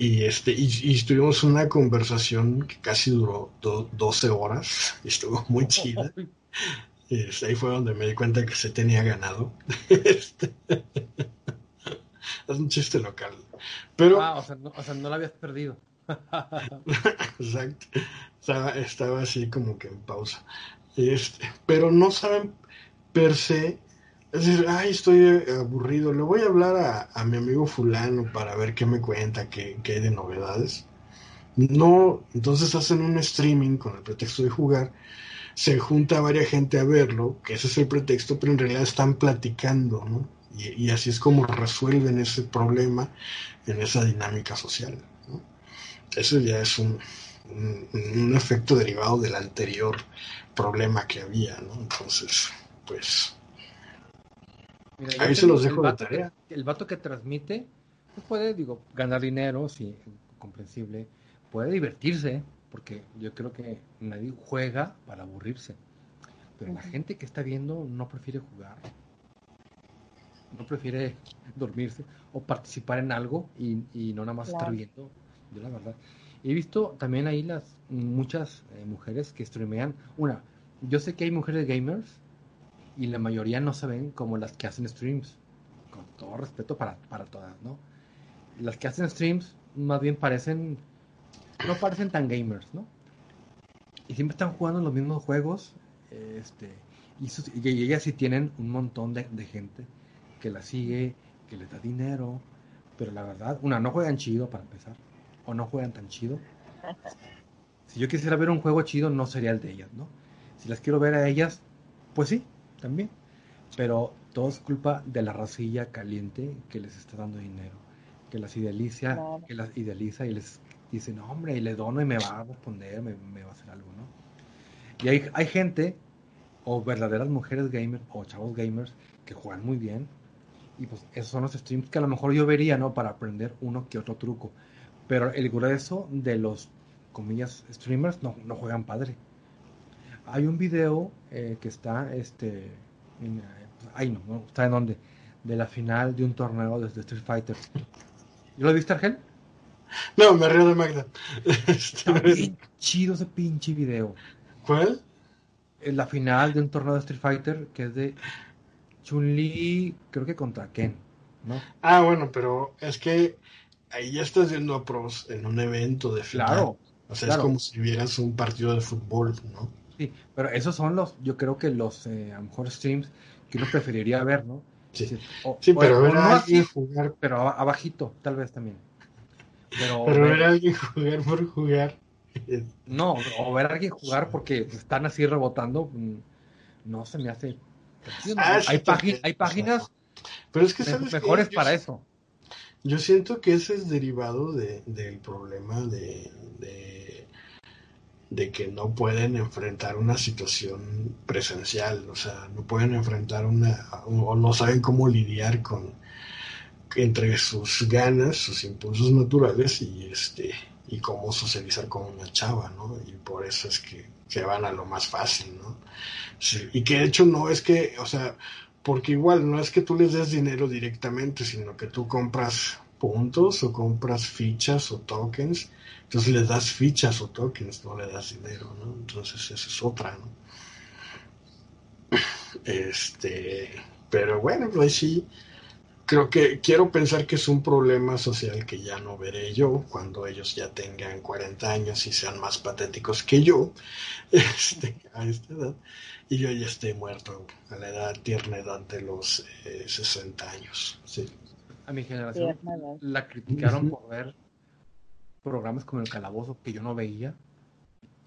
y, este, y, tuvimos una conversación que casi duró 12 horas. Y estuvo muy chida. Y este, ahí fue donde me di cuenta que se tenía ganado. Este, es un chiste local. Pero, Ah, o sea, no, o sea, no la habías perdido. exacto, estaba, estaba así como que en pausa. Este, pero no saben per se, es decir, ay, estoy aburrido, le voy a hablar a, a mi amigo fulano para ver qué me cuenta, qué, qué hay de novedades. No, entonces hacen un streaming con el pretexto de jugar, se junta varias gente a verlo, que ese es el pretexto, pero en realidad están platicando, ¿no? Y, y así es como resuelven ese problema en esa dinámica social, ¿no? Eso ya es un, un, un efecto derivado del anterior problema que había, ¿no? Entonces, pues, Mira, Ahí se los dejo el de vato tarea. que- el vato que transmite pues puede, digo, ganar dinero, sí, comprensible. Puede divertirse, porque yo creo que nadie juega para aburrirse. Pero la gente que está viendo no prefiere jugar. No prefiere dormirse o participar en algo y, y no nada más estar viendo. Yo la verdad. He visto también ahí las muchas eh, mujeres que streamean. Una, yo sé que hay mujeres gamers y la mayoría no se ven como las que hacen streams. Con todo respeto para, para todas, ¿no? Las que hacen streams más bien parecen, no parecen tan gamers, ¿no? Y siempre están jugando los mismos juegos. Este, y, sus- y ellas sí tienen un montón de, de gente que las sigue, que les da dinero. Pero la verdad, una, no juegan chido para empezar. O no juegan tan chido. Si yo quisiera ver un juego chido, no sería el de ellas, ¿no? Si las quiero ver a ellas, pues sí, también. Pero todo es culpa de la racilla caliente que les está dando dinero. Que las idealiza, Claro. que las idealiza y les dice, no, hombre, y le dono y me va a responder, me, me va a hacer algo, ¿no? Y hay, hay gente, o verdaderas mujeres gamers, o chavos gamers, que juegan muy bien. Y pues esos son los streams que a lo mejor yo vería, ¿no? Para aprender uno que otro truco. Pero el grueso de los, comillas, streamers no, no juegan padre. Hay un video eh, que está, este, en, eh, ahí no, no, está en donde, de la final de un torneo de, de Street Fighter. ¿Y lo viste, Argel? no, me río de Magda. Está Este, bien chido ese pinche video. ¿Cuál? En la final de un torneo de Street Fighter que es de Chun-Li, creo que contra Ken, ¿no? Ah, bueno, pero es que ahí ya estás viendo a pros en un evento de final. Claro, O sea, claro. es como si vieras un partido de fútbol, ¿no? Sí, pero esos son los, yo creo que los, eh, a lo mejor streams que uno preferiría ver, ¿no? Sí, o- sí pero o ver no a alguien así, jugar, pero aba- abajito, tal vez también. Pero, pero ver- a alguien jugar por jugar. no, o ver a alguien jugar porque están así rebotando, mm, no se me hace. Ah, sí, hay, págin- también, hay páginas Pero es que, ¿sabes mejores Yo para sí- eso. Yo siento que ese es derivado de, del problema de, de, de que no pueden enfrentar una situación presencial, o sea, no pueden enfrentar una, o no saben cómo lidiar con entre sus ganas, sus impulsos naturales y este y cómo socializar con una chava, ¿no? Y por eso es que se van a lo más fácil, ¿no? Sí, y que de hecho no es que, o sea, porque igual no es que tú les des dinero directamente, sino que tú compras puntos o compras fichas o tokens, entonces les das fichas o tokens, no le das dinero, ¿no? Entonces esa es otra, ¿no? Este, pero bueno, pues sí, creo que quiero pensar que es un problema social que ya no veré yo cuando ellos ya tengan 40 años y sean más patéticos que yo este, a esta edad y yo ya esté muerto a la edad tierna edad de los eh, 60 años. Sí. A mi generación la criticaron por ver programas como El Calabozo que yo no veía.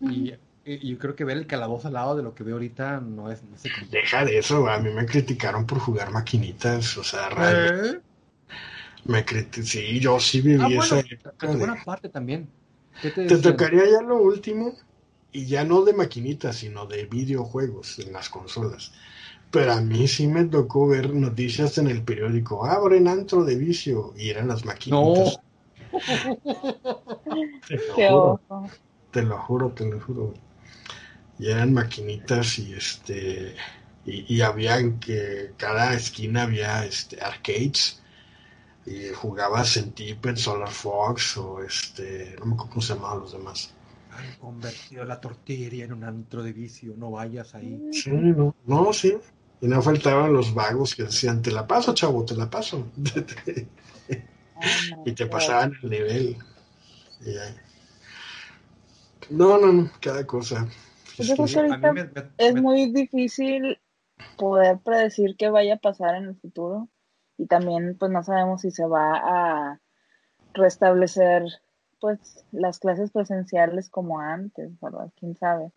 Y, y yo creo que ver El Calabozo al lado de lo que veo ahorita no es. No. Deja de eso, a mí me criticaron por jugar maquinitas, o sea, ¿Eh? me criti- sí, yo sí viví Ah, esa bueno, época pero de- buena parte también. ¿Qué te Te tocaría ya lo último, y ya no de maquinitas, sino de videojuegos en las consolas. Pero a mí sí me tocó ver noticias en el periódico, abren antro de vicio, y eran las maquinitas. Te lo Qué juro, ojo. te lo juro, te lo juro. Y eran maquinitas y este y, y había en que cada esquina había este arcades y jugabas en Tippet, Solar Fox o este, no me acuerdo cómo se llamaban los demás. Han convertido la tortillería en un antro de vicio. No vayas ahí. Sí, no, no, sí. Y no faltaban los vagos que decían, te la paso, chavo, te la paso. y te pasaban el nivel. No, no, no, cada cosa. Pues yo creo que ahorita es muy difícil poder predecir qué vaya a pasar en el futuro y también pues no sabemos si se va a restablecer pues las clases presenciales como antes, ¿verdad? ¿Quién sabe?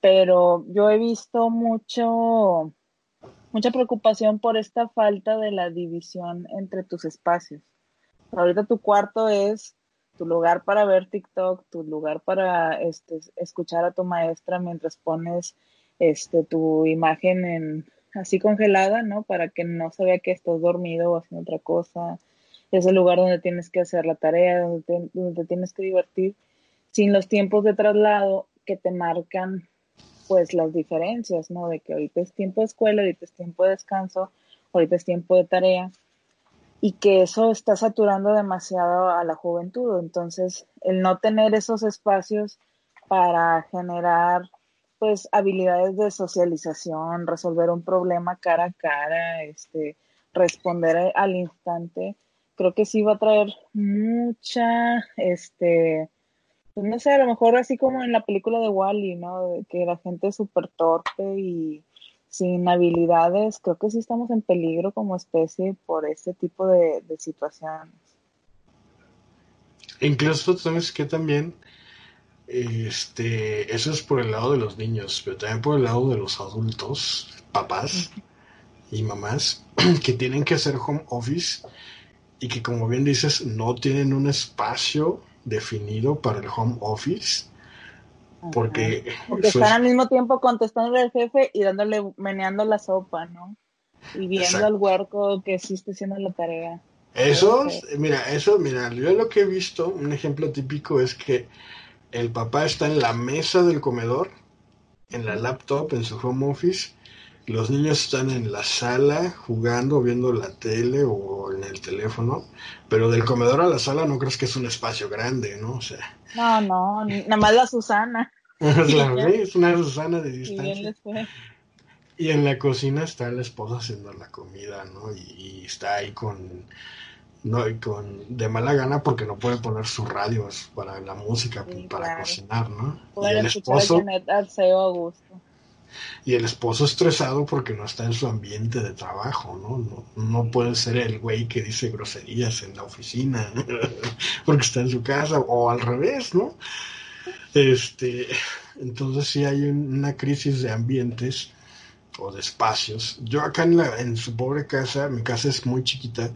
Pero yo he visto mucho mucha preocupación por esta falta de la división entre tus espacios. Ahorita tu cuarto es tu lugar para ver TikTok, tu lugar para este, escuchar a tu maestra mientras pones este, tu imagen en, así congelada, ¿no? Para que no se vea que estás dormido o haciendo otra cosa. Es el lugar donde tienes que hacer la tarea, donde te, donde te tienes que divertir, sin los tiempos de traslado que te marcan pues las diferencias, ¿no? De que ahorita es tiempo de escuela, ahorita es tiempo de descanso, ahorita es tiempo de tarea y que eso está saturando demasiado a la juventud. Entonces, el no tener esos espacios para generar pues habilidades de socialización, resolver un problema cara a cara, este, responder al instante, creo que sí va a traer mucha, este, pues no sé, a lo mejor así como en la película de Wally, ¿no? Que la gente es súper torpe y sin habilidades, creo que sí estamos en peligro como especie por este tipo de, de situaciones. Incluso, ¿sabes que también? Este, eso es por el lado de los niños, pero también por el lado de los adultos, papás y mamás, que tienen que hacer home office y que como bien dices, no tienen un espacio definido para el home office. Porque, porque están al mismo tiempo contestando al jefe y dándole, meneando la sopa, ¿no? Y viendo al huerco que sí está haciendo la tarea. Eso, mira, eso, mira, yo lo que he visto, un ejemplo típico es que el papá está en la mesa del comedor, en la laptop, en su home office. Los niños están en la sala jugando, viendo la tele o en el teléfono, pero del comedor a la sala no crees que es un espacio grande, ¿no? O sea. No, no, nada más la Susana. es una Susana de distancia. Y en la cocina está la esposa haciendo la comida, ¿no? y está ahí con no, y con de mala gana porque no puede poner sus radios para la música, para cocinar, ¿no? y el esposo y el esposo estresado porque no está en su ambiente de trabajo, ¿no? No, puede ser el güey que dice groserías en la oficina porque está en su casa o al revés, ¿no? Este, entonces sí hay una crisis de ambientes o de espacios. Yo acá en, la, en su pobre casa, mi casa es muy chiquita,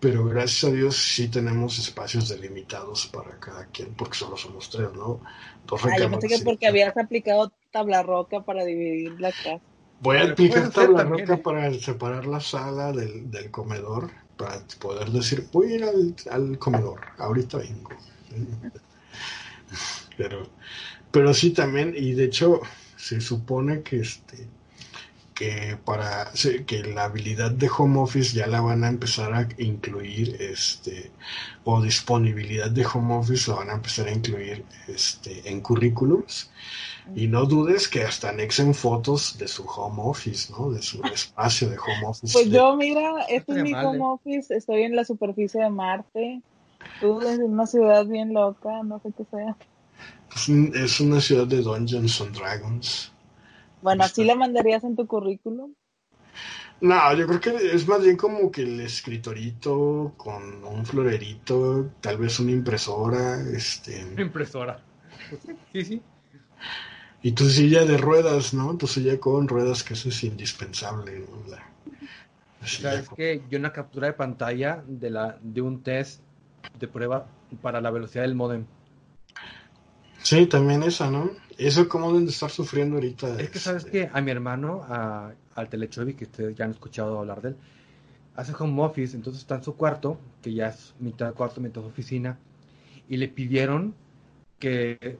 pero gracias a Dios sí tenemos espacios delimitados para cada quien, porque solo somos tres, ¿no? Dos ah, yo pensé que porque habías aplicado tabla roca para dividir la casa. Voy a aplicar tabla roca para separar la sala del, del, comedor, para poder decir, voy a ir al, al comedor, ahorita vengo. pero, pero sí también, y de hecho se supone que este que para que la habilidad de home office ya la van a empezar a incluir este o disponibilidad de home office la van a empezar a incluir este en currículums y no dudes que hasta anexen fotos de su home office, ¿no? De su espacio de home office. Pues yo, mira, este es mi home ¿eh? office, estoy en la superficie de Marte, tú en una ciudad bien loca, no sé qué sea. Es, una ciudad de Dungeons and Dragons. Bueno, ¿así la mandarías en tu currículum? No, yo creo que es más bien como que el escritorito con un florerito, tal vez una impresora, este... Una impresora. Sí, sí. Y tu silla de ruedas, ¿no? Tu silla con ruedas, que eso es indispensable, ¿no? Sabes que yo una captura de pantalla de la de un test de prueba para la velocidad del modem. Sí, también esa, ¿no? Eso cómo deben de estar sufriendo ahorita. Es que sabes que a mi hermano, al Telechovi, que ustedes ya han escuchado hablar de él, hace home office, entonces está en su cuarto, que ya es mitad cuarto, mitad oficina, y le pidieron que,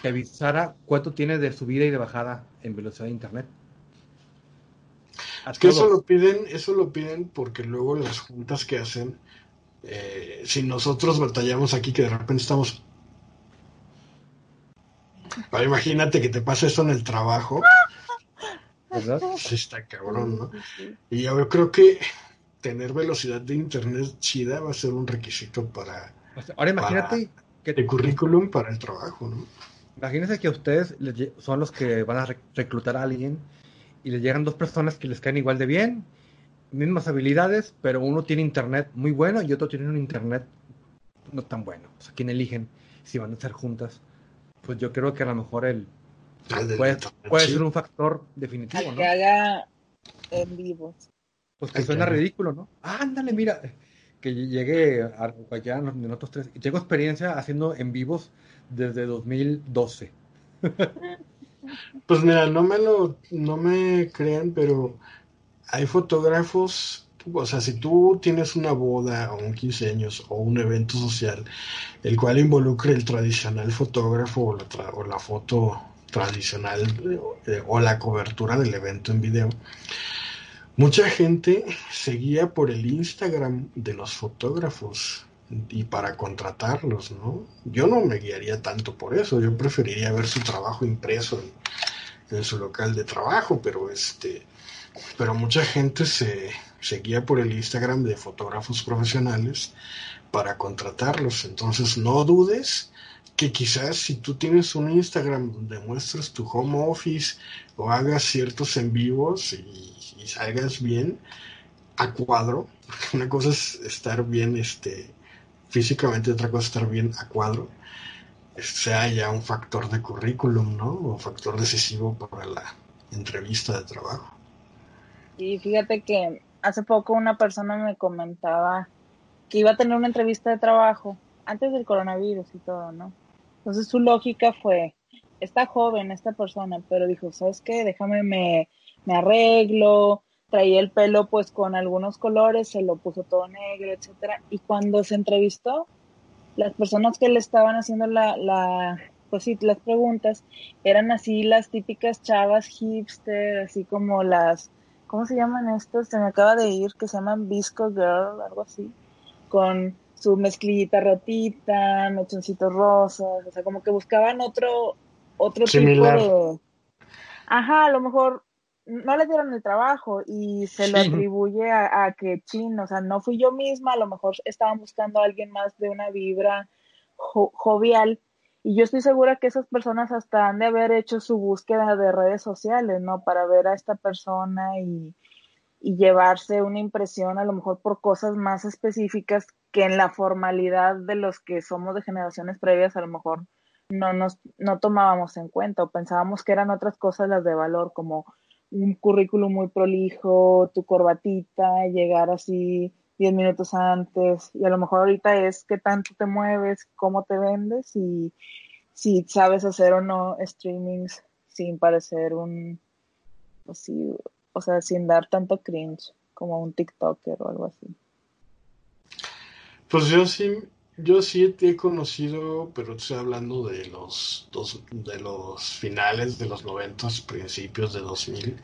que avisara cuánto tiene de subida y de bajada en velocidad de internet. Es que eso lo piden, eso lo piden porque luego las juntas que hacen, eh, si nosotros batallamos aquí que de repente estamos imagínate que te pase eso en el trabajo. ¿Verdad? Sí, está cabrón, ¿no? Y yo creo que tener velocidad de internet chida va a ser un requisito para... Ahora imagínate que... El currículum para el trabajo, ¿no? Imagínense que ustedes son los que van a reclutar a alguien y les llegan dos personas que les caen igual de bien, mismas habilidades, pero uno tiene internet muy bueno y otro tiene un internet no tan bueno. O sea, ¿quién eligen si van a ser juntas? Pues yo creo que a lo mejor el, puede, ser un factor definitivo, ¿no? Que haga en vivo. Pues que suena ridículo, ¿no? ándale, mira, que llegué a, allá en otros tres. Tengo experiencia haciendo en vivos desde 2012. Pues mira, no me lo, no me crean, pero hay fotógrafos, o sea, si tú tienes una boda o un 15 años o un evento social, el cual involucre el tradicional fotógrafo o la, o la foto tradicional eh, o la cobertura del evento en video, mucha gente seguía por el Instagram de los fotógrafos y para contratarlos, ¿no? Yo no me guiaría tanto por eso, yo preferiría ver su trabajo impreso en, su local de trabajo, pero este, pero mucha gente se, se guía por el Instagram de fotógrafos profesionales para contratarlos, entonces no dudes que quizás si tú tienes un Instagram donde muestras tu home office o hagas ciertos en vivos y, salgas bien a cuadro, una cosa es estar bien este físicamente, otra cosa estar bien a cuadro, sea ya un factor de currículum, ¿no? O factor decisivo para la entrevista de trabajo. Y fíjate que hace poco una persona me comentaba que iba a tener una entrevista de trabajo antes del coronavirus y todo, ¿no? Entonces su lógica fue, está joven esta persona, pero dijo, ¿sabes qué? Déjame, me, me arreglo, traía el pelo pues con algunos colores, se lo puso todo negro, etcétera, y cuando se entrevistó, las personas que le estaban haciendo la, la pues sí, las preguntas, eran así las típicas chavas hipster, así como las, ¿cómo se llaman estos? Se me acaba de ir, que se llaman Visco Girl, algo así, con su mezclillita rotita, mechoncitos rosas, o sea, como que buscaban otro, otro tipo de... Ajá, a lo mejor no le dieron el trabajo y se lo atribuye a, que chin, o sea, no fui yo misma, a lo mejor estaban buscando a alguien más de una vibra jovial y yo estoy segura que esas personas hasta han de haber hecho su búsqueda de redes sociales, ¿no? Para ver a esta persona y, y llevarse una impresión a lo mejor por cosas más específicas que en la formalidad de los que somos de generaciones previas a lo mejor no nos no tomábamos en cuenta o pensábamos que eran otras cosas las de valor como un currículum muy prolijo, tu corbatita, llegar así 10 minutos antes y a lo mejor ahorita es qué tanto te mueves, cómo te vendes y si sabes hacer o no streamings sin parecer un, así, o sea, sin dar tanto cringe como un TikToker o algo así. Pues yo sí yo sí te he conocido, pero estoy hablando de los, dos, de los finales de los 90, principios de 2000,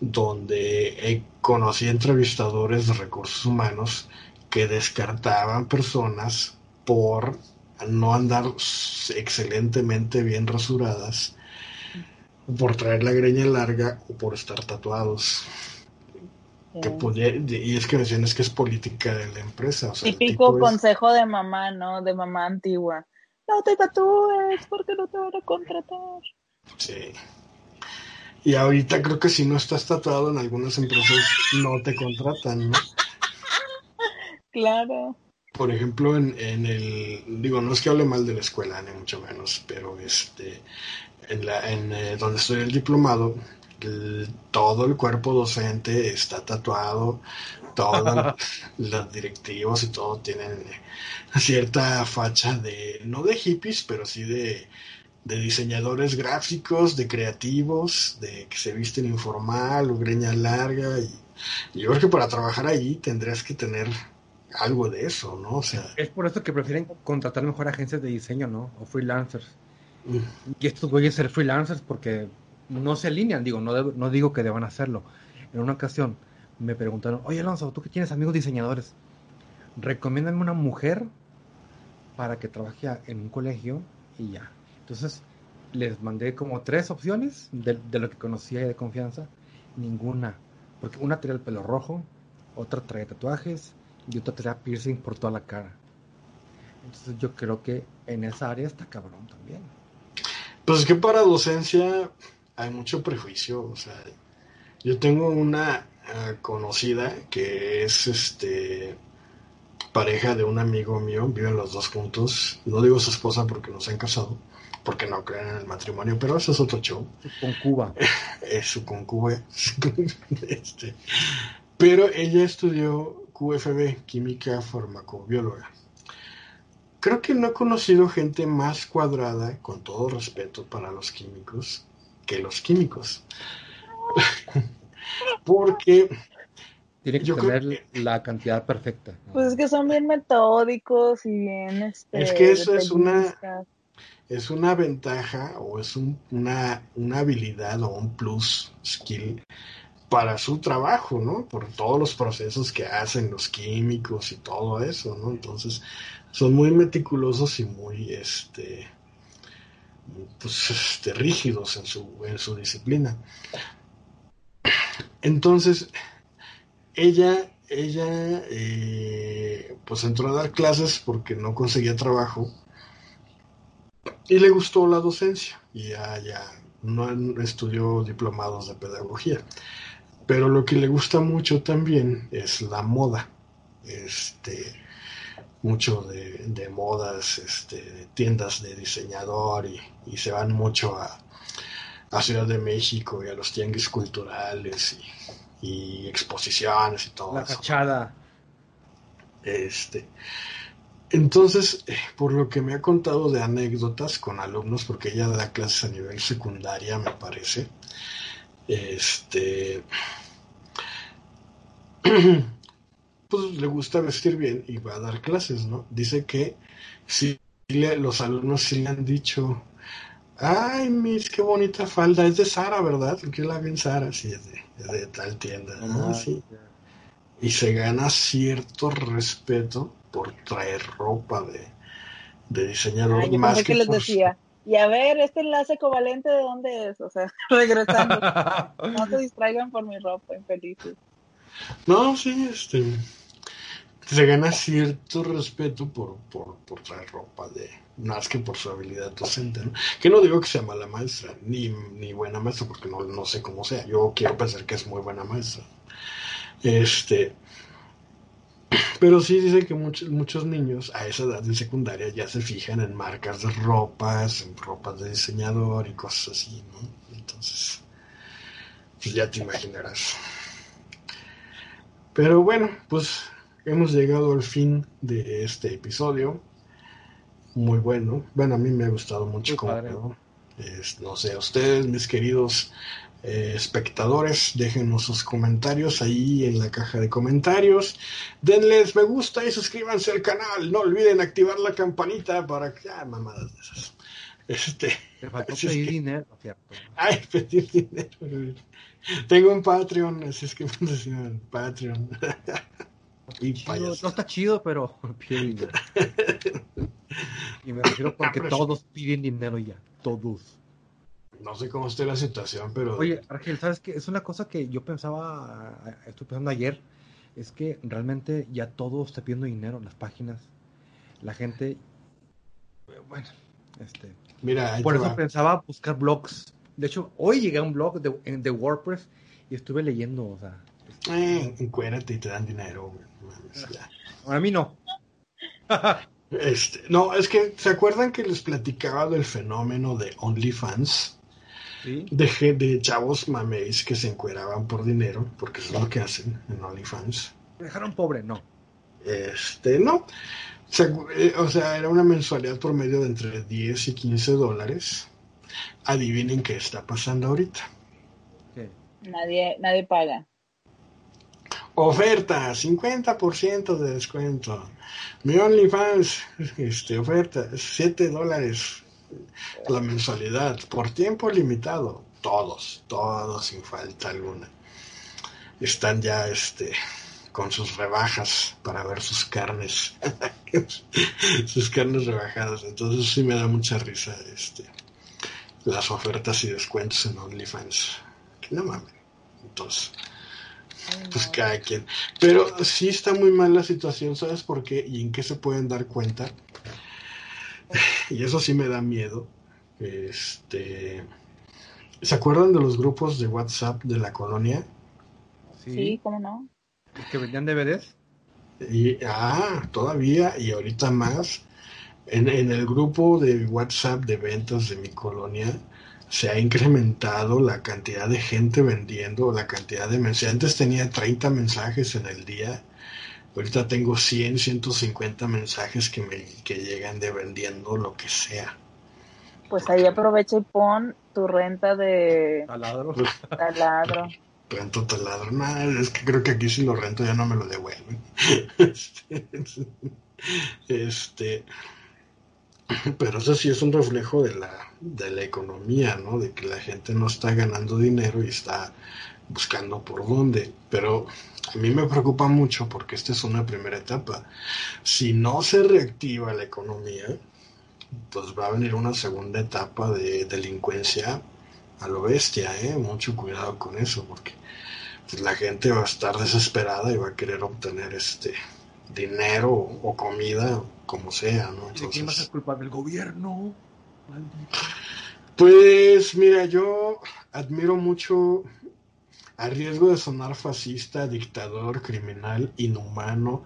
donde conocí entrevistadores de recursos humanos que descartaban personas por no andar excelentemente bien rasuradas, por traer la greña larga o por estar tatuados y es que mencionas que es política de la empresa. Típico consejo de mamá, ¿no? De mamá antigua. No te tatúes porque no te van a contratar. Sí. Y ahorita creo que si no estás tatuado en algunas empresas no te contratan, ¿no? claro. Por ejemplo, en, en el, digo, no es que hable mal de la escuela, ni mucho menos, pero este, en la, en eh, donde estoy el diplomado, todo el cuerpo docente está tatuado, todos los directivos y todo tienen cierta facha de, no de hippies, pero sí de, diseñadores gráficos, de creativos, de que se visten informal o greña larga. Y, yo creo que para trabajar allí tendrías que tener algo de eso, ¿no? O sea, es por eso que prefieren contratar mejor agencias de diseño, ¿no? O freelancers. Mm. Y estos a ser freelancers porque no se alinean, digo, no, no digo que deban hacerlo. En una ocasión me preguntaron, oye Alonso, tú que tienes amigos diseñadores, recomiéndame una mujer para que trabaje en un colegio y ya. Entonces les mandé como tres opciones de, lo que conocía de confianza, ninguna, porque una tenía el pelo rojo, otra trae tatuajes y otra trae piercing por toda la cara. Entonces yo creo que en esa área está cabrón también. Pues es que para docencia hay mucho prejuicio, o sea, yo tengo una eh, conocida que es este pareja de un amigo mío, viven los dos juntos, no digo su esposa porque no se han casado, porque no creen en el matrimonio, pero eso es otro show. Con Cuba. es su concuba. este, pero ella estudió QFB, química farmacobióloga. Creo que no he conocido gente más cuadrada, con todo respeto para los químicos, que los químicos. Porque tiene que tener la cantidad perfecta. Pues es que son bien metódicos y bien este, Es que eso es una es una ventaja o es una, una habilidad o un plus skill para su trabajo, ¿no? Por todos los procesos que hacen los químicos y todo eso, ¿no? Entonces, son muy meticulosos y muy, este, pues, este, rígidos en su, en su disciplina. Entonces, ella, ella, eh, pues entró a dar clases porque no conseguía trabajo y le gustó la docencia y ya, ya no estudió diplomados de pedagogía. Pero lo que le gusta mucho también es la moda. Este, mucho de, modas, este, tiendas de diseñador y, se van mucho a, a, Ciudad de México y a los tianguis culturales y, exposiciones y todo la cachada. Este, entonces, eh, por lo que me ha contado de anécdotas con alumnos, porque ella da clases a nivel secundaria, me parece, este, pues le gusta vestir bien y va a dar clases, ¿no? Dice que si los alumnos sí le han dicho, ay, mis, qué bonita falda, es de Sara, ¿verdad? Porque la vi en Sara, sí, es de, tal tienda, ¿no? Sí. Y se gana cierto respeto por traer ropa de, de diseñador. Ay, más que, les decía. Y a ver, este enlace covalente de dónde es, o sea, regresando. no se distraigan por mi ropa, infelices. No, sí, este. Se gana cierto respeto por, por, por traer ropa de. Más que por su habilidad docente, ¿no? Que no digo que sea mala maestra, ni, ni buena maestra, porque no, no sé cómo sea. Yo quiero pensar que es muy buena maestra. Este, pero sí dice que muchos, muchos niños a esa edad en secundaria ya se fijan en marcas de ropas, en ropas de diseñador y cosas así, ¿no? Entonces, pues ya te imaginarás. Pero bueno, pues hemos llegado al fin de este episodio. Muy bueno. Bueno, a mí me ha gustado mucho. Como, no sé, a ustedes, mis queridos eh, espectadores, déjenos sus comentarios ahí en la caja de comentarios. Denles me gusta y suscríbanse al canal. No olviden activar la campanita para que. Ah, mamadas de esas. Este. Te faltó pedir dinero, ¿cierto? Ay, pedir dinero. Tengo un Patreon, así es que me decían Patreon. y chido, no está chido, pero pide dinero. y me refiero porque todos piden dinero ya. Todos no sé cómo esté la situación, pero... Oye, Argel, ¿sabes qué? Es una cosa que yo pensaba, estoy pensando ayer, es que realmente ya todo está pidiendo dinero las páginas. La gente, bueno, este... Mira, por eso pensaba buscar blogs. De hecho, hoy llegué a un blog de, de WordPress y estuve leyendo, o sea... Eh, encuérdate y te dan dinero. A mí no. Este, no, es que, ¿se acuerdan que les platicaba del fenómeno de OnlyFans? De, de chavos mameis que se encueraban por dinero, porque eso es lo que hacen en OnlyFans. ¿Me dejaron pobre? No. Este, no. Eh, o sea, era una mensualidad por medio de entre 10 y 15 dólares. Adivinen qué está pasando ahorita. Nadie, nadie paga. Oferta, 50% de descuento. Mi OnlyFans, este, oferta, 7 dólares la mensualidad por tiempo limitado. Todos, todos sin falta alguna. Están ya este con sus rebajas para ver sus carnes. sus carnes rebajadas. Entonces sí me da mucha risa este las ofertas y descuentos en OnlyFans. no mames. Entonces, pues cada quien. Pero sí está muy mal la situación, ¿sabes por qué? ¿Y en qué se pueden dar cuenta? Y eso sí me da miedo. Este, ¿Se acuerdan de los grupos de WhatsApp de la colonia? Sí, ¿cómo no? ¿Que vendían DVDs? Y, ah, todavía, y ahorita más. En, en el grupo de WhatsApp de ventas de mi colonia, se ha incrementado la cantidad de gente vendiendo, la cantidad de mensajes. Antes tenía 30 mensajes en el día, ahorita tengo 100, 150 mensajes que me que llegan de vendiendo lo que sea. Pues ahí aprovecha y pon tu renta de Taladro. taladro. Rento taladro, no, es que creo que aquí si lo rento ya no me lo devuelven. este, pero eso sí es un reflejo de la, de la economía, ¿no? De que la gente no está ganando dinero y está buscando por dónde. Pero a mí me preocupa mucho porque esta es una primera etapa. Si no se reactiva la economía, pues va a venir una segunda etapa de delincuencia a lo bestia, ¿eh? Mucho cuidado con eso porque pues, la gente va a estar desesperada y va a querer obtener este dinero o comida como sea, ¿no? ¿De quién va a ser culpa del gobierno? Pues mira, yo admiro mucho, a riesgo de sonar fascista, dictador, criminal, inhumano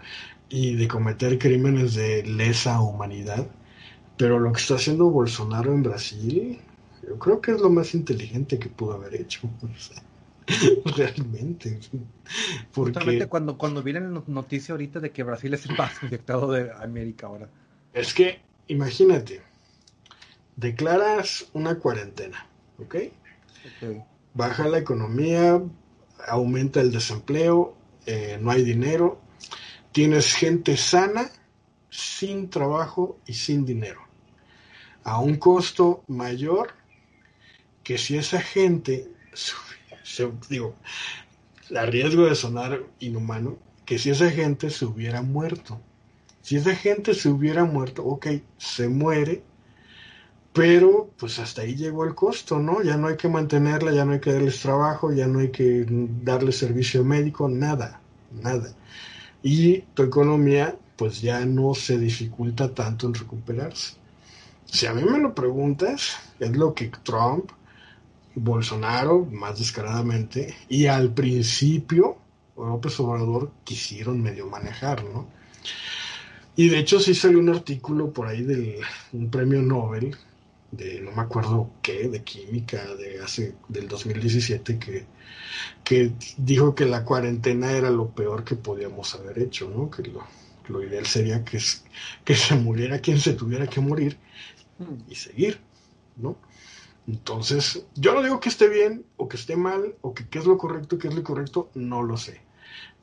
y de cometer crímenes de lesa humanidad, pero lo que está haciendo Bolsonaro en Brasil, yo creo que es lo más inteligente que pudo haber hecho. Realmente. Porque... Justamente cuando, cuando viene la noticia ahorita de que Brasil es el más infectado de América ahora. Es que, imagínate, declaras una cuarentena, ¿ok? Ok. Baja la economía, aumenta el desempleo, eh, no hay dinero, tienes gente sana, sin trabajo y sin dinero, a un costo mayor que si esa gente, se- digo, a riesgo de sonar inhumano, que si esa gente se hubiera muerto. Si esa gente se hubiera muerto, ok, se muere, pero pues hasta ahí llegó el costo, ¿no? Ya no hay que mantenerla, ya no hay que darles trabajo, ya no hay que darles servicio médico, nada, nada. Y tu economía pues ya no se dificulta tanto en recuperarse. Si a mí me lo preguntas, es lo que Trump, Bolsonaro, más descaradamente, y al principio López Obrador quisieron medio manejar, ¿no? Y de hecho sí salió un artículo por ahí del un premio Nobel de no me acuerdo qué, de química de hace del 2017 que, que dijo que la cuarentena era lo peor que podíamos haber hecho, ¿no? Que lo, lo ideal sería que, que se muriera quien se tuviera que morir y seguir, ¿no? Entonces, yo no digo que esté bien o que esté mal o que qué es lo correcto, qué es lo incorrecto, no lo sé.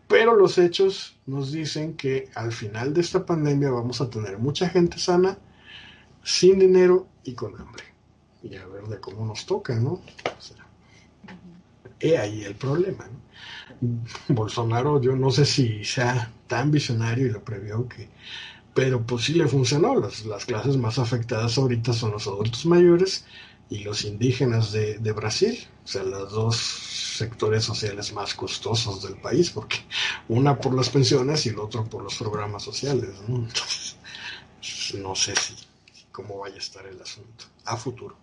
Pero los hechos nos dicen que al final de esta pandemia vamos a tener mucha gente sana, sin dinero y con hambre. Y a ver de cómo nos toca, ¿no? O sea, ahí el problema. Bolsonaro, yo no sé si sea tan visionario y lo previó que, pero pues sí le funcionó. Las, las clases más afectadas ahorita son los adultos mayores y los indígenas de, de Brasil, o sea, los dos sectores sociales más costosos del país, porque una por las pensiones y el otro por los programas sociales, no sé si cómo vaya a estar el asunto a futuro.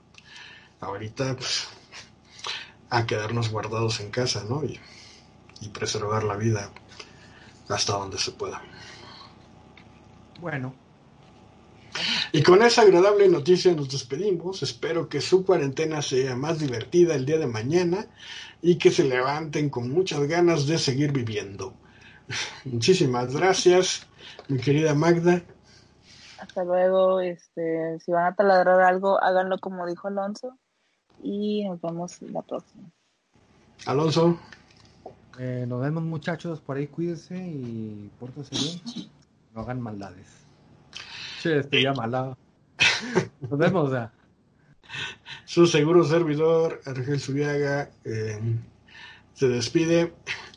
Ahorita, pues, a quedarnos guardados en casa, ¿no? Y, y preservar la vida hasta donde se pueda. Bueno, Y con esa agradable noticia nos despedimos. Espero que su cuarentena sea más divertida el día de mañana y que se levanten con muchas ganas de seguir viviendo. Muchísimas gracias, mi querida Magda. Hasta luego, este, si van a taladrar algo, háganlo como dijo Alonso y nos vemos la próxima. Alonso, eh, nos vemos muchachos, por ahí cuídense y pórtense bien. No hagan maldades. Che, estoy ya mala. Nos vemos, ya. su seguro servidor, Argel Zuriaga, eh, se despide.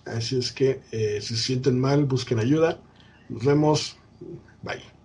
Así es que eh, si se sienten mal, busquen ayuda. Nos vemos. Bye.